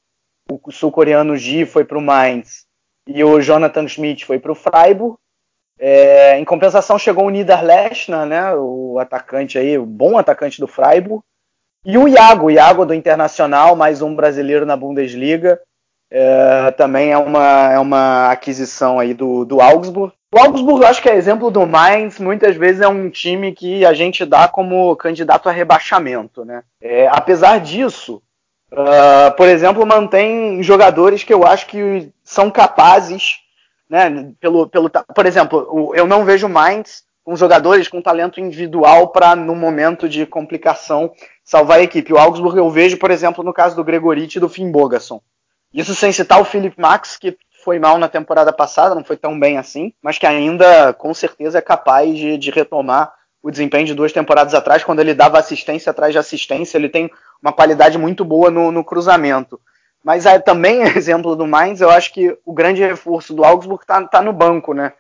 o sul-coreano Ji foi para o Mainz e o Jonathan Schmidt foi para o Freiburg. É, em compensação chegou o Niederlechner, né, o atacante aí, o bom atacante do Freiburg, e o Iago, o Iago do Internacional, mais um brasileiro na Bundesliga, é, também é uma, é uma aquisição aí do, do Augsburg. O Augsburg, acho que é exemplo do Mainz, muitas vezes é um time que a gente dá como candidato a rebaixamento, né? É, apesar disso, Uh, por exemplo, mantém jogadores que eu acho que são capazes, né? Pelo, pelo, por exemplo, eu não vejo Mainz com jogadores com talento individual para, no momento de complicação, salvar a equipe. O Augsburg eu vejo, por exemplo, no caso do Gregoriti e do Finn Bogason. Isso sem citar o Philip Max, que foi mal na temporada passada, não foi tão bem assim, mas que ainda, com certeza, é capaz de, de retomar o desempenho de duas temporadas atrás, quando ele dava assistência atrás de assistência, ele tem uma qualidade muito boa no, no cruzamento. Mas é, também, [LAUGHS] exemplo do Mainz, eu acho que o grande reforço do Augsburg está tá no banco, né?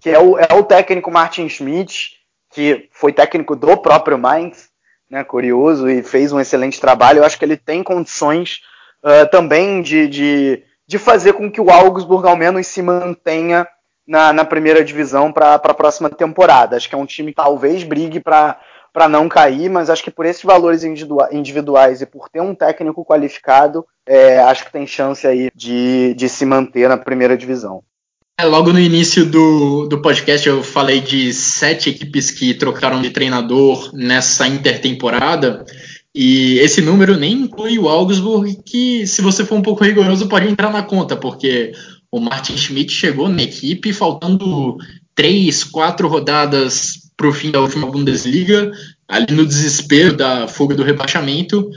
Que é o, é o técnico Martin Schmidt, que foi técnico do próprio Mainz, né? Curioso, e fez um excelente trabalho. Eu acho que ele tem condições uh, também de, de, de fazer com que o Augsburg ao menos se mantenha na, na primeira divisão para a próxima temporada. Acho que é um time que talvez brigue para para não cair, mas acho que por esses valores individuais e por ter um técnico qualificado, é, acho que tem chance aí de, de se manter na primeira divisão. É, logo no início do, do podcast eu falei de sete equipes que trocaram de treinador nessa intertemporada. E esse número nem inclui o Augsburg, que, se você for um pouco rigoroso, pode entrar na conta, porque o Martin Schmidt chegou na equipe faltando três, quatro rodadas para o fim da última Bundesliga, ali no desespero da fuga do rebaixamento,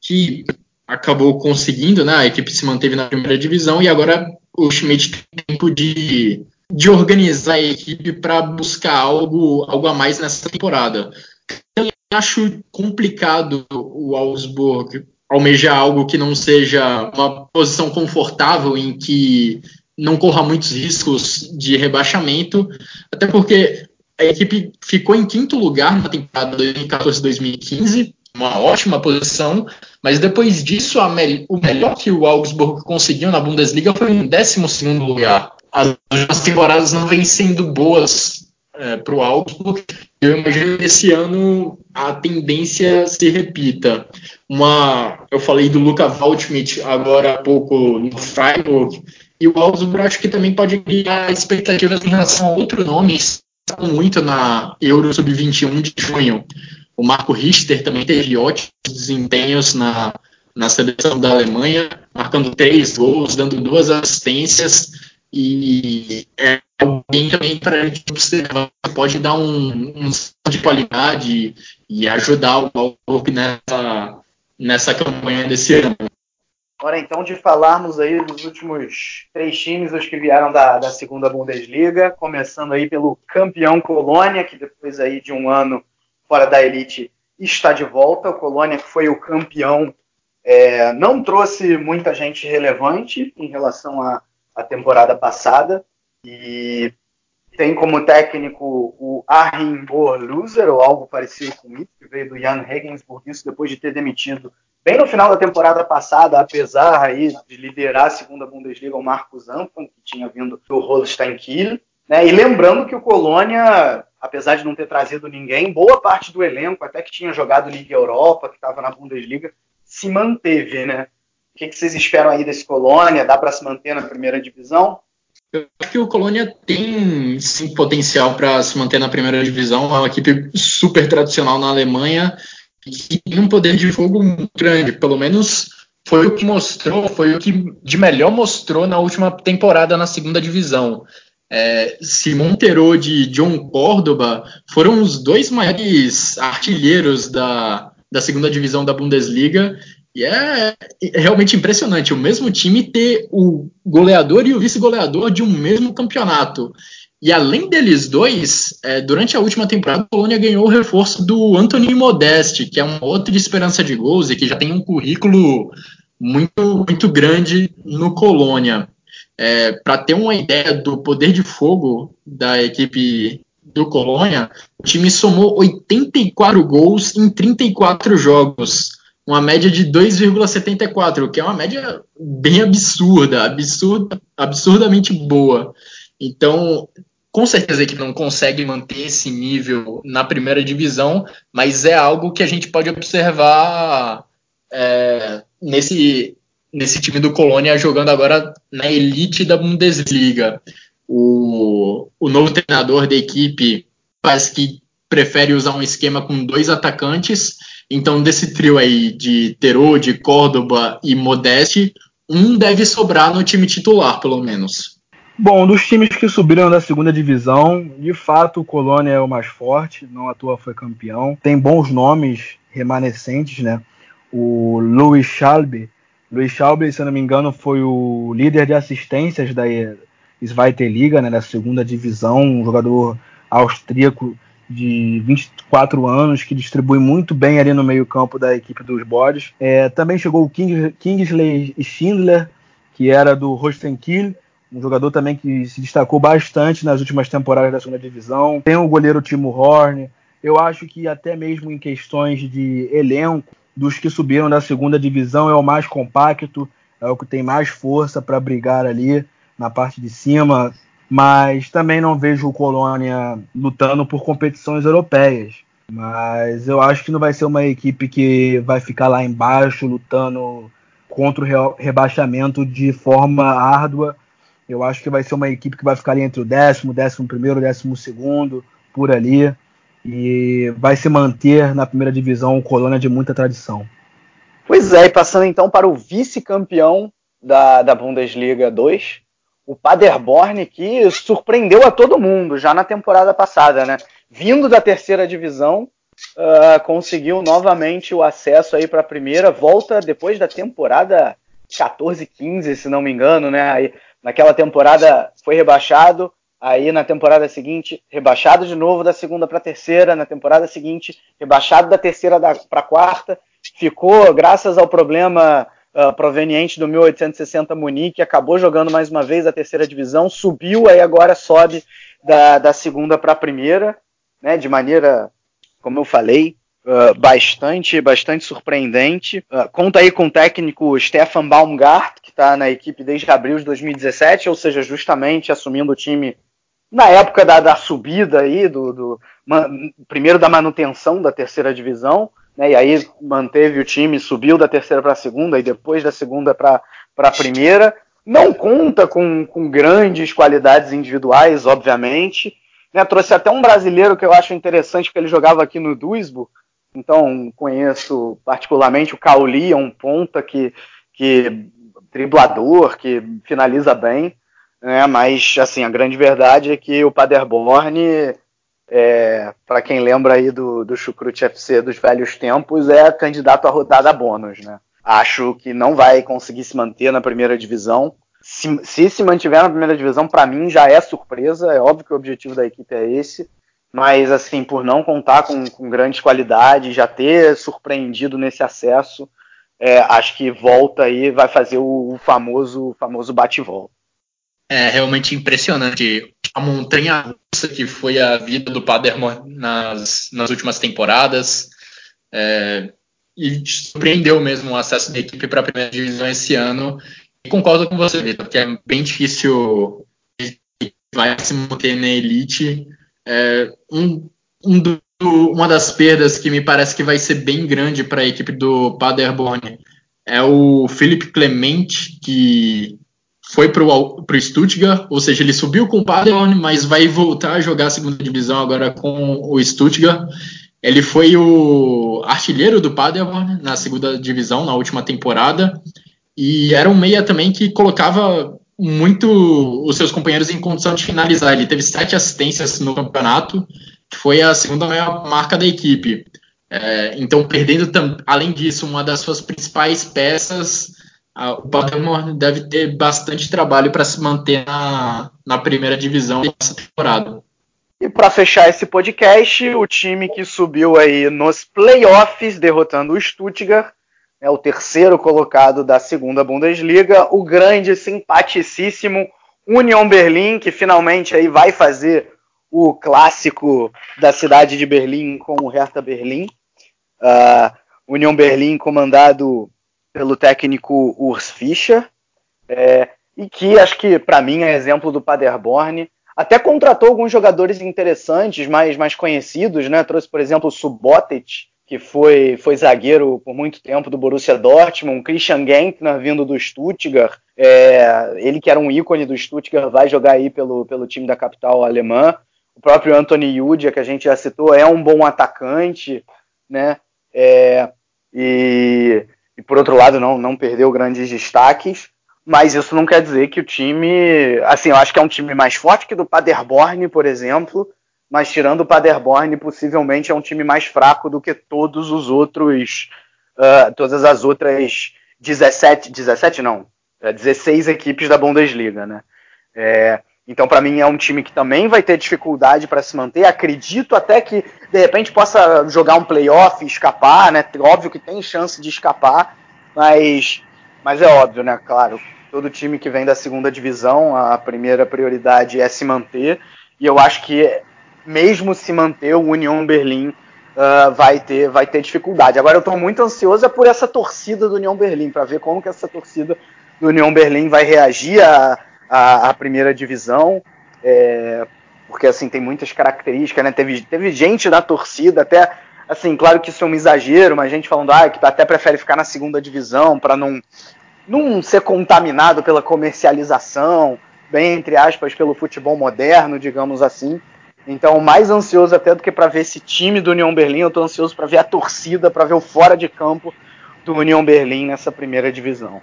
que acabou conseguindo, né? A equipe se manteve na primeira divisão e agora o Schmidt tem tempo de, de organizar a equipe para buscar algo, algo a mais nessa temporada. Acho complicado o Augsburg almejar algo que não seja uma posição confortável em que não corra muitos riscos de rebaixamento, até porque a equipe ficou em quinto lugar na temporada 2014-2015, uma ótima posição, mas depois disso, me o melhor que o Augsburg conseguiu na Bundesliga foi em 12 lugar. As temporadas não vêm sendo boas é, para o Augsburg. Eu imagino que esse ano a tendência se repita. Uma, eu falei do Luca Waldschmidt agora há pouco no Freiburg, e o Augsburg acho que também pode criar expectativas em relação a outro nome que muito na Euro Sub-21 de junho. O Marco Richter também teve ótimos desempenhos na, na seleção da Alemanha, marcando três gols, dando duas assistências e é alguém também para a gente observar pode dar um, um de qualidade e ajudar o Augsburg nessa, nessa campanha desse ano. Hora então de falarmos aí dos últimos três times, os que vieram da, da segunda Bundesliga, começando aí pelo campeão Colônia, que depois aí de um ano fora da elite está de volta. O Colônia, que foi o campeão, é, não trouxe muita gente relevante em relação à, à temporada passada. E tem como técnico o Arhin Loser, ou algo parecido com isso, que veio do Jan Regensburg, isso depois de ter demitido bem no final da temporada passada, apesar aí de liderar a segunda Bundesliga o Marcos Anton, que tinha vindo do Holstein Kiel. Né? E lembrando que o Colônia apesar de não ter trazido ninguém, boa parte do elenco, até que tinha jogado Liga Europa, que estava na Bundesliga, se manteve, né? Que, que vocês esperam aí desse Colônia? Dá para se manter na primeira divisão? Eu acho que o Colônia tem sim potencial para se manter na primeira divisão. É uma equipe super tradicional na Alemanha e tem um poder de fogo grande. Pelo menos foi o que mostrou, foi o que de melhor mostrou na última temporada na segunda divisão é, Simon Terode e John Córdoba foram os dois maiores artilheiros da, da segunda divisão da Bundesliga. E é, é realmente impressionante o mesmo time ter o goleador e o vice-goleador de um mesmo campeonato. E além deles dois, é, durante a última temporada, a Polônia ganhou o reforço do Anthony Modeste, que é uma outra esperança de gols e que já tem um currículo muito, muito grande no Colônia. É, Para ter uma ideia do poder de fogo da equipe do Colônia, o time somou 84 gols em 34 jogos, uma média de 2,74, que é uma média bem absurda, absurda, absurdamente boa. Então, com certeza equipe não consegue manter esse nível na primeira divisão, mas é algo que a gente pode observar é, nesse, nesse time do Colônia jogando agora na elite da Bundesliga. O, o novo treinador da equipe parece que prefere usar um esquema com dois atacantes. Então, desse trio aí de Terode, Córdoba e Modeste, um deve sobrar no time titular, pelo menos. Bom, dos times que subiram da segunda divisão, de fato o Colônia é o mais forte, não à toa foi campeão. Tem bons nomes remanescentes, né? O Louis Schalbe Luiz Schauber, se eu não me engano, foi o líder de assistências da Zweite Liga, né, da segunda divisão, um jogador austríaco de 24 anos que distribui muito bem ali no meio-campo da equipe dos Bodes. É, também chegou o King, Kingsley Schindler, que era do Holstein um jogador também que se destacou bastante nas últimas temporadas da segunda divisão. Tem o goleiro Timo Horn. Eu acho que até mesmo em questões de elenco, dos que subiram da segunda divisão é o mais compacto, é o que tem mais força para brigar ali na parte de cima, mas também não vejo o Colônia lutando por competições europeias. Mas eu acho que não vai ser uma equipe que vai ficar lá embaixo lutando contra o rebaixamento de forma árdua. Eu acho que vai ser uma equipe que vai ficar ali entre o décimo, décimo primeiro, décimo segundo, por ali. E vai se manter na primeira divisão, colônia de muita tradição. Pois é, e passando então para o vice-campeão da, da Bundesliga 2, o Paderborn, que surpreendeu a todo mundo já na temporada passada, né? Vindo da terceira divisão, uh, conseguiu novamente o acesso aí para a primeira, volta depois da temporada 14, 15, se não me engano, né? Aí, naquela temporada foi rebaixado, aí na temporada seguinte rebaixado de novo da segunda para terceira, na temporada seguinte rebaixado da terceira para quarta, ficou graças ao problema uh, proveniente do 1860 Munique, acabou jogando mais uma vez a terceira divisão, subiu, aí agora sobe da, da segunda para a primeira, né? De maneira como eu falei, uh, bastante, bastante surpreendente. Uh, conta aí com o técnico Stefan Baumgart, que está na equipe desde abril de 2017, ou seja, justamente assumindo o time na época da, da subida aí, do, do man, primeiro da manutenção da terceira divisão, né, e aí manteve o time, subiu da terceira para a segunda e depois da segunda para a primeira. Não conta com, com grandes qualidades individuais, obviamente, né, trouxe até um brasileiro que eu acho interessante, que ele jogava aqui no Duisburg. Então, conheço particularmente o Cauli, é um ponta que, que driblador, que finaliza bem. Né, mas, assim, a grande verdade é que o Paderborn, é, para quem lembra aí do, do Chucrute FC dos velhos tempos, é candidato a rodada bônus, né? Acho que não vai conseguir se manter na primeira divisão se, se se mantiver na primeira divisão, para mim já é surpresa. É óbvio que o objetivo da equipe é esse. Mas, assim, por não contar com, com grandes qualidades, já ter surpreendido nesse acesso, é, acho que volta aí vai fazer o, o famoso, famoso bate-volta. É realmente impressionante a montanha russa que foi a vida do Padermo nas, nas últimas temporadas. É, e surpreendeu mesmo o acesso da equipe para a primeira divisão esse ano concordo com você, Vitor, que é bem difícil vai se manter na elite. É, um, um do, uma das perdas que me parece que vai ser bem grande para a equipe do Paderborn é o Felipe Clemente, que foi para o Stuttgart, ou seja, ele subiu com o Paderborn, mas vai voltar a jogar a segunda divisão agora com o Stuttgart. Ele foi o artilheiro do Paderborn na segunda divisão na última temporada e era um meia também que colocava muito os seus companheiros em condição de finalizar. Ele teve sete assistências no campeonato, que foi a segunda maior marca da equipe. É, então, perdendo, além disso, uma das suas principais peças, a, o Baltimore deve ter bastante trabalho para se manter na, na primeira divisão dessa temporada. E para fechar esse podcast, o time que subiu aí nos playoffs, derrotando o Stuttgart, é o terceiro colocado da segunda Bundesliga, o grande, simpaticíssimo Union Berlim, que finalmente aí vai fazer o clássico da cidade de Berlim com o Hertha Berlim. Uh, Union Berlim comandado pelo técnico Urs Fischer, é, e que acho que para mim é exemplo do Paderborn. Até contratou alguns jogadores interessantes, mais, mais conhecidos, né? Trouxe, por exemplo, o Subotic, que foi, foi zagueiro por muito tempo do Borussia Dortmund, Christian Gentner vindo do Stuttgart, é, ele que era um ícone do Stuttgart vai jogar aí pelo, pelo time da capital alemã, o próprio Anthony Judia, que a gente já citou, é um bom atacante, né, é, e, e por outro lado não, não perdeu grandes destaques, mas isso não quer dizer que o time, assim, eu acho que é um time mais forte que do Paderborn, por exemplo, mas tirando o Paderborn, possivelmente é um time mais fraco do que todos os outros, uh, todas as outras 17, 17 não, 16 é, equipes da Bundesliga, né? É, então, para mim, é um time que também vai ter dificuldade para se manter. Acredito até que, de repente, possa jogar um playoff, escapar, né? Óbvio que tem chance de escapar, mas, mas é óbvio, né? Claro, todo time que vem da segunda divisão, a primeira prioridade é se manter. E eu acho que mesmo se manter o Union Berlim uh, vai, ter, vai ter dificuldade. Agora eu estou muito ansioso por essa torcida do Union Berlim, para ver como que essa torcida do Union Berlim vai reagir à, à primeira divisão. É, porque assim tem muitas características, né? Teve, teve gente na torcida, até assim, claro que isso é um exagero, mas gente falando ah, que até prefere ficar na segunda divisão para não, não ser contaminado pela comercialização bem entre aspas, pelo futebol moderno, digamos assim. Então, mais ansioso até do que para ver esse time do União Berlim, eu estou ansioso para ver a torcida, para ver o fora de campo do União Berlim nessa primeira divisão.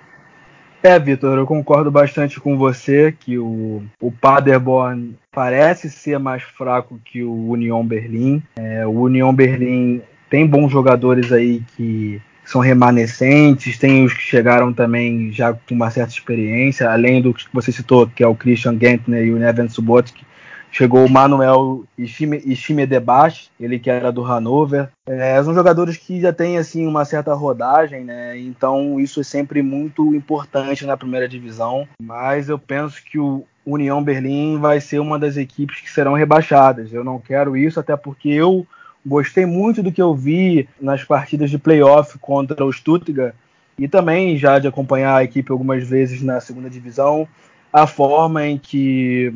É, Vitor, eu concordo bastante com você que o, o Paderborn parece ser mais fraco que o União Berlim. É, o União Berlim tem bons jogadores aí que são remanescentes, tem os que chegaram também já com uma certa experiência, além do que você citou, que é o Christian Gentner e o Neven Subotic, Chegou o Manuel Ishime, Ishime Debache, ele que era do Hannover. É, são jogadores que já têm assim uma certa rodagem, né? Então isso é sempre muito importante na primeira divisão. Mas eu penso que o União Berlim vai ser uma das equipes que serão rebaixadas. Eu não quero isso, até porque eu gostei muito do que eu vi nas partidas de playoff contra o Stuttgart e também já de acompanhar a equipe algumas vezes na segunda divisão. A forma em que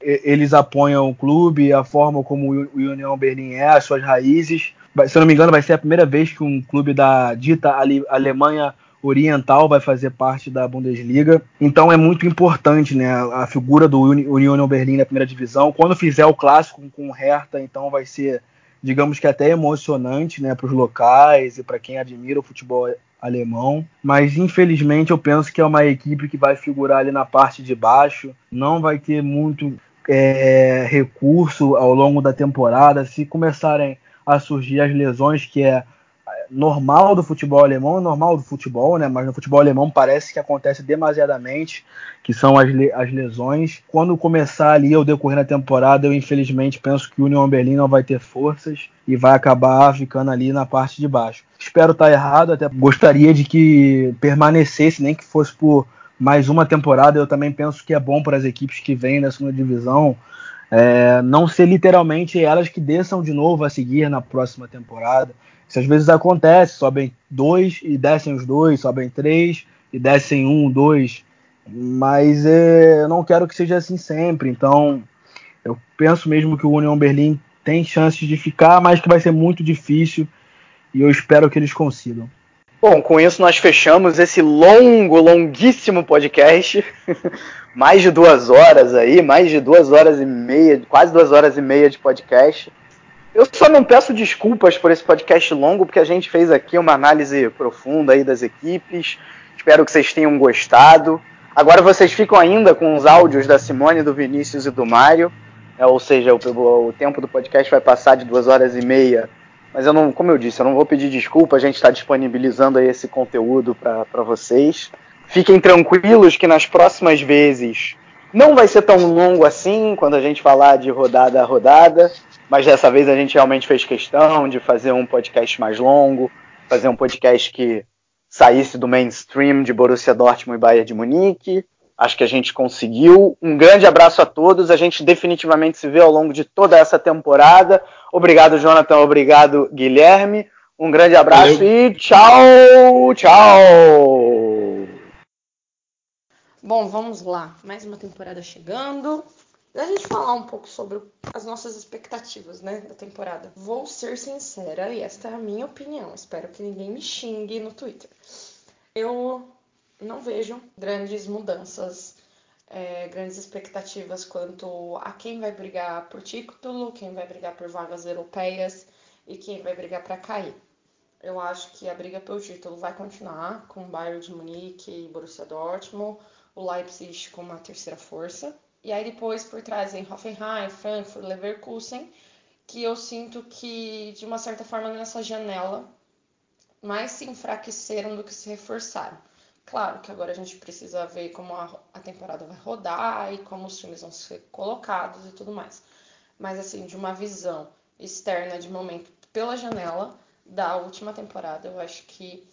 eles apoiam o clube, a forma como o União Berlim é, as suas raízes. Se eu não me engano, vai ser a primeira vez que um clube da dita Alemanha Oriental vai fazer parte da Bundesliga. Então é muito importante né, a figura do União Berlim na primeira divisão. Quando fizer o clássico com o Hertha, então vai ser, digamos que até emocionante né, para os locais e para quem admira o futebol alemão, mas infelizmente eu penso que é uma equipe que vai figurar ali na parte de baixo, não vai ter muito é, recurso ao longo da temporada. Se começarem a surgir as lesões, que é normal do futebol alemão, normal do futebol, né? Mas no futebol alemão parece que acontece demasiadamente, que são as, as lesões. Quando começar ali ao decorrer da temporada, eu infelizmente penso que o Union Berlin não vai ter forças e vai acabar ficando ali na parte de baixo. Espero estar errado, até gostaria de que permanecesse, nem que fosse por mais uma temporada. Eu também penso que é bom para as equipes que vêm da segunda divisão é, não ser literalmente elas que desçam de novo a seguir na próxima temporada. Isso às vezes acontece, sobem dois e descem os dois, sobem três e descem um, dois. Mas é, eu não quero que seja assim sempre. Então eu penso mesmo que o União Berlim tem chances de ficar, mas que vai ser muito difícil e eu espero que eles consigam. Bom, com isso nós fechamos esse longo, longuíssimo podcast. [LAUGHS] mais de duas horas aí, mais de duas horas e meia, quase duas horas e meia de podcast. Eu só não peço desculpas por esse podcast longo, porque a gente fez aqui uma análise profunda aí das equipes. Espero que vocês tenham gostado. Agora vocês ficam ainda com os áudios da Simone, do Vinícius e do Mário. É, ou seja, o, o tempo do podcast vai passar de duas horas e meia mas eu não, como eu disse, eu não vou pedir desculpa, a gente está disponibilizando aí esse conteúdo para vocês. Fiquem tranquilos que nas próximas vezes não vai ser tão longo assim quando a gente falar de rodada a rodada, mas dessa vez a gente realmente fez questão de fazer um podcast mais longo, fazer um podcast que saísse do mainstream de Borussia Dortmund e Bayern de Munique. Acho que a gente conseguiu. Um grande abraço a todos. A gente definitivamente se vê ao longo de toda essa temporada. Obrigado, Jonathan. Obrigado, Guilherme. Um grande abraço Valeu. e tchau, tchau. Bom, vamos lá. Mais uma temporada chegando. A gente falar um pouco sobre as nossas expectativas, né, da temporada. Vou ser sincera e esta é a minha opinião. Espero que ninguém me xingue no Twitter. Eu não vejo grandes mudanças, é, grandes expectativas quanto a quem vai brigar por título, quem vai brigar por vagas europeias e quem vai brigar para cair. Eu acho que a briga pelo título vai continuar com o Bayern de Munique e Borussia Dortmund, o Leipzig como a terceira força. E aí depois por trás em Hoffenheim, Frankfurt, Leverkusen, que eu sinto que de uma certa forma nessa janela mais se enfraqueceram do que se reforçaram. Claro que agora a gente precisa ver como a, temporada vai rodar e como os times vão ser colocados e tudo mais. Mas, assim, de uma visão externa de momento pela janela da última temporada, eu acho que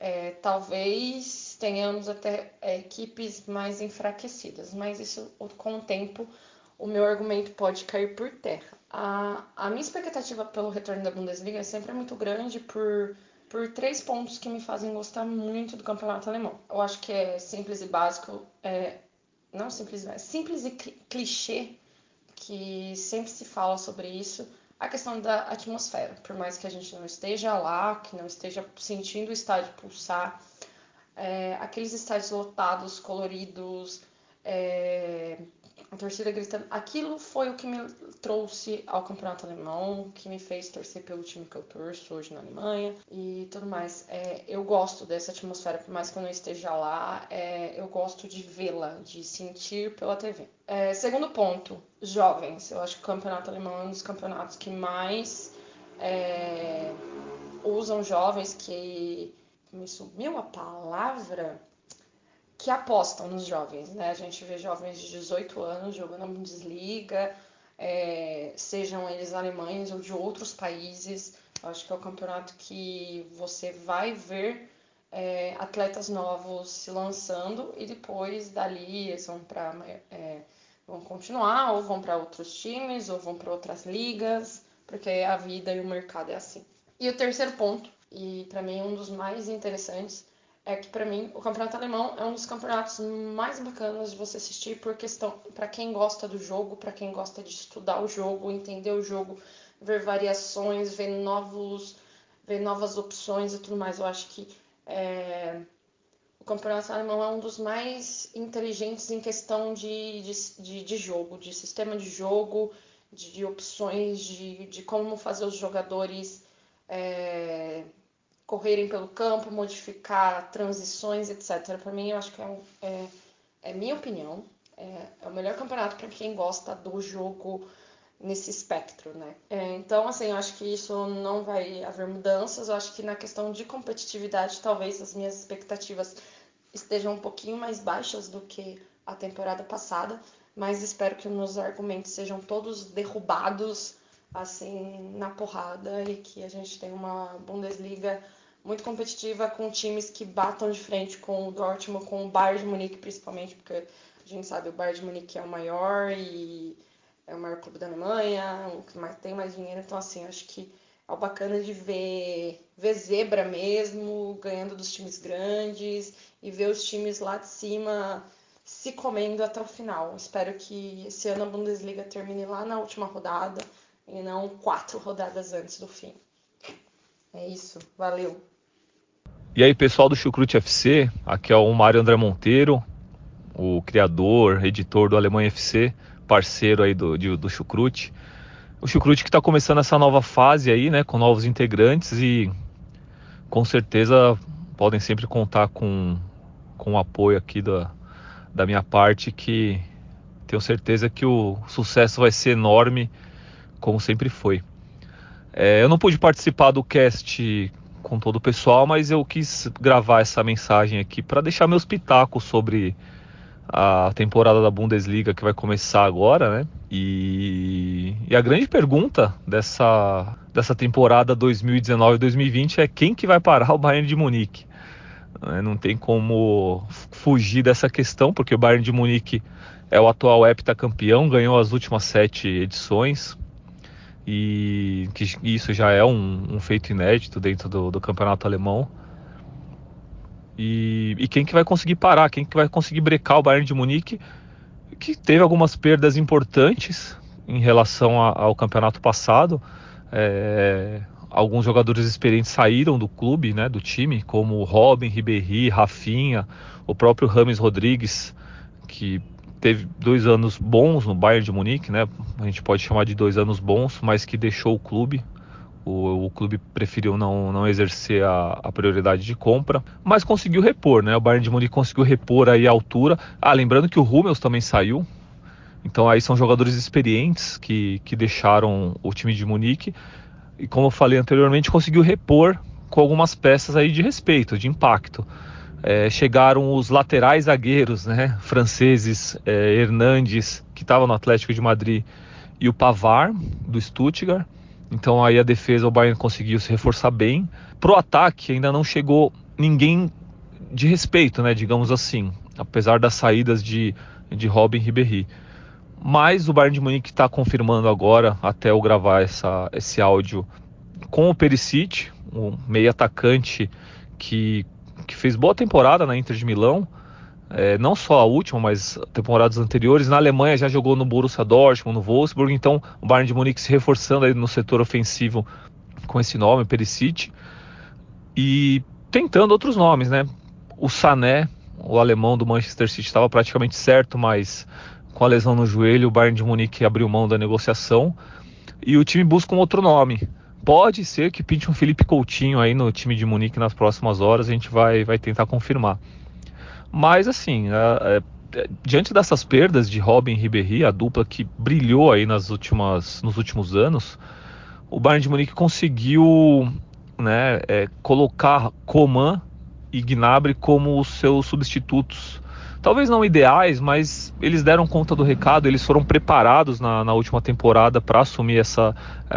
é, talvez tenhamos até é, equipes mais enfraquecidas, mas isso com o tempo o meu argumento pode cair por terra. A, a minha expectativa pelo retorno da Bundesliga é sempre muito grande por por três pontos que me fazem gostar muito do campeonato alemão. Eu acho que é simples e básico, é, não simples, mas simples e clichê, que sempre se fala sobre isso, a questão da atmosfera. Por mais que a gente não esteja lá, que não esteja sentindo o estádio pulsar, é, aqueles estádios lotados, coloridos, é, a torcida gritando. Aquilo foi o que me trouxe ao campeonato alemão, que me fez torcer pelo time que eu torço hoje na Alemanha e tudo mais. É, eu gosto dessa atmosfera, por mais que eu não esteja lá, é, eu gosto de vê-la, de sentir pela TV. É, segundo ponto, jovens. Eu acho que o campeonato alemão é um dos campeonatos que mais é, usam jovens que. Me sumiu a palavra que apostam nos jovens, né? A gente vê jovens de 18 anos jogando a Bundesliga, é, sejam eles alemães ou de outros países. Eu acho que é o campeonato que você vai ver é, atletas novos se lançando e depois dali eles vão para é, vão continuar ou vão para outros times ou vão para outras ligas, porque a vida e o mercado é assim. E o terceiro ponto, e para mim um dos mais interessantes, é que para mim o campeonato alemão é um dos campeonatos mais bacanas de você assistir por questão para quem gosta do jogo, para quem gosta de estudar o jogo, entender o jogo, ver variações, ver novos, ver novas opções e tudo mais. Eu acho que é, o campeonato alemão é um dos mais inteligentes em questão de, de, de, de jogo, de sistema de jogo, de, de opções, de, de como fazer os jogadores é, correrem pelo campo, modificar transições, etc. Para mim, eu acho que é, é, é minha opinião. É, é, o melhor campeonato para quem gosta do jogo nesse espectro, né? É, então, assim, eu acho que isso não vai haver mudanças. Eu acho que na questão de competitividade, talvez as minhas expectativas estejam um pouquinho mais baixas do que a temporada passada, mas espero que meus argumentos sejam todos derrubados assim na porrada e que a gente tenha uma Bundesliga muito competitiva com times que batam de frente com o Dortmund, com o Bayern de Munique principalmente, porque a gente sabe o Bayern de Munique é o maior e é o maior clube da Alemanha, o que mais tem mais dinheiro, então assim, acho que é o bacana de ver, ver zebra mesmo, ganhando dos times grandes e ver os times lá de cima se comendo até o final. Espero que esse ano a Bundesliga termine lá na última rodada e não quatro rodadas antes do fim. É isso, valeu! E aí, pessoal do Chucrute FC, aqui é o Mário André Monteiro, o criador, editor do Alemanha FC, parceiro aí do, de, do Chucrute. O Chucrute que está começando essa nova fase aí, né, com novos integrantes e com certeza podem sempre contar com, com o apoio aqui da, da minha parte, que tenho certeza que o sucesso vai ser enorme, como sempre foi. É, eu não pude participar do cast com todo o pessoal, mas eu quis gravar essa mensagem aqui para deixar meus pitacos sobre a temporada da Bundesliga que vai começar agora, né? E, e a grande pergunta dessa, dessa temporada 2019-2020 é quem que vai parar o Bayern de Munique? Né, não tem como fugir dessa questão, porque o Bayern de Munique é o atual heptacampeão, ganhou as últimas sete edições, e que isso já é um, um feito inédito dentro do, do campeonato alemão. E, e, quem que vai conseguir parar, quem que vai conseguir brecar o Bayern de Munique, que teve algumas perdas importantes em relação a, ao campeonato passado. É, alguns jogadores experientes saíram do clube, né, do time, como Robin, Ribéry, Rafinha, o próprio Rames Rodrigues, que teve dois anos bons no Bayern de Munique, né? A gente pode chamar de dois anos bons, mas que deixou o clube. O, o clube preferiu não, não exercer a, a, prioridade de compra, mas conseguiu repor, né? O Bayern de Munique conseguiu repor aí a altura. Ah, lembrando que o Hummels também saiu. Então aí são jogadores experientes que, que deixaram o time de Munique. E como eu falei anteriormente, conseguiu repor com algumas peças aí de respeito, de impacto é, chegaram os laterais zagueiros, né, franceses, é, Hernandes, que estava no Atlético de Madrid, e o Pavar, do Stuttgart. Então aí a defesa, o Bayern conseguiu se reforçar bem. Pro ataque ainda não chegou ninguém de respeito, né, digamos assim, apesar das saídas de, de Robin Ribéry. Mas o Bayern de Munique está confirmando agora, até eu gravar essa, esse áudio, com o Perisic, o meio atacante que que fez boa temporada na Inter de Milão, é, não só a última, mas temporadas anteriores. Na Alemanha já jogou no Borussia Dortmund, no Wolfsburg, então o Bayern de Munique se reforçando aí no setor ofensivo com esse nome, Perisic, e tentando outros nomes, né? O Sané, o alemão do Manchester City, estava praticamente certo, mas com a lesão no joelho, o Bayern de Munique abriu mão da negociação e o time busca um outro nome. Pode ser que pinte um Felipe Coutinho aí no time de Munique nas próximas horas, a gente vai, vai tentar confirmar. Mas assim, é, é, diante dessas perdas de Robin e Ribéry, a dupla que brilhou aí nas últimas, nos últimos anos, o Bayern de Munique conseguiu né, é, colocar Coman e Gnabry como os seus substitutos. Talvez não ideais, mas eles deram conta do recado, eles foram preparados na, na última temporada para assumir essa,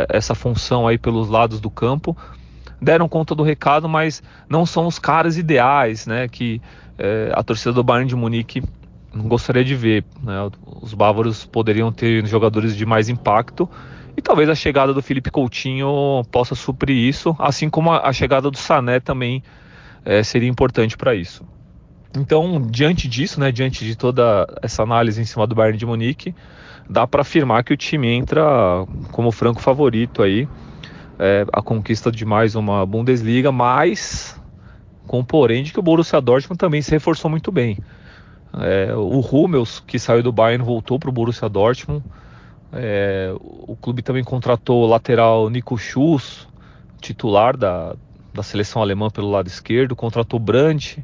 essa função aí pelos lados do campo. Deram conta do recado, mas não são os caras ideais, né? Que é, a torcida do Bayern de Munique gostaria de ver. Né? Os bávaros poderiam ter jogadores de mais impacto e talvez a chegada do Felipe Coutinho possa suprir isso, assim como a, a chegada do Sané também é, seria importante para isso. Então, diante disso, né, diante de toda essa análise em cima do Bayern de Munique, dá para afirmar que o time entra como franco favorito aí é, a conquista de mais uma Bundesliga, mas com porém de que o Borussia Dortmund também se reforçou muito bem. É, o Hummels, que saiu do Bayern, voltou para o Borussia Dortmund. É, o clube também contratou o lateral Nico Schuss, titular da, da seleção alemã pelo lado esquerdo, contratou Brandt,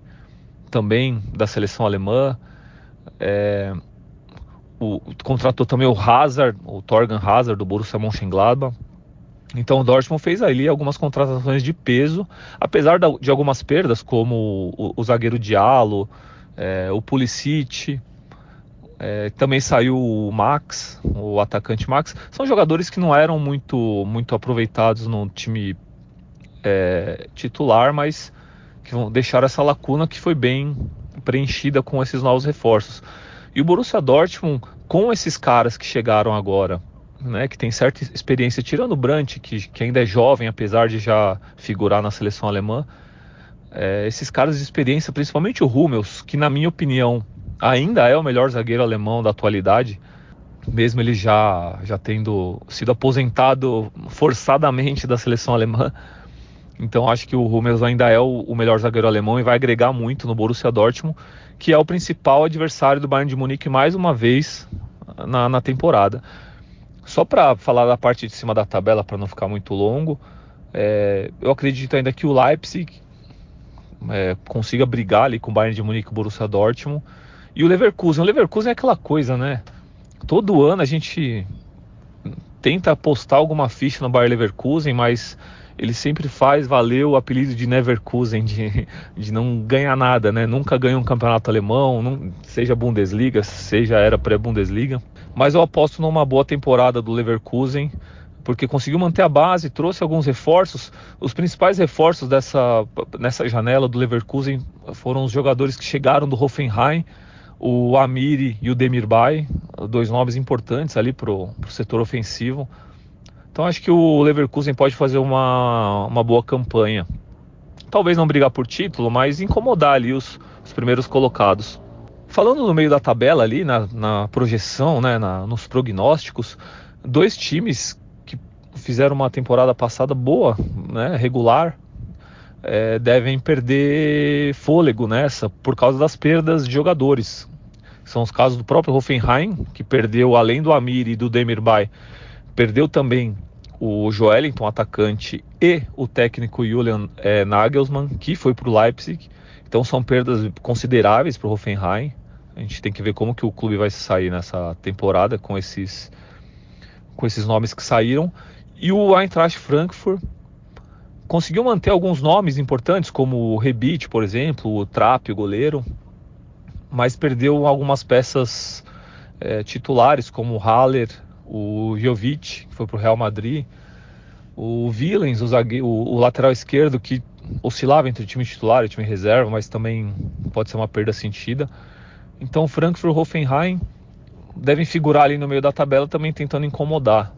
também da seleção alemã. É, o, contratou também o Hazard, o Torgan Hazard do Borussia Mönchengladbach. Então o Dortmund fez ali algumas contratações de peso, apesar de algumas perdas, como o, o zagueiro Diallo, é, o Pulisic, é, também saiu o Max, o atacante Max. São jogadores que não eram muito, muito aproveitados no time é, titular, mas que vão deixar essa lacuna que foi bem preenchida com esses novos reforços. E o Borussia Dortmund, com esses caras que chegaram agora, né, que tem certa experiência, tirando o Brandt, que, que ainda é jovem, apesar de já figurar na seleção alemã, é, esses caras de experiência, principalmente o Hummels, que na minha opinião ainda é o melhor zagueiro alemão da atualidade, mesmo ele já, já tendo sido aposentado forçadamente da seleção alemã, então acho que o Hummels ainda é o, o, melhor zagueiro alemão e vai agregar muito no Borussia Dortmund, que é o principal adversário do Bayern de Munique mais uma vez na, na temporada. Só para falar da parte de cima da tabela, para não ficar muito longo, é, eu acredito ainda que o Leipzig é, consiga brigar ali com o Bayern de Munique e o Borussia Dortmund. E o Leverkusen, o Leverkusen é aquela coisa, né? Todo ano a gente tenta apostar alguma ficha no Bayern Leverkusen, mas ele sempre faz valer o apelido de Neverkusen, de, de não ganhar nada, né? Nunca ganhou um campeonato alemão, não, seja Bundesliga, seja era pré-Bundesliga. Mas eu aposto numa boa temporada do Leverkusen, porque conseguiu manter a base, trouxe alguns reforços. Os principais reforços dessa nessa janela do Leverkusen foram os jogadores que chegaram do Hoffenheim, o Amiri e o Demirbay, dois nomes importantes ali para o setor ofensivo. Então acho que o Leverkusen pode fazer uma, uma boa campanha. Talvez não brigar por título, mas incomodar ali os, os primeiros colocados. Falando no meio da tabela ali, na, na projeção, né, na, nos prognósticos, dois times que fizeram uma temporada passada boa, né, regular, é, devem perder fôlego nessa por causa das perdas de jogadores. São os casos do próprio Hoffenheim, que perdeu, além do Amir e do Demirbay, Perdeu também o Joelinton, atacante, e o técnico Julian é, Nagelsmann, que foi para o Leipzig. Então são perdas consideráveis para o Hoffenheim. A gente tem que ver como que o clube vai sair nessa temporada com esses, com esses nomes que saíram. E o Eintracht Frankfurt conseguiu manter alguns nomes importantes, como o Rebite, por exemplo, o Trapp, o goleiro, mas perdeu algumas peças é, titulares, como o Haller, o Jovic, que foi para o Real Madrid, o Villens, o, zagueiro, o, lateral esquerdo, que oscilava entre time titular e time reserva, mas também pode ser uma perda sentida. Então, Frankfurt e Hoffenheim devem figurar ali no meio da tabela, também tentando incomodar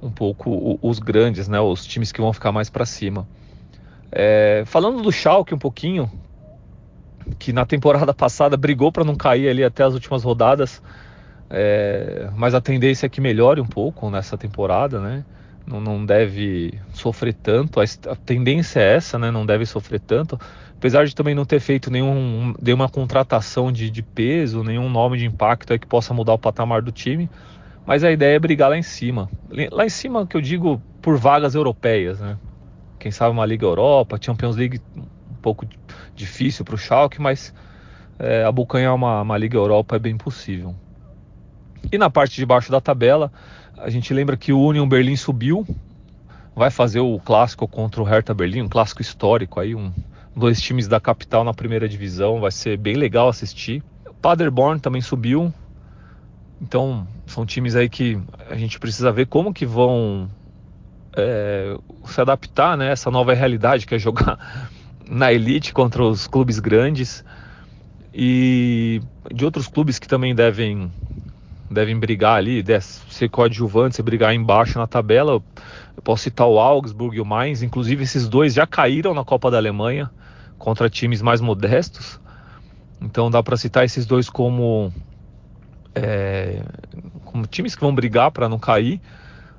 um pouco os grandes, né, os times que vão ficar mais para cima. É, falando do Schalke um pouquinho, que na temporada passada brigou para não cair ali até as últimas rodadas, é, mas a tendência é que melhore um pouco nessa temporada, né? não, não deve sofrer tanto. A, a, tendência é essa, né? Não deve sofrer tanto. Apesar de também não ter feito nenhum, nenhuma contratação de, de peso, nenhum nome de impacto que possa mudar o patamar do time. Mas a ideia é brigar lá em cima. Lá em cima, que eu digo, por vagas europeias, né? Quem sabe uma Liga Europa, Champions League um pouco difícil para o Schalke, mas é, abocanhar uma, uma Liga Europa é bem possível. E na parte de baixo da tabela, a gente lembra que o Union Berlim subiu, vai fazer o clássico contra o Hertha Berlim, um clássico histórico aí, um, dois times da capital na primeira divisão, vai ser bem legal assistir. Paderborn também subiu, então são times aí que a gente precisa ver como que vão é, se adaptar né, essa nova realidade que é jogar [LAUGHS] na elite contra os clubes grandes e de outros clubes que também devem devem brigar ali, ser coadjuvantes e brigar embaixo na tabela. Eu posso citar o Augsburg e o Mainz, inclusive esses dois já caíram na Copa da Alemanha contra times mais modestos. Então dá para citar esses dois como, é, como times que vão brigar para não cair,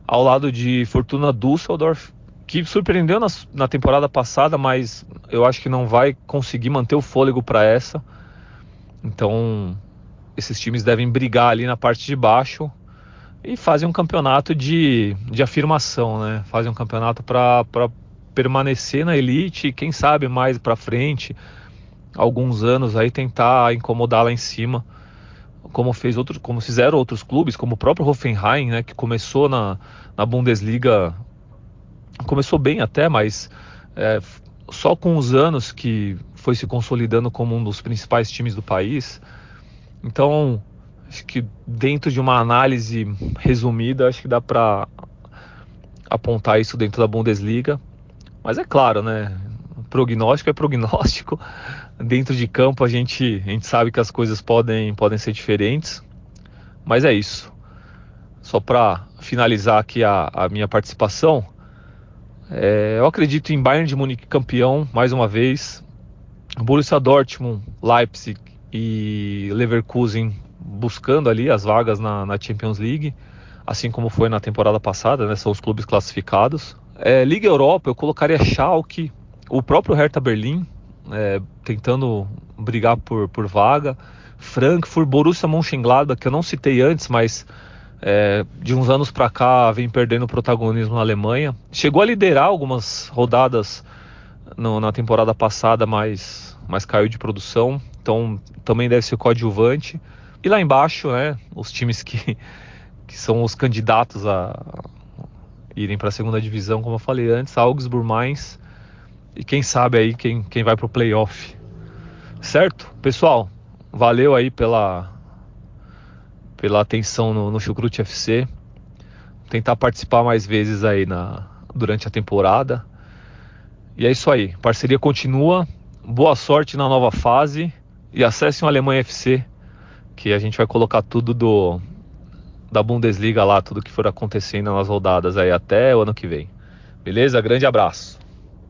ao lado de Fortuna Düsseldorf, que surpreendeu na, na temporada passada, mas eu acho que não vai conseguir manter o fôlego para essa. Então esses times devem brigar ali na parte de baixo e fazem um campeonato de, de afirmação, né? Fazem um campeonato para permanecer na elite e quem sabe mais para frente, alguns anos aí tentar incomodar lá em cima, como fez outros, como fizeram outros clubes, como o próprio Hoffenheim, né, que começou na, na Bundesliga, começou bem até, mas é, só com os anos que foi se consolidando como um dos principais times do país. Então, acho que dentro de uma análise resumida, acho que dá para apontar isso dentro da Bundesliga. Mas é claro, né? Prognóstico é prognóstico. [LAUGHS] Dentro de campo a gente, a gente sabe que as coisas podem, podem ser diferentes. Mas é isso. Só para finalizar aqui a, a minha participação, é, eu acredito em Bayern de Munique campeão mais uma vez. Borussia Dortmund, Leipzig e Leverkusen buscando ali as vagas na, na, Champions League, assim como foi na temporada passada, né? São os clubes classificados. É, Liga Europa, eu colocaria Schalke, o próprio Hertha Berlim, é, tentando brigar por, por vaga. Frankfurt, Borussia Mönchengladbach, que eu não citei antes, mas é, de uns anos para cá vem perdendo protagonismo na Alemanha. Chegou a liderar algumas rodadas no, na temporada passada, mas, mas caiu de produção então também deve ser coadjuvante. E lá embaixo, né, os times que, que são os candidatos a irem para a segunda divisão, como eu falei antes, Augsburg, Mainz e quem sabe aí quem, quem vai para o playoff. Certo? Pessoal, valeu aí pela, pela atenção no, no Chucrute FC. Vou tentar participar mais vezes aí na, durante a temporada. E é isso aí. Parceria continua. Boa sorte na nova fase e acessem o Alemanha FC, que a gente vai colocar tudo do da Bundesliga lá, tudo que for acontecendo nas rodadas aí até o ano que vem. Beleza? Grande abraço.